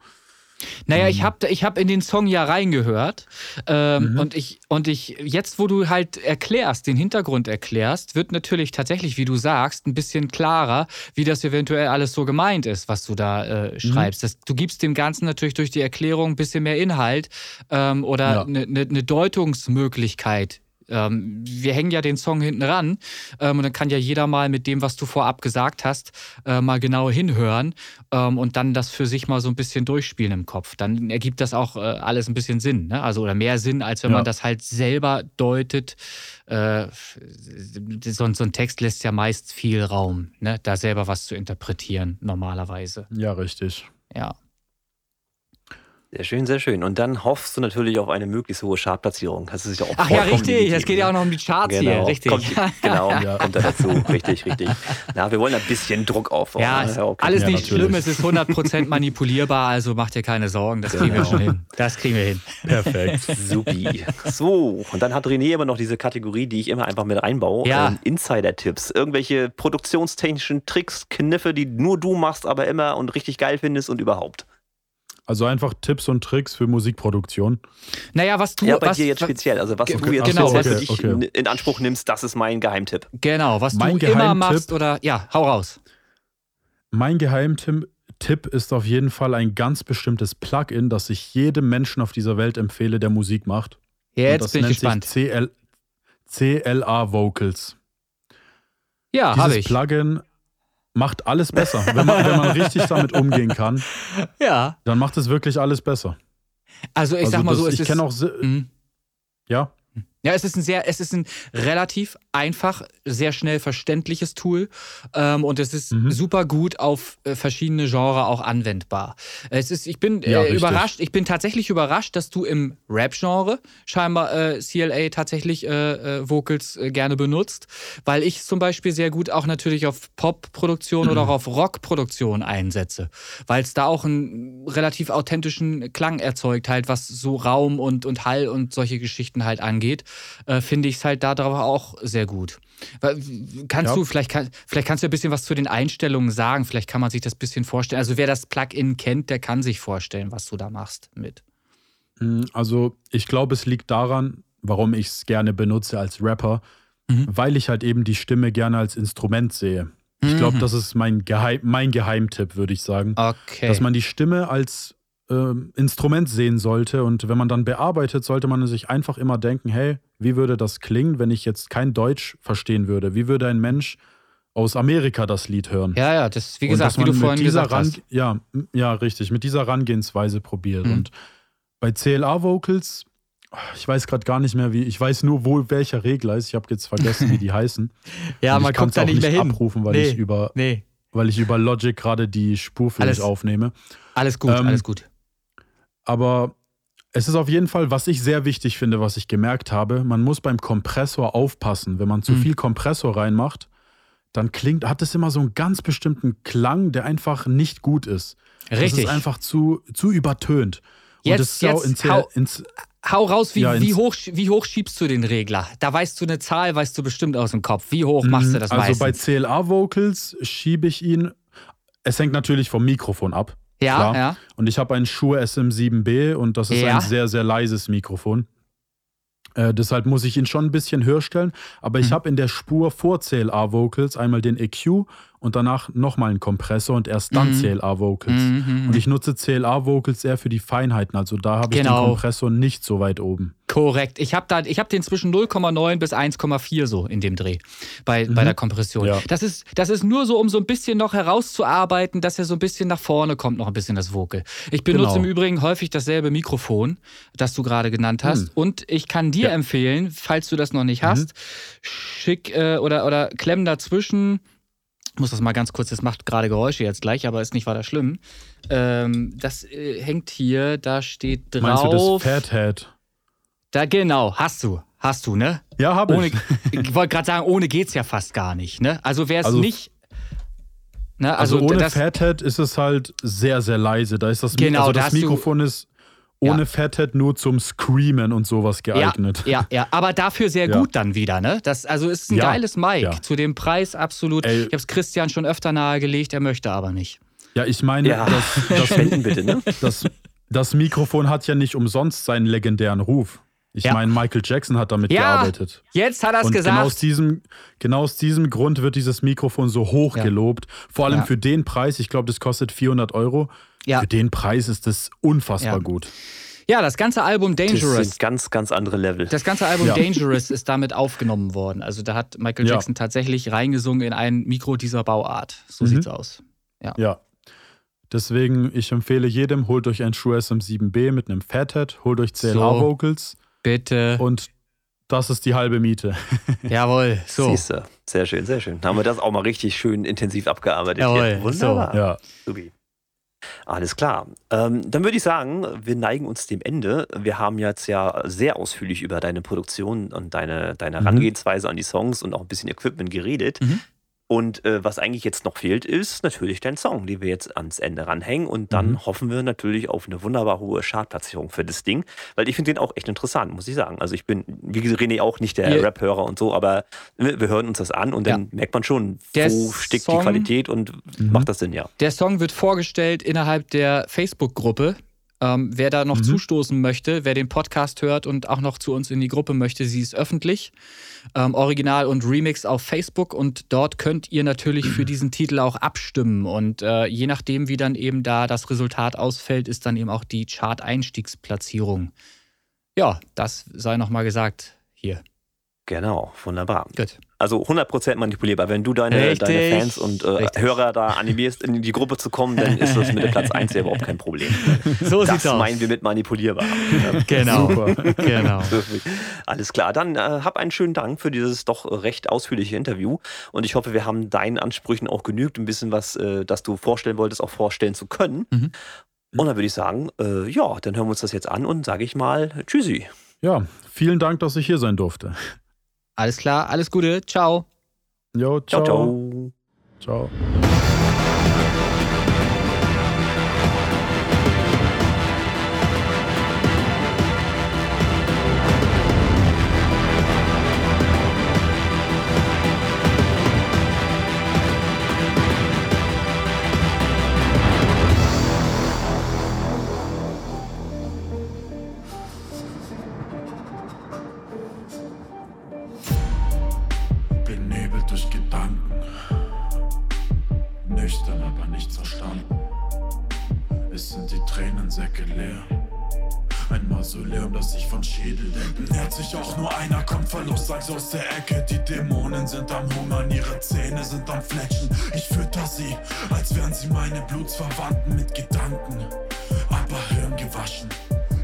naja, ich habe ich hab in den Song ja reingehört ähm, mhm. und, ich, und ich, jetzt wo du halt erklärst, den Hintergrund erklärst, wird natürlich tatsächlich, wie du sagst, ein bisschen klarer, wie das eventuell alles so gemeint ist, was du da äh, mhm. schreibst. Mhm. Das, du gibst dem Ganzen natürlich durch die Erklärung ein bisschen mehr Inhalt ähm, oder eine ja. ne, ne Deutungsmöglichkeit ähm, wir hängen ja den Song hinten ran ähm, und dann kann ja jeder mal mit dem, was du vorab gesagt hast, äh, mal genau hinhören ähm, und dann das für sich mal so ein bisschen durchspielen im Kopf. Dann ergibt das auch äh, alles ein bisschen Sinn, ne? also oder mehr Sinn, als wenn ja. man das halt selber deutet. Äh, so, so, ein Text lässt ja meist viel Raum, ne? da selber was zu interpretieren, normalerweise.
Ja, richtig.
Ja.
Sehr schön, sehr schön. Und dann hoffst du natürlich auf eine möglichst hohe Chartplatzierung. Hast du sich auch
Ach ja, richtig. Es geht ja auch noch um die Charts
genau.
hier. Richtig.
Kommt, genau, ja. kommt da dazu. Richtig, richtig. Na, wir wollen ein bisschen Druck aufbauen.
Ja,
ja
okay. alles nicht ja, schlimm. Es ist 100% manipulierbar, also mach dir keine Sorgen. Das kriegen genau. wir schon hin. Das kriegen wir hin.
Perfekt.
Supi. So, und dann hat René immer noch diese Kategorie, die ich immer einfach mit einbaue.
Ja. Ähm,
Insider-Tipps. Irgendwelche produktionstechnischen Tricks, Kniffe, die nur du machst, aber immer und richtig geil findest und überhaupt.
Also einfach Tipps und Tricks für Musikproduktion.
Naja, was du.
Ja, bei
was,
dir jetzt speziell. Also, was du jetzt genau, speziell für dich okay. in Anspruch nimmst, das ist mein Geheimtipp.
Genau, was mein du Geheimtipp, immer machst oder. Ja, hau raus.
Mein Geheimtipp ist auf jeden Fall ein ganz bestimmtes Plugin, das ich jedem Menschen auf dieser Welt empfehle, der Musik macht.
Ja, jetzt bin ich gespannt.
CL, CLA Vocals.
Ja, habe ich.
Plugin macht alles besser. Wenn man, wenn man richtig damit umgehen kann,
ja.
dann macht es wirklich alles besser.
Also ich also sag mal das, so,
ich kenne auch. Mhm. Ja.
Ja, es ist ein sehr, es ist ein relativ einfach, sehr schnell verständliches Tool ähm, und es ist mhm. super gut auf äh, verschiedene Genres auch anwendbar. Es ist, ich bin äh, ja, überrascht, ich bin tatsächlich überrascht, dass du im Rap-Genre scheinbar äh, CLA tatsächlich äh, äh, Vocals äh, gerne benutzt, weil ich zum Beispiel sehr gut auch natürlich auf Pop-Produktion mhm. oder auch auf Rock-Produktion einsetze, weil es da auch einen relativ authentischen Klang erzeugt, halt was so Raum und, und Hall und solche Geschichten halt angeht äh, finde ich es halt darauf auch sehr gut. Kannst ja. du, vielleicht, kann, vielleicht kannst du ein bisschen was zu den Einstellungen sagen, vielleicht kann man sich das ein bisschen vorstellen. Also wer das Plugin kennt, der kann sich vorstellen, was du da machst mit.
Hm, also ich glaube, es liegt daran, warum ich es gerne benutze als Rapper, mhm. weil ich halt eben die Stimme gerne als Instrument sehe. Ich glaube, mhm. das ist mein, Geheim, mein Geheimtipp, würde ich sagen. Okay. Dass man die Stimme als äh, Instrument sehen sollte. Und wenn man dann bearbeitet, sollte man sich einfach immer denken, hey, wie würde das klingen, wenn ich jetzt kein Deutsch verstehen würde? Wie würde ein Mensch aus Amerika das Lied hören?
Ja, ja, das wie gesagt, wie du vorhin gesagt hast.
Ja, ja, richtig, mit dieser Herangehensweise probiert. Mhm. Und bei CLA-Vocals, ich weiß gerade gar nicht mehr, wie, ich weiß nur, wo welcher Regler ist. Ich habe jetzt vergessen, wie die heißen.
ja, Und man kommt da nicht mehr hin.
abrufen, weil nee, ich über nee. weil ich über Logic gerade die Spur für alles, aufnehme.
Alles gut, ähm, alles gut.
Aber es ist auf jeden Fall, was ich sehr wichtig finde, was ich gemerkt habe, man muss beim Kompressor aufpassen. Wenn man zu mhm. viel Kompressor reinmacht, dann klingt, hat es immer so einen ganz bestimmten Klang, der einfach nicht gut ist. Richtig. Das ist einfach zu, zu übertönt.
Jetzt, jetzt ins, hau, ins, hau, raus, wie, ja, ins, wie, hoch, wie hoch schiebst du den Regler? Da weißt du eine Zahl, weißt du bestimmt aus dem Kopf. Wie hoch machst du das
also
meistens?
Also bei CLA-Vocals schiebe ich ihn, es hängt natürlich vom Mikrofon ab.
Ja, klar. ja.
Und ich habe ein Shure SM7B und das ist ja. ein sehr, sehr leises Mikrofon. Äh, deshalb muss ich ihn schon ein bisschen höher stellen. Aber ich mhm. habe in der Spur vor CLA Vocals einmal den EQ und danach nochmal einen Kompressor und erst dann mhm. CLA Vocals. Mhm, mhm. Und ich nutze CLA Vocals eher für die Feinheiten. Also da habe ich genau. den Kompressor nicht so weit oben.
Korrekt. Ich habe hab den zwischen 0,9 bis 1,4 so in dem Dreh bei, mhm. bei der Kompression. Ja. Das, ist, das ist nur so, um so ein bisschen noch herauszuarbeiten, dass er so ein bisschen nach vorne kommt, noch ein bisschen das Vocal. Ich benutze genau. im Übrigen häufig dasselbe Mikrofon, das du gerade genannt hast. Mhm. Und ich kann dir ja. empfehlen, falls du das noch nicht hast, mhm. schick äh, oder, oder klemm dazwischen muss das mal ganz kurz, das macht gerade Geräusche jetzt gleich, aber ist nicht weiter schlimm. Ähm, das äh, hängt hier, da steht drauf. Meinst
du das Fathead?
Da genau, hast du. Hast du, ne?
Ja, habe
ich. ich wollte gerade sagen, ohne geht's ja fast gar nicht, ne? Also wäre es also, nicht.
Ne? Also, also ohne das, Fathead ist es halt sehr, sehr leise. Da ist das, genau, also das Mikrofon ist ohne ja. Fathead nur zum Screamen und sowas geeignet.
Ja, ja, ja. aber dafür sehr ja. gut dann wieder, ne? Das, also ist ein ja. geiles Mic. Ja. Zu dem Preis absolut. Ey. Ich habe es Christian schon öfter nahegelegt, er möchte aber nicht.
Ja, ich meine, das, das, bitte, ne? das, das Mikrofon hat ja nicht umsonst seinen legendären Ruf. Ich ja. meine, Michael Jackson hat damit ja, gearbeitet.
Jetzt hat er es gesagt.
Genau aus, diesem, genau aus diesem Grund wird dieses Mikrofon so hoch ja. gelobt. Vor allem ja. für den Preis. Ich glaube, das kostet 400 Euro. Für den Preis ist das unfassbar gut.
Ja, das ganze Album Dangerous. Das
sind ganz, ganz andere Level.
Das ganze Album Dangerous ist damit aufgenommen worden. Also da hat Michael Jackson tatsächlich reingesungen in ein Mikro dieser Bauart. So mhm. sieht's aus.
Ja. ja. Deswegen, ich empfehle jedem, holt euch ein Shure SM7B mit einem Fathead, holt euch CLA Vocals.
Bitte.
Und das ist die halbe Miete.
Jawohl, so.
Siehst du. Sehr schön, sehr schön. Haben wir das auch mal richtig schön intensiv abgearbeitet.
Jawohl, hier.
Wunderbar.
So. Ja.
Subi. Alles klar. Ähm, dann würde ich sagen, wir neigen uns dem Ende. Wir haben jetzt ja sehr ausführlich über deine Produktion und deine, deine mhm. Herangehensweise an die Songs und auch ein bisschen Equipment geredet. Mhm. Und äh, was eigentlich jetzt noch fehlt, ist natürlich dein Song, den wir jetzt ans Ende ranhängen. Und dann mhm. hoffen wir natürlich auf eine wunderbar hohe Chartplatzierung für das Ding. Weil ich finde den auch echt interessant, muss ich sagen. Also ich bin, wie gesagt, René auch nicht der yeah. Rap-Hörer und so, aber wir hören uns das an und dann ja. merkt man schon, der wo steckt Song, die Qualität und mhm. macht das Sinn, ja.
Der Song wird vorgestellt innerhalb der Facebook-Gruppe ähm, wer da noch mhm. zustoßen möchte, wer den Podcast hört und auch noch zu uns in die Gruppe möchte, sie ist öffentlich. Ähm, Original und Remix auf Facebook und dort könnt ihr natürlich für diesen Titel auch abstimmen. Und äh, je nachdem, wie dann eben da das Resultat ausfällt, ist dann eben auch die Chart-Einstiegsplatzierung. Ja, das sei nochmal gesagt hier.
Genau, wunderbar.
Gut.
Also 100% manipulierbar. Wenn du deine, deine Fans und äh, Hörer da animierst, in die Gruppe zu kommen, dann ist das mit dem Platz 1 ja überhaupt kein Problem.
So das
sieht's aus. meinen wir mit manipulierbar.
genau. genau.
Alles klar. Dann äh, hab einen schönen Dank für dieses doch recht ausführliche Interview. Und ich hoffe, wir haben deinen Ansprüchen auch genügt, ein bisschen was, äh, das du vorstellen wolltest, auch vorstellen zu können. Mhm. Und dann würde ich sagen, äh, ja, dann hören wir uns das jetzt an und sage ich mal Tschüssi.
Ja, vielen Dank, dass ich hier sein durfte.
Alles klar, alles Gute. Ciao.
Jo, ciao. Ciao. ciao. ciao. Aus der Ecke, die Dämonen sind am Hungern, ihre Zähne sind am Fletschen. Ich fütter sie, als wären sie meine Blutsverwandten mit Gedanken, aber Hirn gewaschen.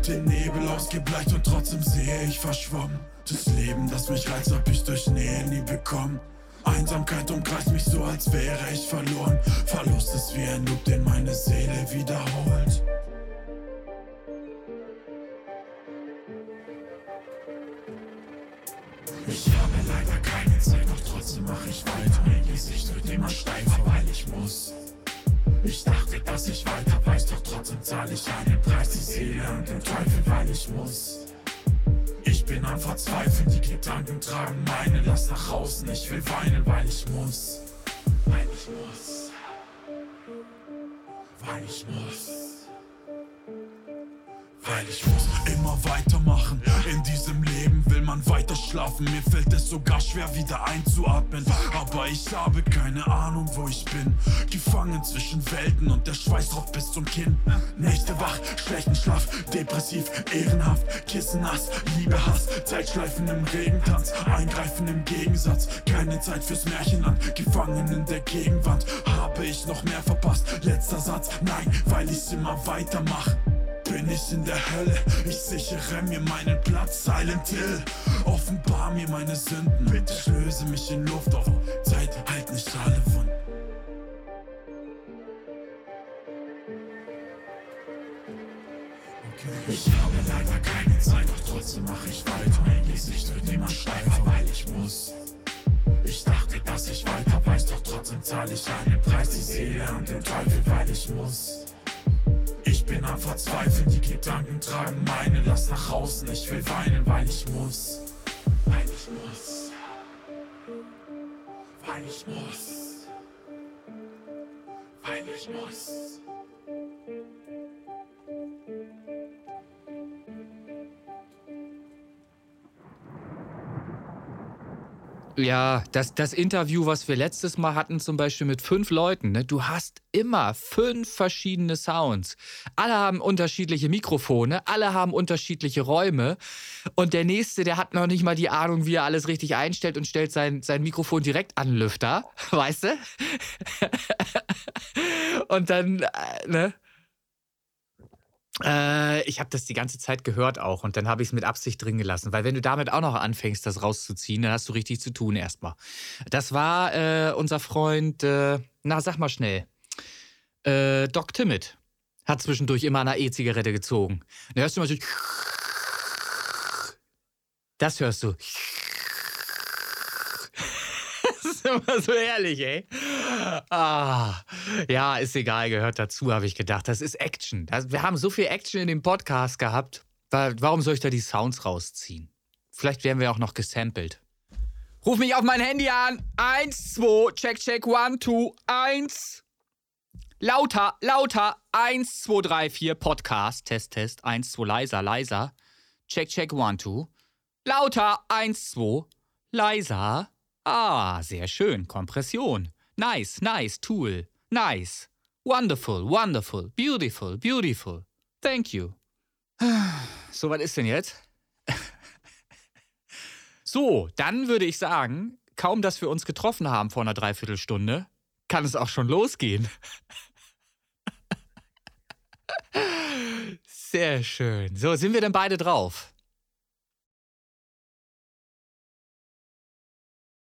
Den Nebel ausgebleicht und trotzdem sehe ich verschwommen. Das Leben, das mich reizt, hab ich durch Nähe nie bekommen. Einsamkeit umkreist mich so, als wäre ich verloren. Verlust ist wie ein Loop, den meine Seele wiederholt. Ich habe leider keine Zeit, doch trotzdem mache ich weiter. Mein Gesicht wird immer steifer, weil ich muss. Ich dachte, dass ich weiter weiß, doch trotzdem zahle ich einen Preis, die Seele und den Teufel, weil ich muss. Ich bin am Verzweifeln, die Gedanken tragen meine Last nach außen. Ich will weinen, weil ich muss. Weil ich muss. Weil ich muss. Weil ich muss immer weitermachen in diesem Leben man weiter schlafen. Mir fällt es sogar schwer, wieder einzuatmen. Aber ich habe keine Ahnung, wo ich bin. Gefangen zwischen Welten und der Schweiß drauf bis zum Kinn. Nächte wach, schlechten Schlaf, depressiv, ehrenhaft, Kissenhass, Liebe, Hass, Zeitschleifen im Regentanz, Eingreifen im Gegensatz. Keine Zeit fürs Märchenland, gefangen in der Gegenwand. Habe ich noch mehr verpasst? Letzter Satz, nein, weil ich's immer weitermache bin ich in der Hölle. Ich sichere mir meinen Platz, Silent Hill. Offenbar mir meine Sünden, bitte ich löse mich in Luft auf. Zeit halt nicht alle Wunden. Ich habe leider keine Zeit, doch trotzdem mache ich weiter. Mein Gesicht wird immer steifer, weil ich muss. Ich dachte, dass ich weiter weiß, doch trotzdem zahle ich einen Preis, die Seele und den Teufel, weil ich muss. Ich bin am Verzweifeln, die Gedanken tragen meine Last nach außen. Ich will weinen, weil ich muss. Weil ich muss. Weil ich muss. Weil ich muss.
Ja, das, das Interview, was wir letztes Mal hatten, zum Beispiel mit fünf Leuten, ne? du hast immer fünf verschiedene Sounds. Alle haben unterschiedliche Mikrofone, alle haben unterschiedliche Räume. Und der Nächste, der hat noch nicht mal die Ahnung, wie er alles richtig einstellt und stellt sein, sein Mikrofon direkt an Lüfter, weißt du? und dann, äh, ne? Äh, ich habe das die ganze Zeit gehört auch und dann habe ich es mit Absicht drin gelassen, weil wenn du damit auch noch anfängst, das rauszuziehen, dann hast du richtig zu tun erstmal. Das war äh, unser Freund, äh, na sag mal schnell, äh, Doc Timmit hat zwischendurch immer eine E-Zigarette gezogen. Da hörst du immer so, das hörst du immer so ehrlich, ey. Ah, ja, ist egal, gehört dazu, habe ich gedacht. Das ist Action. Das, wir haben so viel Action in dem Podcast gehabt. Warum soll ich da die Sounds rausziehen? Vielleicht werden wir auch noch gesampelt. Ruf mich auf mein Handy an. Eins, zwei, check, check, one, two, eins. Lauter, lauter. Eins, zwei, drei, vier. Podcast, Test, Test. Eins, zwei, leiser, leiser. Check, check, one, two. Lauter, eins, zwei. Leiser. Ah, sehr schön. Kompression. Nice, nice Tool. Nice. Wonderful, wonderful, beautiful, beautiful. Thank you. So, was ist denn jetzt? So, dann würde ich sagen, kaum dass wir uns getroffen haben vor einer Dreiviertelstunde, kann es auch schon losgehen. Sehr schön. So, sind wir denn beide drauf?